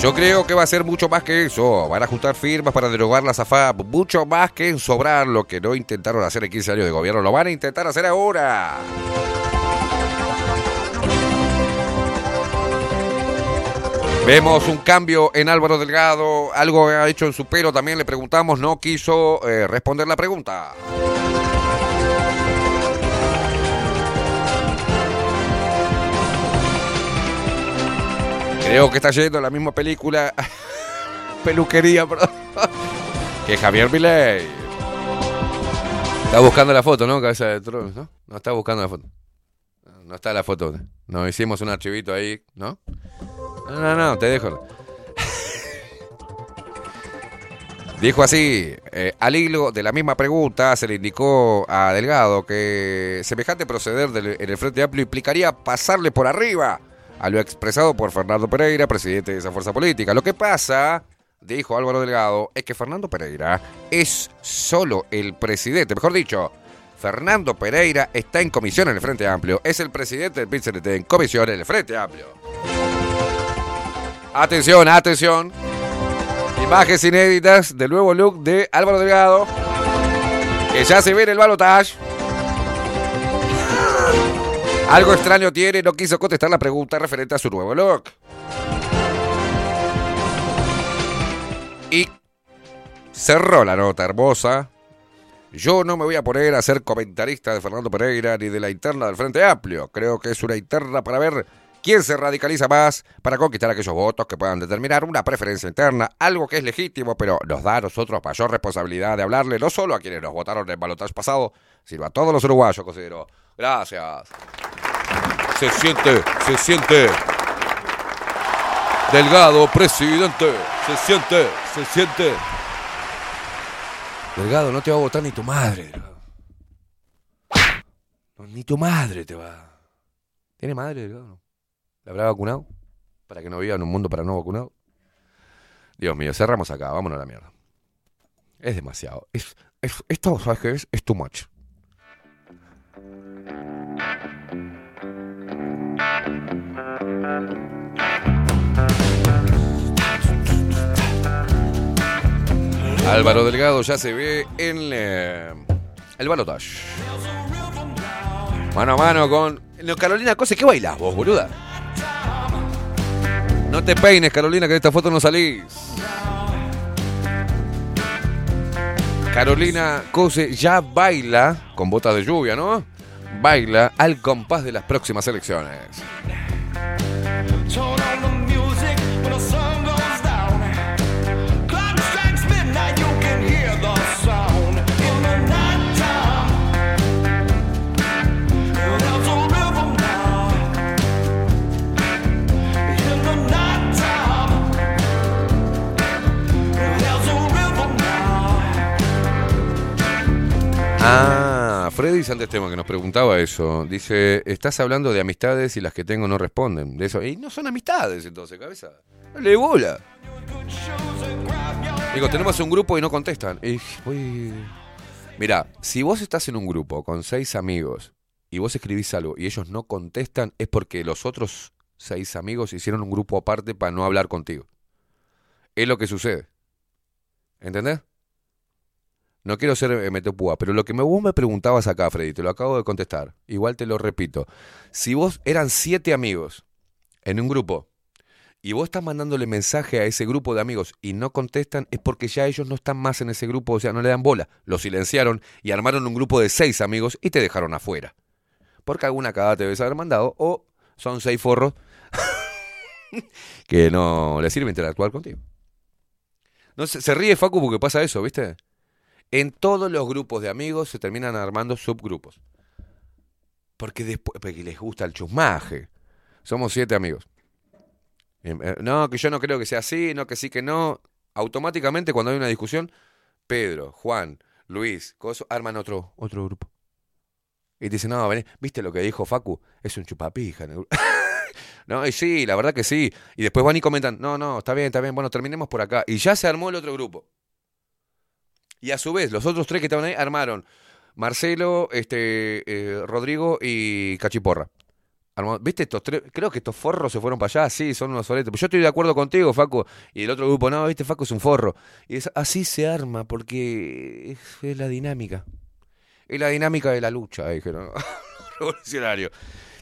Yo creo que va a ser mucho más que eso. Van a juntar firmas para derogar la SAFAP. Mucho más que en sobrar lo que no intentaron hacer en 15 años de gobierno. Lo van a intentar hacer ahora. Vemos un cambio en Álvaro Delgado, algo ha hecho en su pelo, también le preguntamos, no quiso eh, responder la pregunta. Creo que está yendo la misma película, <laughs> peluquería, perdón, <laughs> que Javier Milei. Está buscando la foto, ¿no? Cabeza de trono, ¿no? No está buscando la foto. No está la foto. Nos hicimos un archivito ahí, ¿no? No, no, no, te dejo. Dijo así, eh, al hilo de la misma pregunta se le indicó a Delgado que semejante proceder del- en el Frente Amplio implicaría pasarle por arriba a lo expresado por Fernando Pereira, presidente de esa fuerza política. Lo que pasa, dijo Álvaro Delgado, es que Fernando Pereira es solo el presidente, mejor dicho, Fernando Pereira está en comisión en el Frente Amplio, es el presidente del PIT en comisión en el Frente Amplio. Atención, atención. Imágenes inéditas del nuevo look de Álvaro Delgado. Que ya se ve en el balotage. Algo extraño tiene, no quiso contestar la pregunta referente a su nuevo look. Y cerró la nota hermosa. Yo no me voy a poner a ser comentarista de Fernando Pereira ni de la interna del Frente Amplio. Creo que es una interna para ver quién se radicaliza más para conquistar aquellos votos que puedan determinar una preferencia interna, algo que es legítimo, pero nos da a nosotros mayor responsabilidad de hablarle no solo a quienes nos votaron en el balotaje pasado, sino a todos los uruguayos, considero. Gracias. Se siente, se siente. Delgado, presidente. Se siente, se siente. Delgado, no te va a votar ni tu madre. No, ni tu madre te va. ¿Tiene madre, Delgado? ¿La habrá vacunado? Para que no viva en un mundo para no vacunado. Dios mío, cerramos acá, vámonos a la mierda. Es demasiado. Es, es- esto, ¿sabes qué es? Es too much. Álvaro Delgado ya se ve en eh, el balotage. Mano a mano con. Carolina Cose, ¿qué bailás vos, boluda? No te peines, Carolina, que de esta foto no salís. Carolina Cose ya baila con botas de lluvia, ¿no? Baila al compás de las próximas elecciones. Ah, Freddy Santesteban que nos preguntaba eso. Dice, estás hablando de amistades y las que tengo no responden. De eso. Y no son amistades entonces, cabeza. Dale bola. Digo, tenemos un grupo y no contestan. Y Mira, si vos estás en un grupo con seis amigos y vos escribís algo y ellos no contestan, es porque los otros seis amigos hicieron un grupo aparte para no hablar contigo. Es lo que sucede. ¿Entendés? No quiero ser eh, metepúa, pero lo que vos me preguntabas acá, Freddy, te lo acabo de contestar. Igual te lo repito. Si vos eran siete amigos en un grupo y vos estás mandándole mensaje a ese grupo de amigos y no contestan, es porque ya ellos no están más en ese grupo, o sea, no le dan bola. Lo silenciaron y armaron un grupo de seis amigos y te dejaron afuera. Porque alguna cagada te debes haber mandado o son seis forros <laughs> que no le sirve interactuar contigo. No, se, se ríe Facu porque pasa eso, ¿viste? En todos los grupos de amigos se terminan armando subgrupos. Porque después porque les gusta el chusmaje. Somos siete amigos. Eh, No, que yo no creo que sea así, no, que sí, que no. Automáticamente cuando hay una discusión, Pedro, Juan, Luis, coso, arman otro, otro grupo. Y te dicen, no, vení, ¿viste lo que dijo Facu? Es un chupapija. en el grupo". <laughs> no, y sí, la verdad que sí. Y después van y comentan, no, no, está bien, está bien, bueno, terminemos por acá. Y ya se armó el otro grupo. Y a su vez, los otros tres que estaban ahí armaron Marcelo, este, eh, Rodrigo y Cachiporra. ¿Viste estos tres? Creo que estos forros se fueron para allá, sí, son unos soletes. Pero yo estoy de acuerdo contigo, Facu. Y el otro grupo, no, viste, Facu es un forro. Y así se arma, porque es, es la dinámica. Es la dinámica de la lucha, <laughs> dijeron. Revolucionario.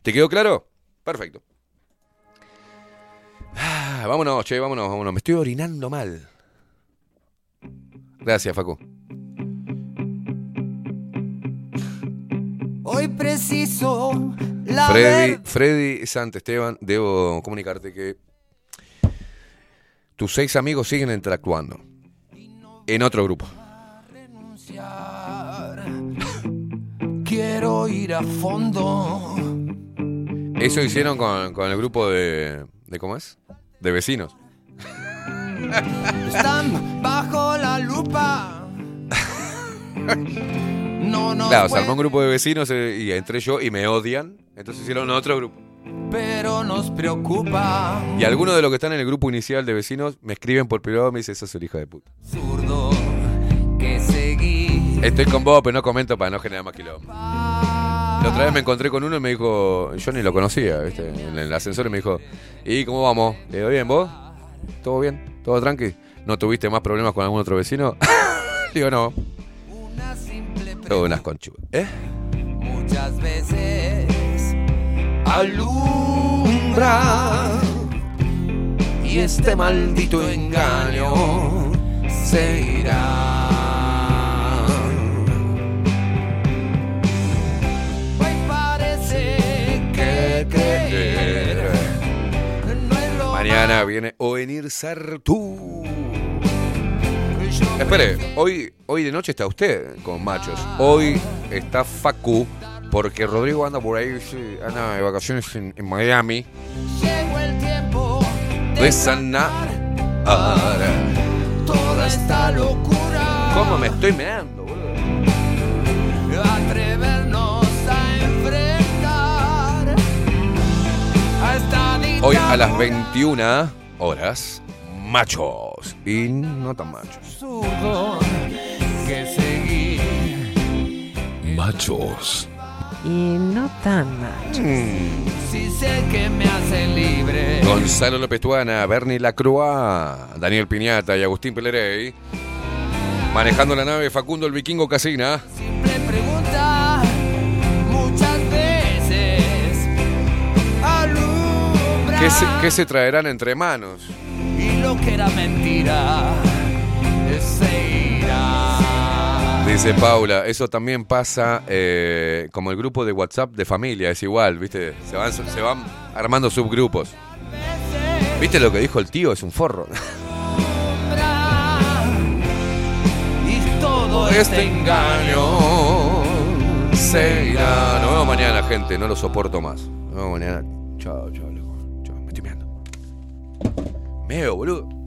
¿Te quedó claro? Perfecto. Ah, vámonos, che, vámonos, vámonos. Me estoy orinando mal. Gracias, Facu. Hoy preciso la Freddy, Freddy Santesteban, debo comunicarte que tus seis amigos siguen interactuando en otro grupo. Quiero ir a fondo. Eso hicieron con, con el grupo de, de. ¿Cómo es? De vecinos. Están bajo la lupa. <laughs> No nos Claro, se armó un grupo de vecinos eh, y entré yo y me odian. Entonces hicieron otro grupo. pero nos preocupa. Y algunos de los que están en el grupo inicial de vecinos me escriben por privado y me dicen, esa es el hija de puta. Zurdo que seguir. Estoy con vos, pero no comento para no generar más quilombo. La otra vez me encontré con uno y me dijo, yo ni lo conocía, ¿viste? En el ascensor y me dijo, ¿y cómo vamos? ¿Le digo bien vos? ¿Todo bien? ¿Todo tranqui? ¿No tuviste más problemas con algún otro vecino? <laughs> Digo, no. Unas conchudas. ¿Eh? Muchas veces alumbra y este maldito engaño se irá. Hoy parece que creer no Mañana viene Ovenir Sartú. Espere, hoy, hoy de noche está usted con machos. Hoy está Facu, porque Rodrigo anda por ahí, anda de vacaciones en, en Miami. llegó el tiempo De sanar. Toda esta locura. ¿Cómo me estoy meando, boludo? atrevernos a enfrentar a esta Hoy a las 21 horas, machos. Y no tan machos. Absurdo que seguir. Machos. Y no tan mal. Si sé que me hace libre. Gonzalo López Tuana, Bernie Lacroix, Daniel Piñata y Agustín Pelerey. Manejando la nave Facundo el Vikingo Casina. Simple pregunta muchas veces alumbra ¿Qué se, qué se traerán entre manos? y lo que era mentira. Dice Paula, eso también pasa eh, como el grupo de WhatsApp de familia, es igual, ¿viste? Se van, se van armando subgrupos. ¿Viste lo que dijo el tío? Es un forro. y todo este engaño se irá. Nos vemos mañana, gente. No lo soporto más. Nos vemos mañana. Chao, chao, loco. Chao, me estoy meando. Meo, boludo.